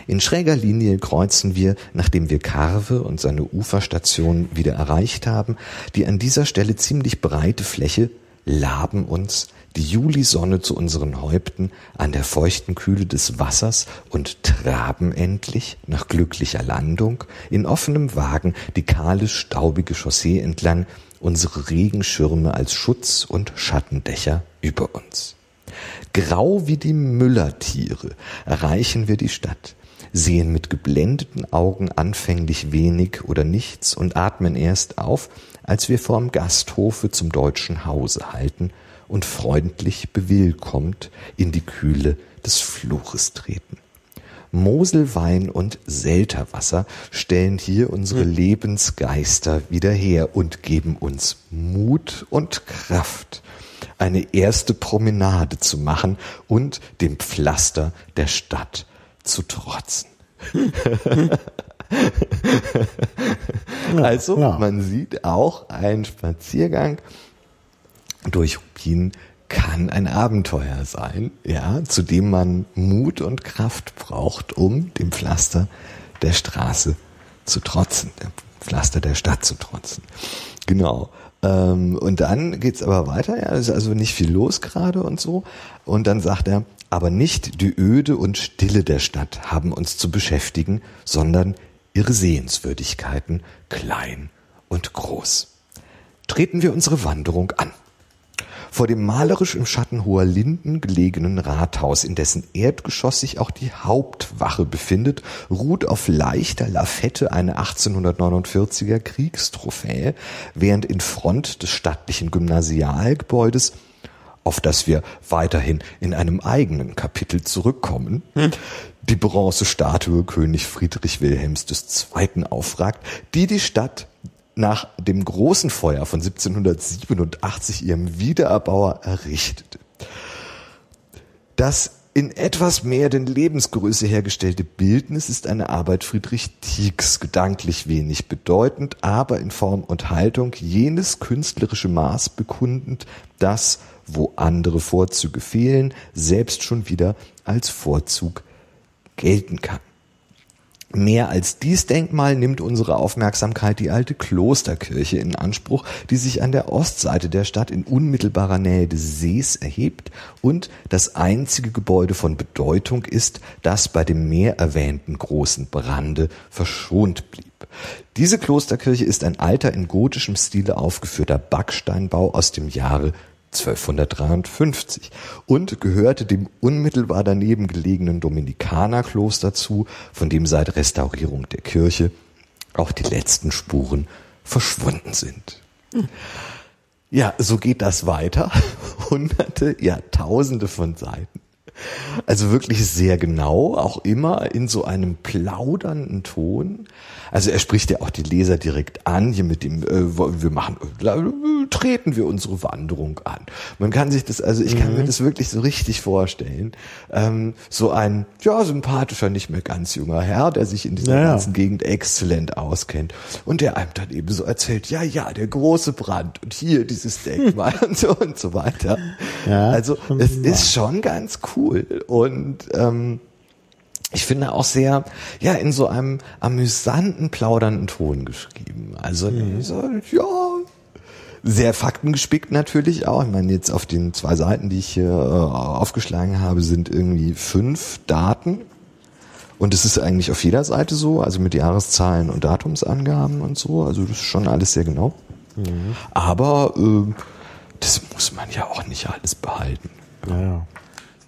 In schräger Linie kreuzen wir, nachdem wir Karve und seine Uferstation wieder erreicht haben, die an dieser Stelle ziemlich breite Fläche, laben uns die Julisonne zu unseren Häupten an der feuchten Kühle des Wassers und traben endlich, nach glücklicher Landung, in offenem Wagen die kahle, staubige Chaussee entlang, unsere Regenschirme als Schutz und Schattendächer über uns. Grau wie die Müllertiere erreichen wir die Stadt, sehen mit geblendeten Augen anfänglich wenig oder nichts und atmen erst auf, als wir vorm Gasthofe zum deutschen Hause halten und freundlich bewillkommt in die Kühle des Flures treten. Moselwein und Selterwasser stellen hier unsere hm. Lebensgeister wieder her und geben uns Mut und Kraft, eine erste Promenade zu machen und dem Pflaster der Stadt zu trotzen. also, man sieht auch einen Spaziergang durch Rubin kann ein Abenteuer sein, ja, zu dem man Mut und Kraft braucht, um dem Pflaster der Straße zu trotzen, dem Pflaster der Stadt zu trotzen. Genau. Ähm, und dann geht's aber weiter, ja, ist also nicht viel los gerade und so. Und dann sagt er, aber nicht die Öde und Stille der Stadt haben uns zu beschäftigen, sondern ihre Sehenswürdigkeiten, klein und groß. Treten wir unsere Wanderung an. Vor dem malerisch im Schatten hoher Linden gelegenen Rathaus, in dessen Erdgeschoss sich auch die Hauptwache befindet, ruht auf leichter Lafette eine 1849er Kriegstrophäe, während in Front des stattlichen Gymnasialgebäudes auf das wir weiterhin in einem eigenen Kapitel zurückkommen, hm. die Bronzestatue König Friedrich Wilhelms II. aufragt, die die Stadt nach dem großen Feuer von 1787 ihrem Wiedererbauer errichtete. Das in etwas mehr denn Lebensgröße hergestellte Bildnis ist eine Arbeit Friedrich Tiegs, gedanklich wenig bedeutend, aber in Form und Haltung jenes künstlerische Maß bekundend, das, wo andere Vorzüge fehlen, selbst schon wieder als Vorzug gelten kann. Mehr als dies Denkmal nimmt unsere Aufmerksamkeit die alte Klosterkirche in Anspruch, die sich an der Ostseite der Stadt in unmittelbarer Nähe des Sees erhebt und das einzige Gebäude von Bedeutung ist, das bei dem mehr erwähnten großen Brande verschont blieb. Diese Klosterkirche ist ein alter in gotischem Stile aufgeführter Backsteinbau aus dem Jahre 1253 und gehörte dem unmittelbar daneben gelegenen Dominikanerkloster zu, von dem seit Restaurierung der Kirche auch die letzten Spuren verschwunden sind. Ja, so geht das weiter. Hunderte, ja, tausende von Seiten. Also wirklich sehr genau, auch immer in so einem plaudernden Ton. Also er spricht ja auch die Leser direkt an, hier mit dem, äh, wir machen, treten wir unsere Wanderung an. Man kann sich das, also ich kann mhm. mir das wirklich so richtig vorstellen. Ähm, so ein, ja, sympathischer, nicht mehr ganz junger Herr, der sich in dieser ja, ganzen Gegend exzellent auskennt und der einem dann eben so erzählt, ja, ja, der große Brand und hier dieses Denkmal und so und so weiter. Ja, also es ist schon ganz cool und ähm, ich finde auch sehr, ja, in so einem amüsanten, plaudernden Ton geschrieben. Also, mhm. so, ja, sehr faktengespickt natürlich auch. Ich meine, jetzt auf den zwei Seiten, die ich hier äh, aufgeschlagen habe, sind irgendwie fünf Daten. Und es ist eigentlich auf jeder Seite so, also mit Jahreszahlen und Datumsangaben und so. Also das ist schon alles sehr genau. Mhm. Aber äh, das muss man ja auch nicht alles behalten.
Ja, ja.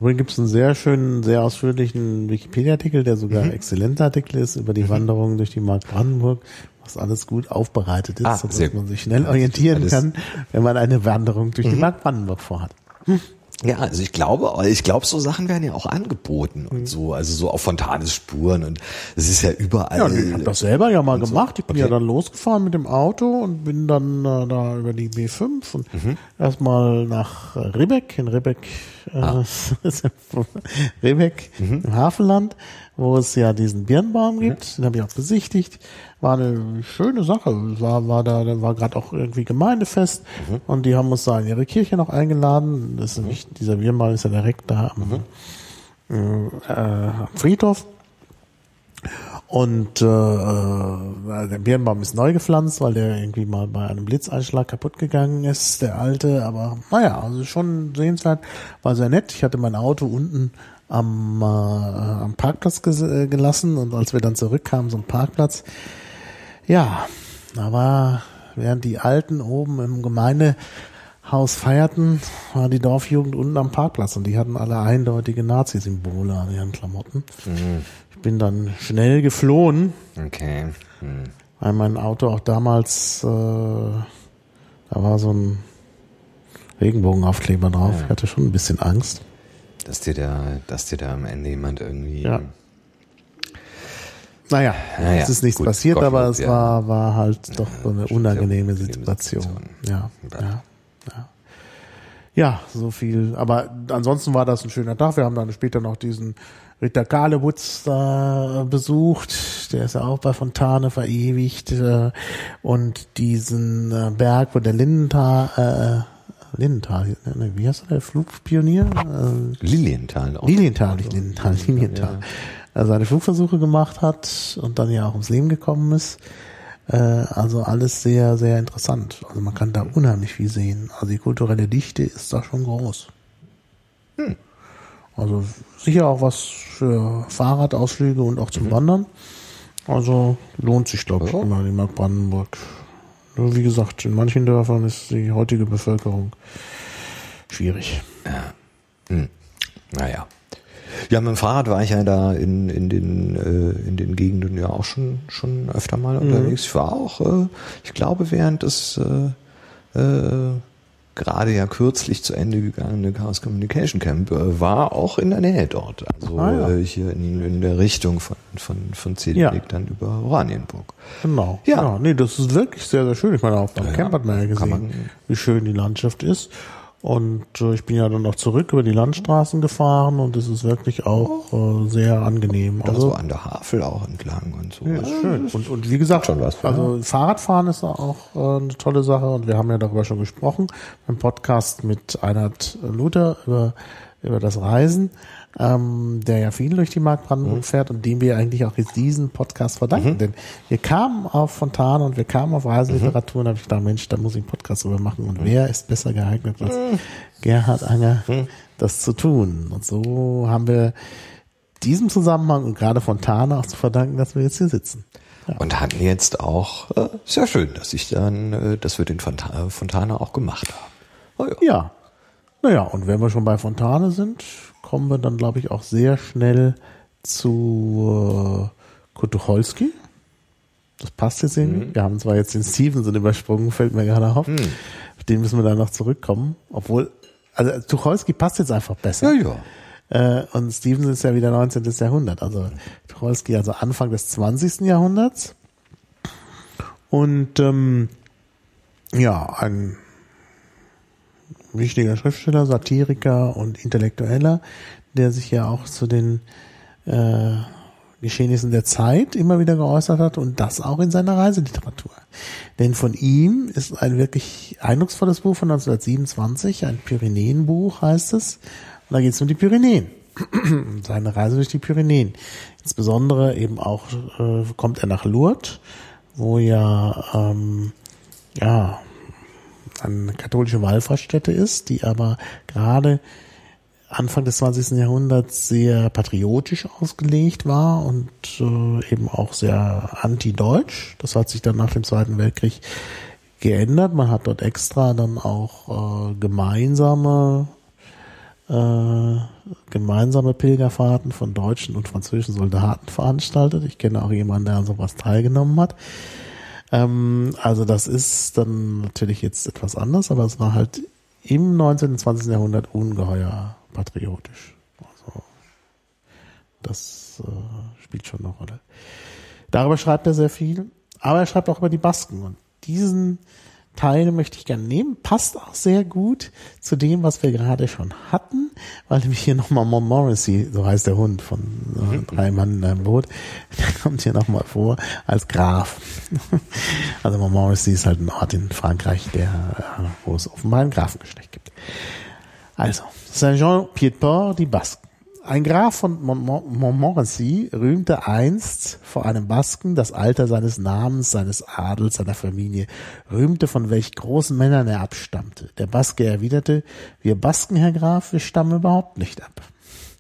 Übrigens gibt es einen sehr schönen, sehr ausführlichen Wikipedia-Artikel, der sogar mhm. ein exzellenter Artikel ist über die mhm. Wanderung durch die Mark Brandenburg, was alles gut aufbereitet ist, ah, sodass man sich schnell orientieren kann, wenn man eine Wanderung durch mhm. die Mark Brandenburg vorhat. Hm.
Ja, also ich glaube, ich glaube, so Sachen werden ja auch angeboten und mhm. so, also so auf Fontanes Spuren und es ist ja überall. Ja,
ich habe das selber ja mal gemacht. Ich bin okay. ja dann losgefahren mit dem Auto und bin dann äh, da über die B5 und mhm. erstmal nach Ribbeck, in Ribbeck, äh, ah. Ribbeck mhm. im Hafenland, wo es ja diesen Birnbaum gibt. Mhm. Den habe ich auch besichtigt war eine schöne Sache. War, war da, da war gerade auch irgendwie Gemeindefest mhm. und die haben uns da in ihre Kirche noch eingeladen. Das ist mhm. nämlich, dieser Wirmal ist ja direkt da am, mhm. äh, am Friedhof. Und äh, äh, der Birnbaum ist neu gepflanzt, weil der irgendwie mal bei einem Blitzeinschlag kaputt gegangen ist, der alte. Aber naja, also schon sehenswert, war sehr nett. Ich hatte mein Auto unten am, äh, am Parkplatz äh, gelassen und als wir dann zurückkamen, so ein Parkplatz, ja, aber während die Alten oben im Gemeindehaus feierten, war die Dorfjugend unten am Parkplatz und die hatten alle eindeutige Nazi-Symbole an ihren Klamotten. Mhm. Ich bin dann schnell geflohen.
Okay. Mhm.
Weil mein Auto auch damals, äh, da war so ein Regenbogenaufkleber drauf. Ja. Ich hatte schon ein bisschen Angst.
Dass dir da, dass dir da am Ende jemand irgendwie
ja. Naja, naja, es ist nichts gut, passiert, Gott, aber es ja. war, war halt doch so eine unangenehme Situation. Ja, ja, ja. Ja, so viel. Aber ansonsten war das ein schöner Tag. Wir haben dann später noch diesen Ritter Kalewutz da besucht. Der ist ja auch bei Fontane verewigt. Äh, und diesen äh, Berg, wo der Lindenthal, äh, Lindenthal, ne, wie heißt der, der Flugpionier?
Lilienthal.
Lilienthal, nicht Lindenthal, Lilienthal. Ja er seine Flugversuche gemacht hat und dann ja auch ums Leben gekommen ist. Äh, also alles sehr, sehr interessant. Also man kann da unheimlich viel sehen. Also die kulturelle Dichte ist da schon groß. Hm. Also sicher auch was für Fahrradausflüge und auch zum mhm. Wandern. Also lohnt sich, glaube ich, immer die Mark Brandenburg. Nur wie gesagt, in manchen Dörfern ist die heutige Bevölkerung schwierig.
Ja. Hm. Naja. Ja, mit dem Fahrrad war ich ja da in, in, den, äh, in den Gegenden ja auch schon, schon öfter mal mhm. unterwegs. Ich war auch, äh, ich glaube, während des äh, äh, gerade ja kürzlich zu Ende gegangene Chaos Communication Camp äh, war auch in der Nähe dort. Also ah, ja. äh, hier in, in der Richtung von, von, von Zedek ja. dann über Oranienburg.
Genau. Ja. ja. Nee, das ist wirklich sehr, sehr schön. Ich meine, auch beim ja, Camp hat man ja gesehen, man, wie schön die Landschaft ist. Und äh, ich bin ja dann noch zurück über die Landstraßen gefahren und es ist wirklich auch äh, sehr angenehm.
Also so an der Havel auch entlang und so.
Ja, schön. Und, und wie gesagt, schon was, also ja. Fahrradfahren ist auch äh, eine tolle Sache und wir haben ja darüber schon gesprochen beim Podcast mit Einhard Luther über über das Reisen, ähm, der ja viel durch die Mark Brandenburg mhm. fährt und dem wir eigentlich auch jetzt diesen Podcast verdanken. Mhm. Denn wir kamen auf Fontane und wir kamen auf Reiseliteratur mhm. und habe ich gedacht, Mensch, da muss ich einen Podcast drüber machen. Und mhm. wer ist besser geeignet als mhm. Gerhard Anger, mhm. das zu tun? Und so haben wir diesem Zusammenhang und gerade Fontane auch zu verdanken, dass wir jetzt hier sitzen.
Ja. Und hatten jetzt auch, äh, sehr schön, dass ich dann, äh, dass wir den Fontane auch gemacht haben.
Oh ja. ja. Naja, und wenn wir schon bei Fontane sind, kommen wir dann, glaube ich, auch sehr schnell zu äh, Kutucholski. Das passt jetzt irgendwie. Mhm. Wir haben zwar jetzt den Stevenson übersprungen, fällt mir gerade auf. Mhm. Auf den müssen wir dann noch zurückkommen. Obwohl, also Tucholsky passt jetzt einfach besser.
Ja,
ja. Äh, und Stevenson ist ja wieder 19. Jahrhundert. Also Tucholsky also Anfang des 20. Jahrhunderts. Und ähm, ja, ein wichtiger Schriftsteller, Satiriker und Intellektueller, der sich ja auch zu den äh, Geschehnissen der Zeit immer wieder geäußert hat und das auch in seiner Reiseliteratur. Denn von ihm ist ein wirklich eindrucksvolles Buch von 1927, ein Pyrenäenbuch heißt es. Und da geht es um die Pyrenäen. Seine Reise durch die Pyrenäen. Insbesondere eben auch äh, kommt er nach Lourdes, wo ja ähm, ja eine katholische Wallfahrtsstätte ist, die aber gerade Anfang des 20. Jahrhunderts sehr patriotisch ausgelegt war und äh, eben auch sehr anti-deutsch. Das hat sich dann nach dem Zweiten Weltkrieg geändert. Man hat dort extra dann auch äh, gemeinsame äh, gemeinsame Pilgerfahrten von deutschen und französischen Soldaten veranstaltet. Ich kenne auch jemanden, der an sowas teilgenommen hat. Ähm, also das ist dann natürlich jetzt etwas anders, aber es war halt im 19. und 20. Jahrhundert ungeheuer patriotisch. Also das äh, spielt schon eine Rolle. Darüber schreibt er sehr viel, aber er schreibt auch über die Basken und diesen Teil möchte ich gerne nehmen. Passt auch sehr gut zu dem, was wir gerade schon hatten, weil nämlich hier nochmal Montmorency, so heißt der Hund von äh, mhm. drei Mann in einem Boot, der kommt hier nochmal vor als Graf. also Montmorency ist halt ein Ort in Frankreich, der, äh, wo es offenbar ein Grafengeschlecht gibt. Also, Saint-Jean-Pied-Port, die Basken. Ein Graf von Montmorency rühmte einst vor einem Basken das Alter seines Namens, seines Adels, seiner Familie, rühmte von welch großen Männern er abstammte. Der Baske erwiderte, wir Basken, Herr Graf, wir stammen überhaupt nicht ab.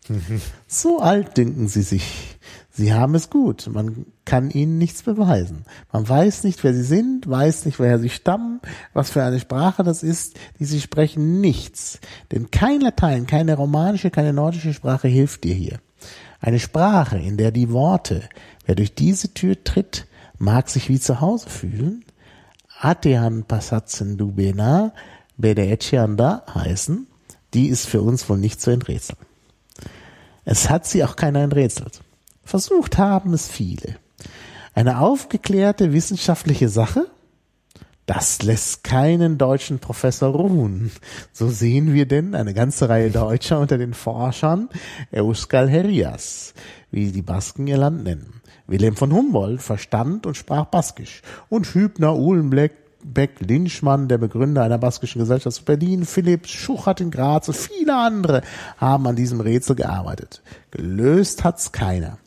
So alt dünken sie sich. Sie haben es gut. Man kann ihnen nichts beweisen. Man weiß nicht, wer sie sind, weiß nicht, woher sie stammen, was für eine Sprache das ist, die sie sprechen. Nichts. Denn kein Latein, keine romanische, keine nordische Sprache hilft dir hier. Eine Sprache, in der die Worte, wer durch diese Tür tritt, mag sich wie zu Hause fühlen, Atean passatzen du bena, bede anda heißen, die ist für uns wohl nicht zu enträtseln. Es hat sie auch keiner enträtselt. Versucht haben es viele. Eine aufgeklärte wissenschaftliche Sache? Das lässt keinen deutschen Professor ruhen. So sehen wir denn eine ganze Reihe Deutscher unter den Forschern Euskal Herrias, wie die Basken ihr Land nennen. Wilhelm von Humboldt verstand und sprach Baskisch und Hübner, Uhlenbeck, Beck, Linschmann, der Begründer einer baskischen Gesellschaft zu Berlin, Philipp Schuchert in Graz und viele andere haben an diesem Rätsel gearbeitet. Gelöst hat's keiner.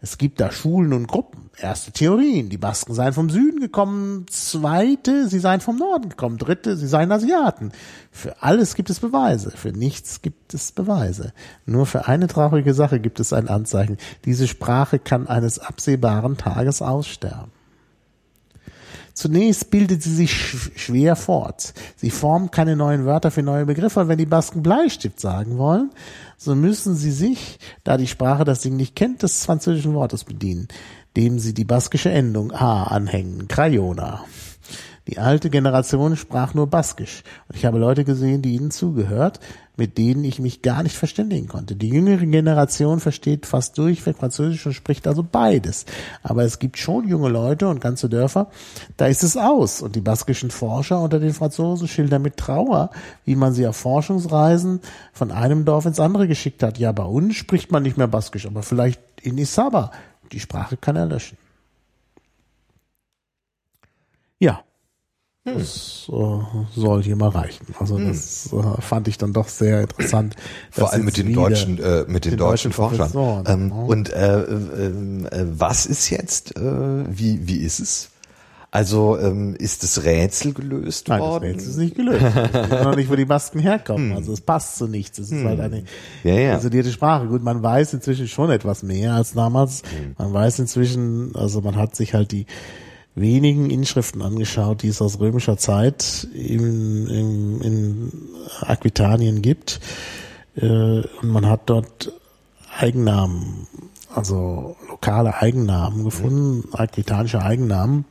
Es gibt da Schulen und Gruppen. Erste Theorien, die Basken seien vom Süden gekommen. Zweite, sie seien vom Norden gekommen. Dritte, sie seien Asiaten. Für alles gibt es Beweise. Für nichts gibt es Beweise. Nur für eine traurige Sache gibt es ein Anzeichen. Diese Sprache kann eines absehbaren Tages aussterben. Zunächst bildet sie sich schwer fort. Sie formt keine neuen Wörter für neue Begriffe. Und wenn die Basken Bleistift sagen wollen, so müssen sie sich, da die Sprache das Ding nicht kennt, des französischen Wortes bedienen, dem sie die baskische Endung a anhängen, Crayona. Die alte Generation sprach nur Baskisch. Und ich habe Leute gesehen, die ihnen zugehört, mit denen ich mich gar nicht verständigen konnte. Die jüngere Generation versteht fast durchweg Französisch und spricht also beides. Aber es gibt schon junge Leute und ganze Dörfer, da ist es aus. Und die baskischen Forscher unter den Franzosen schildern mit Trauer, wie man sie auf Forschungsreisen von einem Dorf ins andere geschickt hat. Ja, bei uns spricht man nicht mehr Baskisch, aber vielleicht in Isaba. Die Sprache kann er löschen. Ja, Das äh, soll hier mal reichen. Also das äh, fand ich dann doch sehr interessant.
Vor allem mit den deutschen, äh, mit den,
den
deutschen,
deutschen
Forschern. Ähm,
genau.
Und äh, äh, äh, was ist jetzt? Äh, wie wie ist es? Also ähm, ist das Rätsel gelöst
Nein, das
worden?
Rätsel ist nicht gelöst. Ich weiß noch nicht, wo die Masken herkommen. Also es passt zu nichts. Es ist halt eine
Ja, ja.
isolierte Sprache. Gut, man weiß inzwischen schon etwas mehr als damals. Man weiß inzwischen, also man hat sich halt die wenigen Inschriften angeschaut, die es aus römischer Zeit im, im, in Aquitanien gibt. Äh, und man hat dort Eigennamen, also lokale Eigennamen gefunden, aquitanische Eigennamen.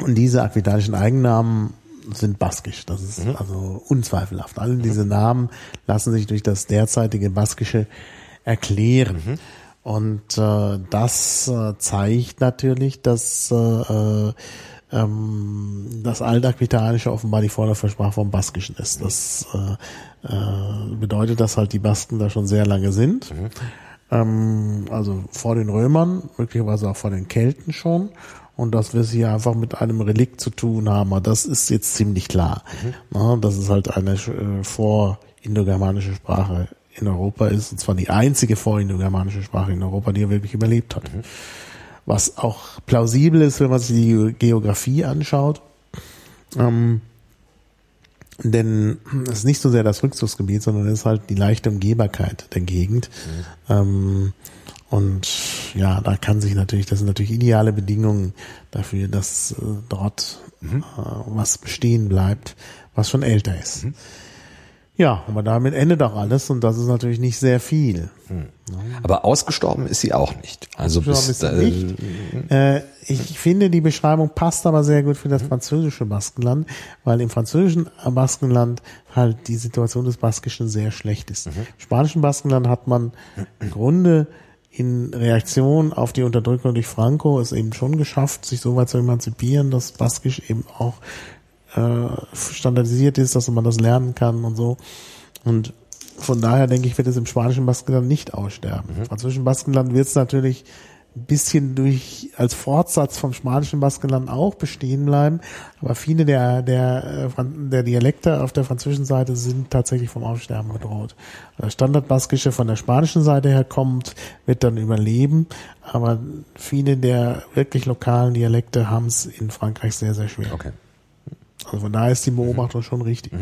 Und diese aquitanischen Eigennamen sind baskisch. Das ist also unzweifelhaft. Alle diese Namen lassen sich durch das derzeitige Baskische erklären. Und äh, das äh, zeigt natürlich, dass äh, äh, ähm, das Altaquitanische offenbar die Vorläufersprache vom Baskischen ist. Das äh, äh, bedeutet, dass halt die Basken da schon sehr lange sind. Ähm, also vor den Römern, möglicherweise auch vor den Kelten schon. Und dass wir es hier einfach mit einem Relikt zu tun haben, aber das ist jetzt ziemlich klar. Na, dass es halt eine äh, vorindogermanische Sprache in Europa ist, und zwar die einzige vorindogermanische Sprache in Europa, die wirklich überlebt hat. Was auch plausibel ist, wenn man sich die Geografie anschaut. Ähm, denn es ist nicht so sehr das Rückzugsgebiet, sondern es ist halt die leichte Umgehbarkeit der Gegend. Ähm, und ja, da kann sich natürlich, das sind natürlich ideale Bedingungen dafür, dass äh, dort äh, was bestehen bleibt, was schon älter ist. Ja, aber damit endet auch alles und das ist natürlich nicht sehr viel.
Aber ausgestorben ist sie auch nicht. Also bis,
ist
äh,
sie nicht. Äh, ich finde, die Beschreibung passt aber sehr gut für das französische Baskenland, weil im französischen Baskenland halt die Situation des Baskischen sehr schlecht ist. Im spanischen Baskenland hat man im Grunde in Reaktion auf die Unterdrückung durch Franco es eben schon geschafft, sich so weit zu emanzipieren, dass Baskisch eben auch äh, standardisiert ist, dass man das lernen kann und so. Und von daher denke ich, wird es im spanischen Baskenland nicht aussterben. Im französischen Baskenland wird es natürlich ein bisschen durch als Fortsatz vom spanischen Baskenland auch bestehen bleiben, aber viele der der äh, der Dialekte auf der französischen Seite sind tatsächlich vom Aussterben bedroht. Das Standardbaskische von der spanischen Seite her kommt, wird dann überleben, aber viele der wirklich lokalen Dialekte haben es in Frankreich sehr sehr schwer.
okay.
Also von daher ist die Beobachtung schon richtig.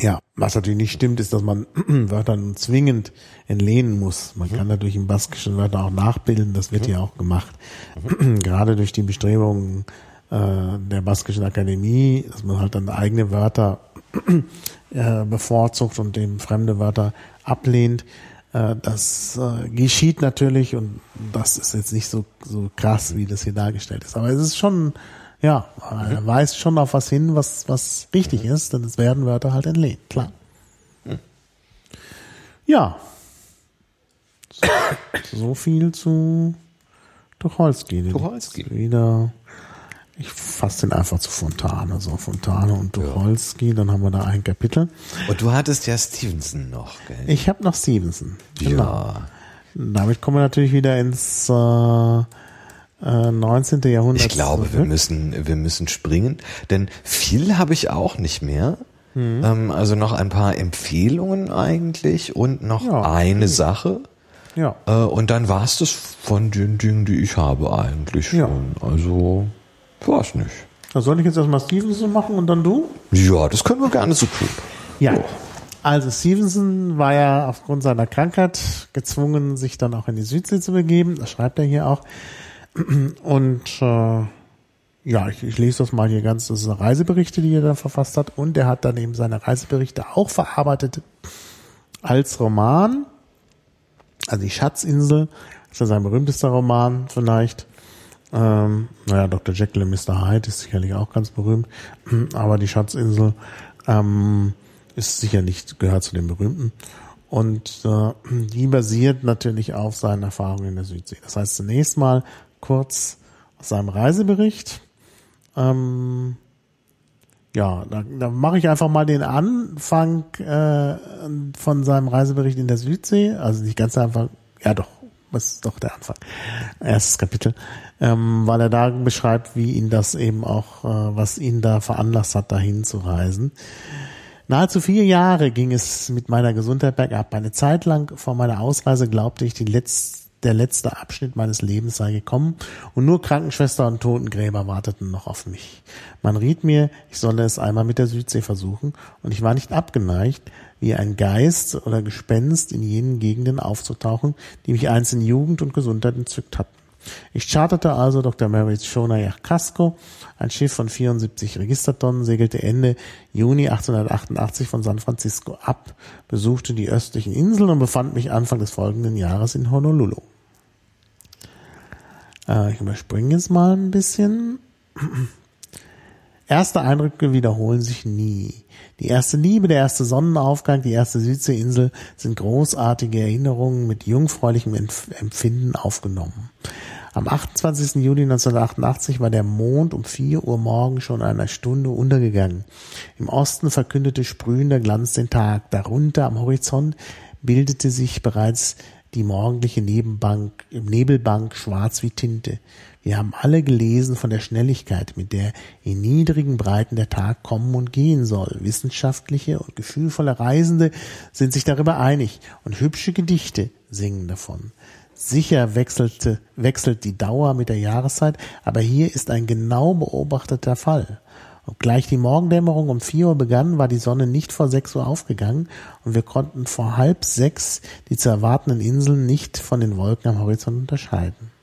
Ja, was natürlich nicht stimmt, ist, dass man Wörter nun zwingend entlehnen muss. Man kann natürlich im Baskischen Wörter auch nachbilden, das wird ja auch gemacht. Gerade durch die Bestrebungen äh, der Baskischen Akademie, dass man halt dann eigene Wörter äh, bevorzugt und eben fremde Wörter ablehnt. Äh, das äh, geschieht natürlich und das ist jetzt nicht so, so krass, wie das hier dargestellt ist. Aber es ist schon, ja, er weist schon auf was hin, was, was richtig ist, denn es werden Wörter halt entlehnt, klar. Ja. So viel zu Tucholsky.
Tucholsky.
Wieder, ich fasse den einfach zu Fontane, so Fontane und Tucholsky, dann haben wir da ein Kapitel.
Und du hattest ja Stevenson noch, gell?
Ich habe noch Stevenson. Genau.
Ja.
Damit kommen wir natürlich wieder ins äh, äh, 19. Jahrhundert.
Ich glaube, wir müssen, wir müssen springen, denn viel habe ich auch nicht mehr.
Mhm.
Ähm, also noch ein paar Empfehlungen eigentlich und noch
Ja.
eine Sache.
Ja.
Äh, und dann war es das von den Dingen, die ich habe eigentlich
Ja.
schon. Also, weiß nicht.
Also soll ich jetzt erstmal Stevenson machen und dann du?
Ja, das können wir gerne so tun.
Ja. Also Stevenson war ja aufgrund seiner Krankheit gezwungen, sich dann auch in die Südsee zu begeben. Das schreibt er hier auch. Und äh, ja, ich, ich lese das mal hier ganz. Das sind Reiseberichte, die er da verfasst hat. Und er hat dann eben seine Reiseberichte auch verarbeitet als Roman. Also die Schatzinsel ist ja sein berühmtester Roman vielleicht. Ähm, naja, Dr. Jekyll und Mr. Hyde ist sicherlich auch ganz berühmt. Aber die Schatzinsel ähm, ist sicher nicht, gehört zu den berühmten. Und äh, die basiert natürlich auf seinen Erfahrungen in der Südsee. Das heißt zunächst mal kurz aus seinem Reisebericht. Ähm, ja, da, da mache ich einfach mal den Anfang äh, von seinem Reisebericht in der Südsee. Also nicht ganz einfach, ja doch, das ist doch der Anfang, erstes Kapitel, ähm, weil er da beschreibt, wie ihn das eben auch, äh, was ihn da veranlasst hat, dahin zu reisen. Nahezu vier Jahre ging es mit meiner Gesundheit bergab. Eine Zeit lang vor meiner Ausreise glaubte ich, die letzte der letzte Abschnitt meines Lebens sei gekommen und nur Krankenschwester und Totengräber warteten noch auf mich. Man riet mir, ich solle es einmal mit der Südsee versuchen und ich war nicht abgeneigt, wie ein Geist oder Gespenst in jenen Gegenden aufzutauchen, die mich einst in Jugend und Gesundheit entzückt hatten. Ich charterte also Dr. Mary Shona Casco, ein Schiff von 74 Registertonnen, segelte Ende Juni 1888 von San Francisco ab, besuchte die östlichen Inseln und befand mich Anfang des folgenden Jahres in Honolulu. Äh, ich überspringe jetzt mal ein bisschen. Erste Eindrücke wiederholen sich nie. Die erste Liebe, der erste Sonnenaufgang, die erste Südseeinsel sind großartige Erinnerungen mit jungfräulichem Empfinden aufgenommen. Am 28. Juli 1988 war der Mond um 4 Uhr morgens schon einer Stunde untergegangen. Im Osten verkündete sprühender Glanz den Tag. Darunter am Horizont bildete sich bereits die morgendliche Nebenbank, Nebelbank schwarz wie Tinte. Wir haben alle gelesen von der Schnelligkeit, mit der in niedrigen Breiten der Tag kommen und gehen soll. Wissenschaftliche und gefühlvolle Reisende sind sich darüber einig und hübsche Gedichte singen davon. Sicher wechselte, wechselt die Dauer mit der Jahreszeit, aber hier ist ein genau beobachteter Fall. Obgleich die Morgendämmerung um vier Uhr begann, war die Sonne nicht vor sechs Uhr aufgegangen und wir konnten vor halb sechs die zu erwartenden Inseln nicht von den Wolken am Horizont unterscheiden.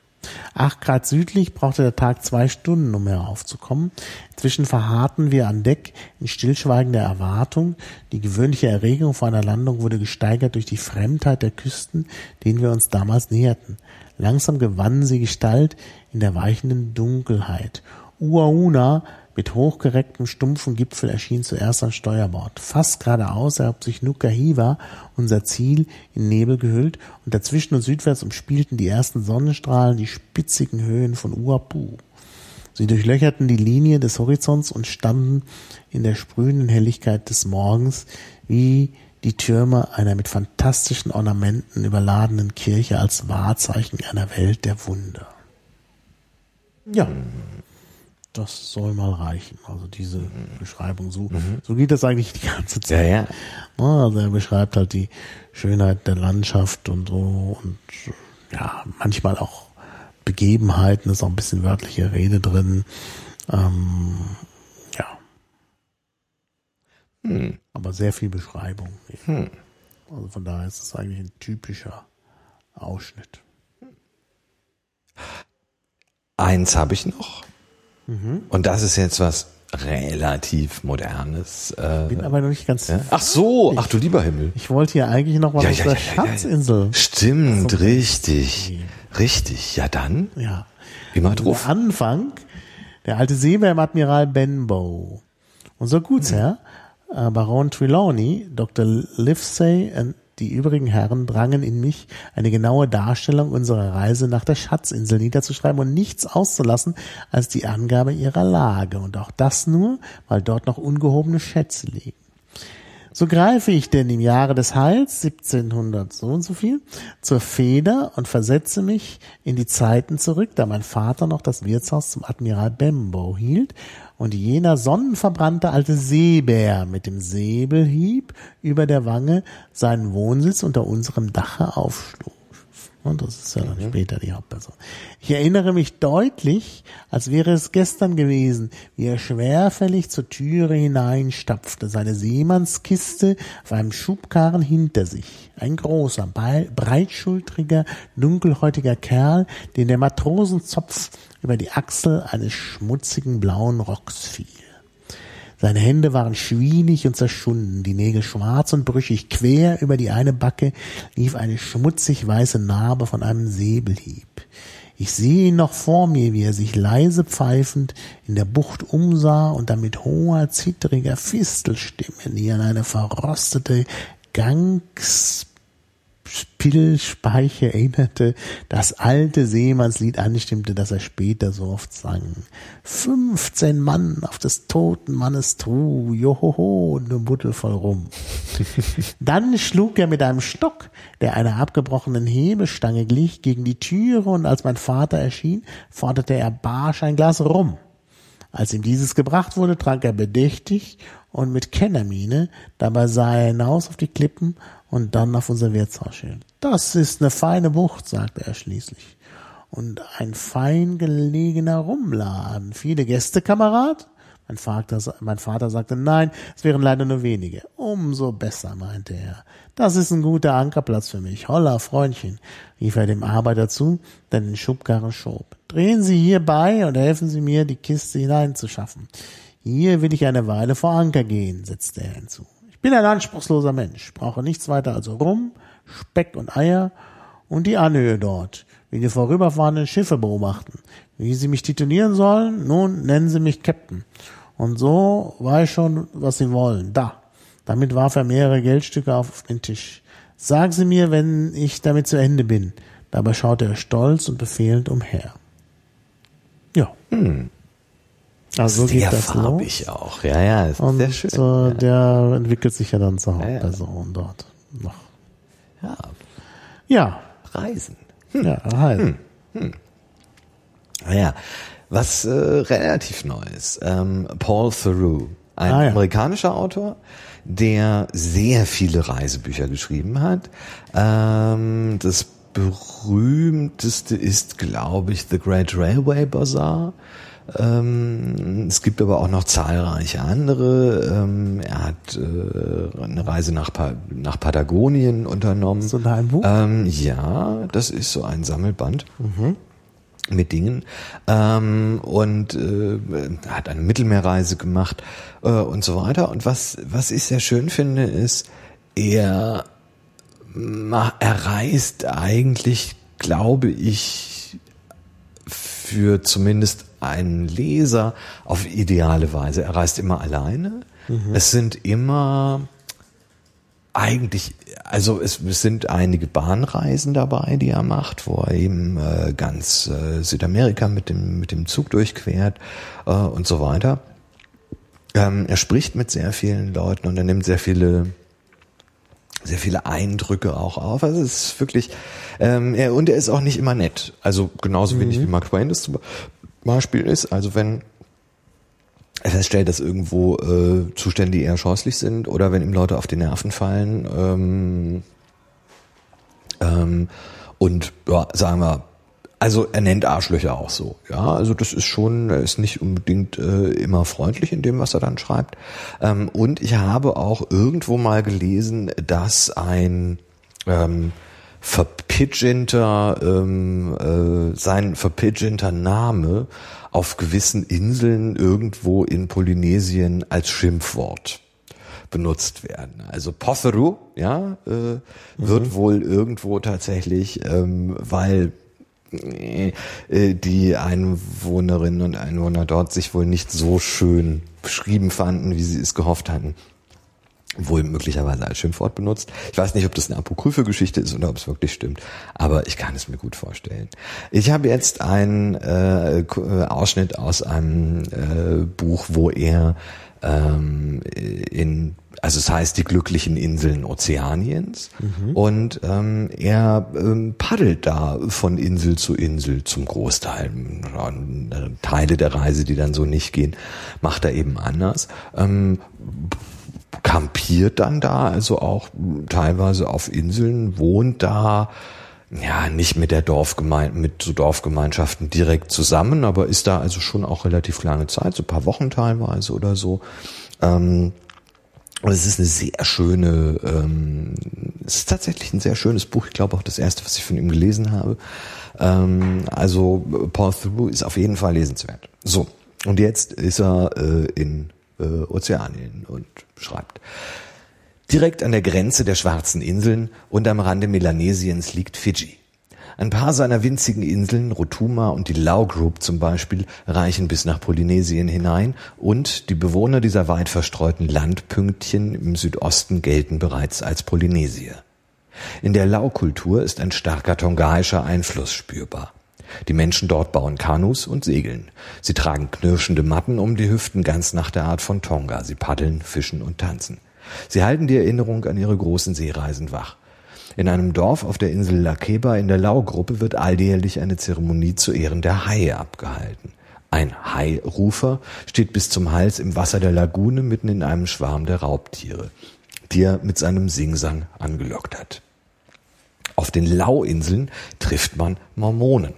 Acht Grad südlich brauchte der Tag zwei Stunden, um heraufzukommen. Inzwischen verharrten wir an Deck in stillschweigender Erwartung. Die gewöhnliche Erregung vor einer Landung wurde gesteigert durch die Fremdheit der Küsten, denen wir uns damals näherten. Langsam gewannen sie Gestalt in der weichenden Dunkelheit. Uauna mit hochgerecktem, stumpfen Gipfel erschien zuerst an Steuerbord. Fast geradeaus erhob sich Nukahiva, unser Ziel, in Nebel gehüllt, und dazwischen und südwärts umspielten die ersten Sonnenstrahlen die spitzigen Höhen von Uapu. Sie durchlöcherten die Linie des Horizonts und standen in der sprühenden Helligkeit des Morgens wie die Türme einer mit fantastischen Ornamenten überladenen Kirche als Wahrzeichen einer Welt der Wunder. Ja, das soll mal reichen. Also diese mhm. Beschreibung, so, mhm. so geht das eigentlich die ganze Zeit.
Ja,
ja. Also er beschreibt halt die Schönheit der Landschaft und so und ja, manchmal auch Begebenheiten, ist auch ein bisschen wörtliche Rede drin. Ähm, ja. Hm. Aber sehr viel Beschreibung. Hm. Also von daher ist es eigentlich ein typischer Ausschnitt.
Eins habe ich noch. Mhm. Und das ist jetzt was relativ modernes.
Äh, Bin aber noch nicht ganz.
Ja? Ach so, ach du lieber Himmel.
Ich wollte hier eigentlich noch mal
ja,
auf
ja,
der Schatzinsel.
Stimmt, so richtig. Richtig. Ja, dann.
Ja.
Immer also drauf.
Der Anfang, der alte Seebär Admiral Benbow. Unser Gutsherr, mhm. äh, Baron Trelawney, Dr. Livesey und die übrigen Herren drangen in mich, eine genaue Darstellung unserer Reise nach der Schatzinsel niederzuschreiben und nichts auszulassen als die Angabe ihrer Lage, und auch das nur, weil dort noch ungehobene Schätze liegen. So greife ich denn im Jahre des Heils, 1700 so und so viel, zur Feder und versetze mich in die Zeiten zurück, da mein Vater noch das Wirtshaus zum Admiral Bembo hielt und jener sonnenverbrannte alte Seebär mit dem Säbelhieb über der Wange seinen Wohnsitz unter unserem Dache aufschlug. Und das ist ja dann mhm. später die Hauptperson. Ich erinnere mich deutlich, als wäre es gestern gewesen, wie er schwerfällig zur Türe hineinstapfte, seine Seemannskiste auf einem Schubkarren hinter sich. Ein großer, breitschultriger, dunkelhäutiger Kerl, den der Matrosenzopf über die Achsel eines schmutzigen blauen Rocks fiel. Seine Hände waren schwienig und zerschunden, die Nägel schwarz und brüchig. Quer über die eine Backe lief eine schmutzig weiße Narbe von einem Säbelhieb. Ich sehe ihn noch vor mir, wie er sich leise pfeifend in der Bucht umsah und dann mit hoher, zittriger Fistelstimme, die an eine verrostete Gangs Stillspeicher erinnerte, das alte Seemannslied anstimmte, das er später so oft sang. 15 Mann auf des toten Mannes Truh, johoho, ne Buddel voll rum. Dann schlug er mit einem Stock, der einer abgebrochenen Hebestange glich, gegen die Türe und als mein Vater erschien, forderte er barsch ein Glas rum. Als ihm dieses gebracht wurde, trank er bedächtig und mit Kennermiene, dabei sah er hinaus auf die Klippen und dann auf unser Wirtshausschild. Das ist eine feine Bucht, sagte er schließlich. Und ein fein gelegener Rumladen. Viele Gäste, Kamerad? Mein Vater, mein Vater sagte, nein, es wären leider nur wenige. Umso besser, meinte er. Das ist ein guter Ankerplatz für mich. Holla, Freundchen, rief er dem Arbeiter zu, der den Schubkarren schob. Drehen Sie hier bei und helfen Sie mir, die Kiste hineinzuschaffen. Hier will ich eine Weile vor Anker gehen, setzte er hinzu. Ich bin ein anspruchsloser Mensch, brauche nichts weiter als Rum, Speck und Eier und die Anhöhe dort, wie die vorüberfahrenden Schiffe beobachten. Wie sie mich titulieren sollen, nun nennen sie mich Captain. Und so weiß schon, was sie wollen. Da. Damit warf er mehrere Geldstücke auf den Tisch. Sagen Sie mir, wenn ich damit zu Ende bin. Dabei schaute er stolz und befehlend umher. Ja. Hm.
Also sehr geht das farbig los. auch. Ja, ja, ist
und
sehr schön.
So, der entwickelt sich ja dann zur Hauptperson ja, dort noch.
Ja.
Ja.
Reisen.
Hm. Ja, reisen. Hm. Hm.
Naja, was äh, relativ neu ist. Ähm, Paul Theroux, ein ah, ja. amerikanischer Autor, der sehr viele Reisebücher geschrieben hat. Ähm, das berühmteste ist, glaube ich, The Great Railway Bazaar. Ähm, es gibt aber auch noch zahlreiche andere. Ähm, er hat äh, eine Reise nach, pa nach Patagonien unternommen.
So ein Buch?
Ähm, ja, das ist so ein Sammelband. Mhm. Mit Dingen ähm, und äh, hat eine Mittelmeerreise gemacht äh, und so weiter. Und was was ich sehr schön finde, ist, er er reist eigentlich, glaube ich, für zumindest einen Leser auf ideale Weise. Er reist immer alleine. Mhm. Es sind immer eigentlich, also es, es, sind einige Bahnreisen dabei, die er macht, wo er eben äh, ganz äh, Südamerika mit dem, mit dem Zug durchquert äh, und so weiter. Ähm, er spricht mit sehr vielen Leuten und er nimmt sehr viele sehr viele Eindrücke auch auf. Also es ist wirklich, ähm, er, und er ist auch nicht immer nett. Also genauso mhm. wenig wie Mark Twain das Beispiel ist. Also wenn er feststellt, dass irgendwo äh, Zustände eher scheußlich sind oder wenn ihm Leute auf die Nerven fallen ähm, ähm, und ja, sagen wir also er nennt Arschlöcher auch so. Ja, also das ist schon, er ist nicht unbedingt äh, immer freundlich in dem, was er dann schreibt. Ähm, und ich habe auch irgendwo mal gelesen, dass ein ähm, verpidgenter, ähm, äh, sein verpidgenter Name auf gewissen Inseln irgendwo in Polynesien als Schimpfwort benutzt werden. Also Potheru, ja, äh, wird mhm. wohl irgendwo tatsächlich, ähm, weil äh, die Einwohnerinnen und Einwohner dort sich wohl nicht so schön beschrieben fanden, wie sie es gehofft hatten. Wohl möglicherweise als Schimpfwort benutzt. Ich weiß nicht, ob das eine apokryphe Geschichte ist oder ob es wirklich stimmt, aber ich kann es mir gut vorstellen. Ich habe jetzt einen äh, Ausschnitt aus einem äh, Buch, wo er ähm, in also es heißt die glücklichen Inseln Ozeaniens mhm. und ähm, er ähm, paddelt da von Insel zu Insel zum Großteil. Teile der Reise, die dann so nicht gehen, macht er eben anders. Ähm, kampiert dann da, also auch teilweise auf Inseln, wohnt da, ja, nicht mit der Dorfgemeinde, mit so Dorfgemeinschaften direkt zusammen, aber ist da also schon auch relativ lange Zeit, so paar Wochen teilweise oder so. Ähm, und es ist eine sehr schöne, ähm, es ist tatsächlich ein sehr schönes Buch. Ich glaube auch das erste, was ich von ihm gelesen habe. Ähm, also Paul Theroux ist auf jeden Fall lesenswert. So, und jetzt ist er äh, in äh, Ozeanien und schreibt. Direkt an der Grenze der schwarzen Inseln und am Rande Melanesiens liegt Fidschi. Ein paar seiner winzigen Inseln, Rotuma und die Lau Group zum Beispiel, reichen bis nach Polynesien hinein und die Bewohner dieser weit verstreuten Landpünktchen im Südosten gelten bereits als Polynesier. In der Laukultur ist ein starker tongaischer Einfluss spürbar. Die Menschen dort bauen Kanus und segeln. Sie tragen knirschende Matten um die Hüften ganz nach der Art von Tonga. Sie paddeln, fischen und tanzen. Sie halten die Erinnerung an ihre großen Seereisen wach. In einem Dorf auf der Insel Lakeba in der Lau-Gruppe wird alljährlich eine Zeremonie zu Ehren der Haie abgehalten. Ein Hairufer steht bis zum Hals im Wasser der Lagune mitten in einem Schwarm der Raubtiere, die er mit seinem Singsang angelockt hat. Auf den Lau-Inseln trifft man Mormonen.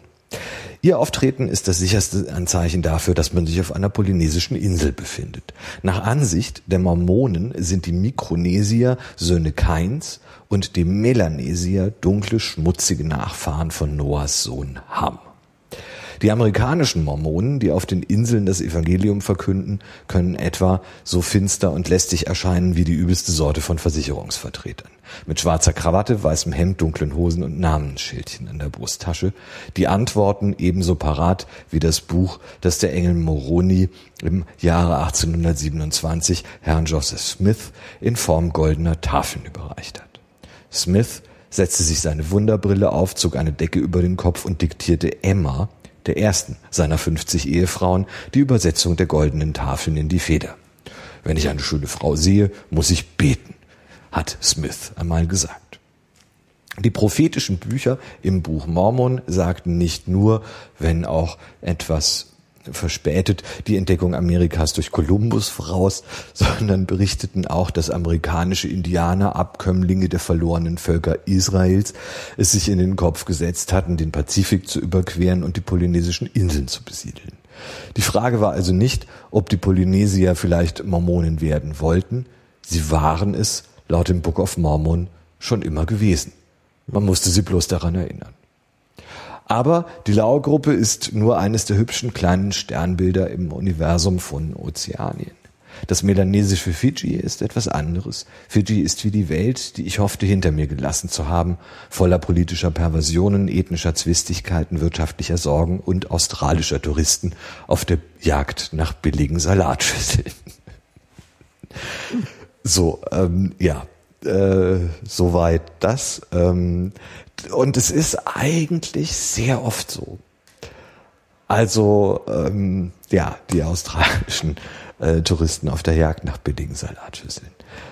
Ihr Auftreten ist das sicherste Anzeichen dafür, dass man sich auf einer polynesischen Insel befindet. Nach Ansicht der Mormonen sind die Mikronesier Söhne Kains und die Melanesier dunkle, schmutzige Nachfahren von Noahs Sohn Ham. Die amerikanischen Mormonen, die auf den Inseln das Evangelium verkünden, können etwa so finster und lästig erscheinen wie die übelste Sorte von Versicherungsvertretern. Mit schwarzer Krawatte, weißem Hemd, dunklen Hosen und Namensschildchen in der Brusttasche. Die Antworten ebenso parat wie das Buch, das der Engel Moroni im Jahre 1827 Herrn Joseph Smith in Form goldener Tafeln überreicht hat. Smith setzte sich seine Wunderbrille auf, zog eine Decke über den Kopf und diktierte Emma, der ersten seiner 50 Ehefrauen, die Übersetzung der goldenen Tafeln in die Feder. Wenn ich eine schöne Frau sehe, muss ich beten, hat Smith einmal gesagt. Die prophetischen Bücher im Buch Mormon sagten nicht nur, wenn auch etwas verspätet die Entdeckung Amerikas durch Kolumbus voraus, sondern berichteten auch, dass amerikanische Indianer, Abkömmlinge der verlorenen Völker Israels, es sich in den Kopf gesetzt hatten, den Pazifik zu überqueren und die polynesischen Inseln zu besiedeln. Die Frage war also nicht, ob die Polynesier vielleicht Mormonen werden wollten, sie waren es laut dem Book of Mormon schon immer gewesen. Man musste sie bloß daran erinnern. Aber die Lau-Gruppe ist nur eines der hübschen kleinen Sternbilder im Universum von Ozeanien. Das melanesische Fiji ist etwas anderes. Fiji ist wie die Welt, die ich hoffte hinter mir gelassen zu haben, voller politischer Perversionen, ethnischer Zwistigkeiten, wirtschaftlicher Sorgen und australischer Touristen auf der Jagd nach billigen Salatschüsseln. So, ähm, ja, äh, soweit das. Ähm, und es ist eigentlich sehr oft so. Also ähm, ja, die australischen äh, Touristen auf der Jagd nach billigen Salatschüsseln.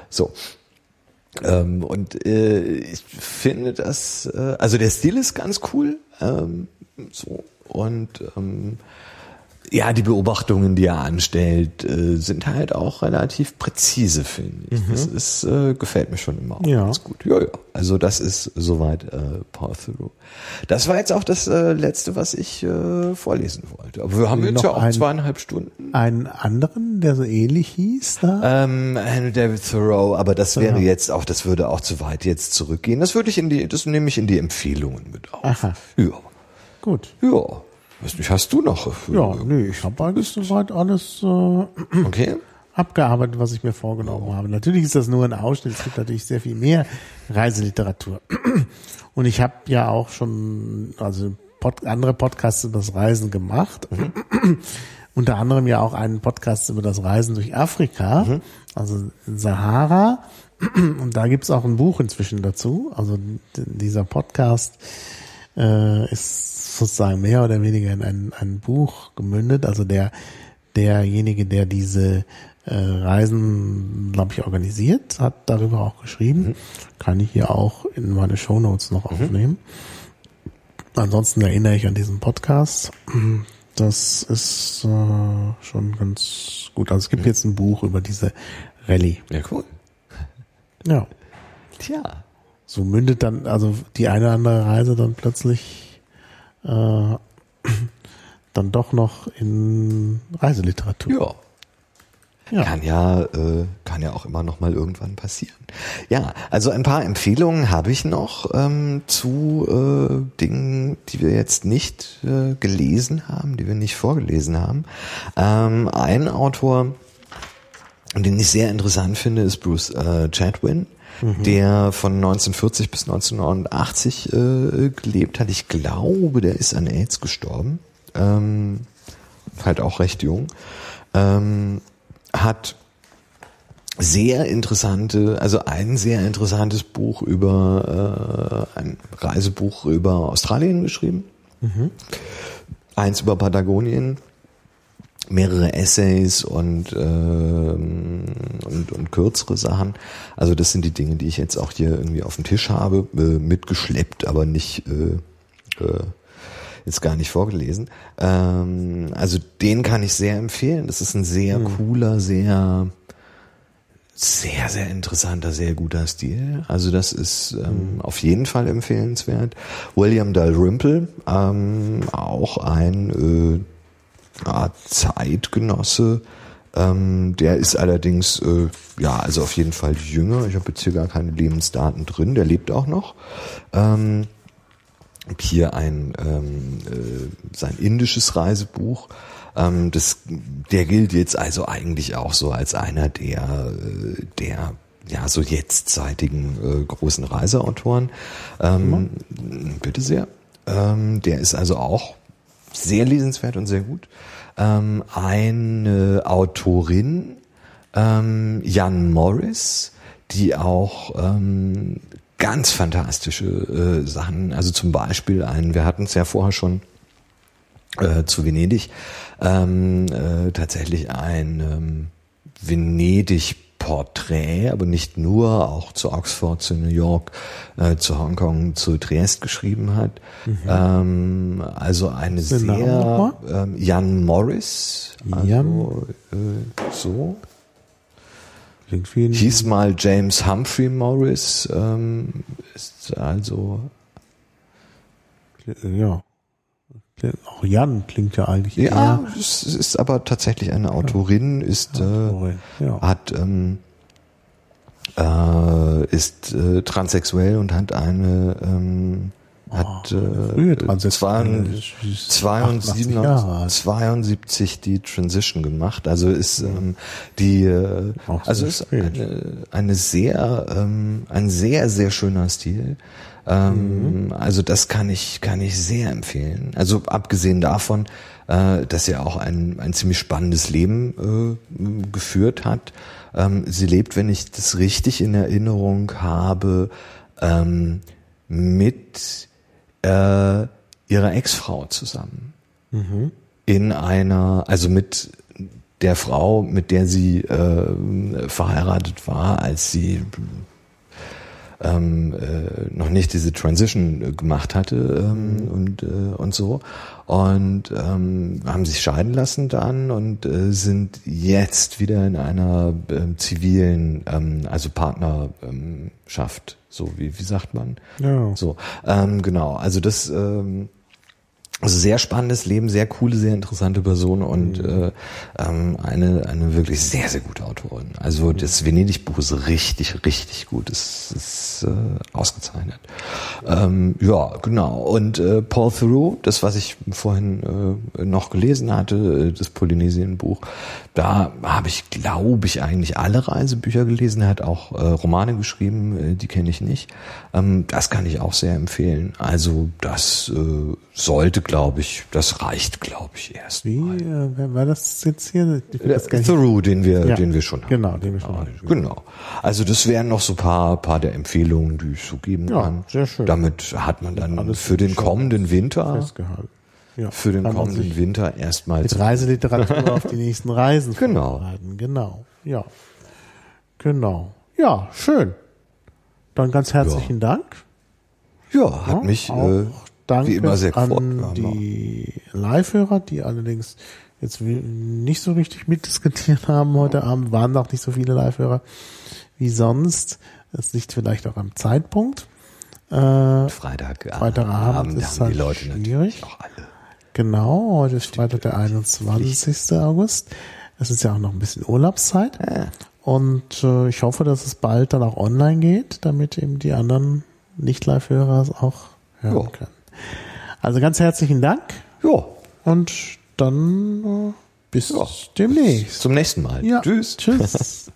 So. Ähm, und äh, ich finde das, äh, also der Stil ist ganz cool. Ähm, so und ähm, ja, die Beobachtungen, die er anstellt, äh, sind halt auch relativ präzise, finde ich. Mhm. Das ist, äh, gefällt mir schon immer auch
ja.
ganz gut. Ja, ja. Also das ist soweit äh, Power Through. Das war jetzt auch das äh, letzte, was ich äh, vorlesen wollte. Aber wir haben jetzt ja auch ein, zweieinhalb Stunden.
Einen anderen, der so ähnlich hieß
da? Ähm, Henry David Thoreau, aber das wäre ja. jetzt auch, das würde auch zu weit jetzt zurückgehen. Das würde ich in die, das nehme ich in die Empfehlungen mit auf.
Aha.
Ja.
Gut.
Ja. Was nicht hast du noch?
Ja, nee, ich habe eigentlich soweit alles äh,
okay.
abgearbeitet, was ich mir vorgenommen habe. Natürlich ist das nur ein Ausschnitt, es gibt natürlich sehr viel mehr Reiseliteratur. Und ich habe ja auch schon also Pod, andere Podcasts über das Reisen gemacht. Mhm. Unter anderem ja auch einen Podcast über das Reisen durch Afrika, mhm. also Sahara. Und da gibt's auch ein Buch inzwischen dazu. Also dieser Podcast äh, ist sozusagen mehr oder weniger in ein, ein Buch gemündet. Also der derjenige, der diese äh, Reisen, glaube ich, organisiert, hat darüber auch geschrieben. Mhm. Kann ich hier auch in meine Show Notes noch mhm. aufnehmen. Ansonsten erinnere ich an diesen Podcast. Das ist äh, schon ganz gut. Also es gibt mhm. jetzt ein Buch über diese Rallye.
Ja, cool.
Ja.
Tja.
So mündet dann also die eine oder andere Reise dann plötzlich äh, dann doch noch in Reiseliteratur.
Ja. Ja. Kann ja, äh, kann ja auch immer noch mal irgendwann passieren. Ja, also ein paar Empfehlungen habe ich noch ähm, zu äh, Dingen, die wir jetzt nicht äh, gelesen haben, die wir nicht vorgelesen haben. Ähm, ein Autor, den ich sehr interessant finde, ist Bruce äh, Chadwin mhm. der von 1940 bis 1989 äh, gelebt hat. Ich glaube, der ist an AIDS gestorben. Ähm, halt auch recht jung. Ähm, hat sehr interessante, also ein sehr interessantes Buch über äh, ein Reisebuch über Australien geschrieben. Eins über Patagonien, mehrere Essays und, ähm, und und kürzere Sachen. Also das sind die Dinge, die ich jetzt auch hier irgendwie auf dem Tisch habe, äh, mitgeschleppt, aber nicht äh, äh, jetzt gar nicht vorgelesen. Ähm, also den kann ich sehr empfehlen. Das ist ein sehr cooler, sehr sehr, sehr interessanter, sehr guter Stil. Also das ist ähm, auf jeden Fall empfehlenswert. William Dalrymple, ähm, auch ein äh, Art Zeitgenosse. Ähm, der ist allerdings, äh, ja, also auf jeden Fall jünger. Ich habe jetzt hier gar keine Lebensdaten drin. Der lebt auch noch. Ähm, hier ein ähm, äh, sein indisches Reisebuch. Ähm, das, der gilt jetzt also eigentlich auch so als einer der äh, der ja so jetztzeitigen äh, großen Reiseautoren. Ähm, Bitte sehr. Ähm, der ist also auch sehr lesenswert und sehr gut. Ähm, eine Autorin, ähm, Jan Morris, die auch ähm, ganz fantastische äh, Sachen, also zum Beispiel ein, wir hatten es ja vorher schon äh, zu Venedig, ähm, äh, tatsächlich ein ähm, Venedig-Porträt, aber nicht nur, auch zu Oxford, zu New York, äh, zu Hongkong, zu Triest geschrieben hat. Ähm, also eine
Den
sehr ähm, Jan Morris, also
Jan?
äh, so
Klingt wie
hieß mal James Humphrey Morris, ähm, ist also
ja. Auch Jan klingt ja eigentlich
ja,
eher.
es ist aber tatsächlich eine Autorin, ist äh,
Autorin, ja.
hat ähm, äh, ist äh, transsexuell und hat eine ähm, hat äh,
frühe Transsexuelle,
72,
ist 88 Jahre alt.
72 die Transition gemacht. Also ist ähm, die äh, also ist eine, eine sehr ähm, ein sehr sehr schöner Stil. Ähm, Also das kann ich kann ich sehr empfehlen. Also abgesehen davon, äh, dass sie auch ein ein ziemlich spannendes Leben äh, geführt hat. Ähm, sie lebt, wenn ich das richtig in Erinnerung habe, ähm, mit äh, ihrer Ex-Frau zusammen. In einer, also mit der Frau, mit der sie äh, verheiratet war, als sie ähm, äh, noch nicht diese Transition äh, gemacht hatte ähm, und äh, und so. Und ähm, haben sich scheiden lassen dann und äh, sind jetzt wieder in einer ähm, zivilen ähm, also Partnerschaft so wie wie sagt man?
Ja.
so ähm, genau. Also das ähm, also sehr spannendes Leben, sehr coole, sehr interessante Person und äh, ähm, eine eine wirklich sehr sehr gute Autorin. Also das Venedig-Buch ist richtig richtig gut, es ist äh, ausgezeichnet. Ähm, ja genau und äh, Paul Theroux, das was ich vorhin äh, noch gelesen hatte, äh, das Polynesien-Buch, da habe ich glaube ich eigentlich alle Reisebücher gelesen. Er hat auch äh, Romane geschrieben, äh, die kenne ich nicht. Ähm, das kann ich auch sehr empfehlen. Also das äh, sollte, glaube ich, das reicht, glaube ich, erst.
Wie, äh, wer war das jetzt hier?
Thoreau, den wir,
Ja,
den wir schon haben.
Genau, den wir schon haben.
Genau. Also das wären noch so ein paar, paar der Empfehlungen, die ich so geben
Ja,
kann.
sehr schön.
Damit hat man dann
Alles
für den kommenden Winter,
Festgehalten. Ja,
für den kommenden Winter erstmal
Mit Reiseliteratur auf die nächsten Reisen
Genau.
Genau. Ja. Genau. Ja, schön. Dann ganz herzlichen Dank.
ja, hat
Ja,
mich äh,
danke
wie immer sehr
an die Live-Hörer, die allerdings jetzt nicht so richtig mitdiskutiert haben heute Abend, waren noch nicht so viele Live-Hörer wie sonst. Das liegt vielleicht auch am Zeitpunkt. Äh,
Freitag,
Freitagabend ist
haben
halt
die Leute natürlich
schwierig.
auch alle.
Genau, heute ist Freitag der 21. August. Es ist ja auch noch ein bisschen Urlaubszeit. Und äh, ich hoffe, dass es bald dann auch online geht, damit eben die anderen Nicht-Live-Hörer es auch hören
Ja.
können. Also ganz herzlichen Dank
Ja,
und dann äh, bis
Ja.
demnächst.
zum nächsten Mal.
Ja.
Tschüss.
Tschüss.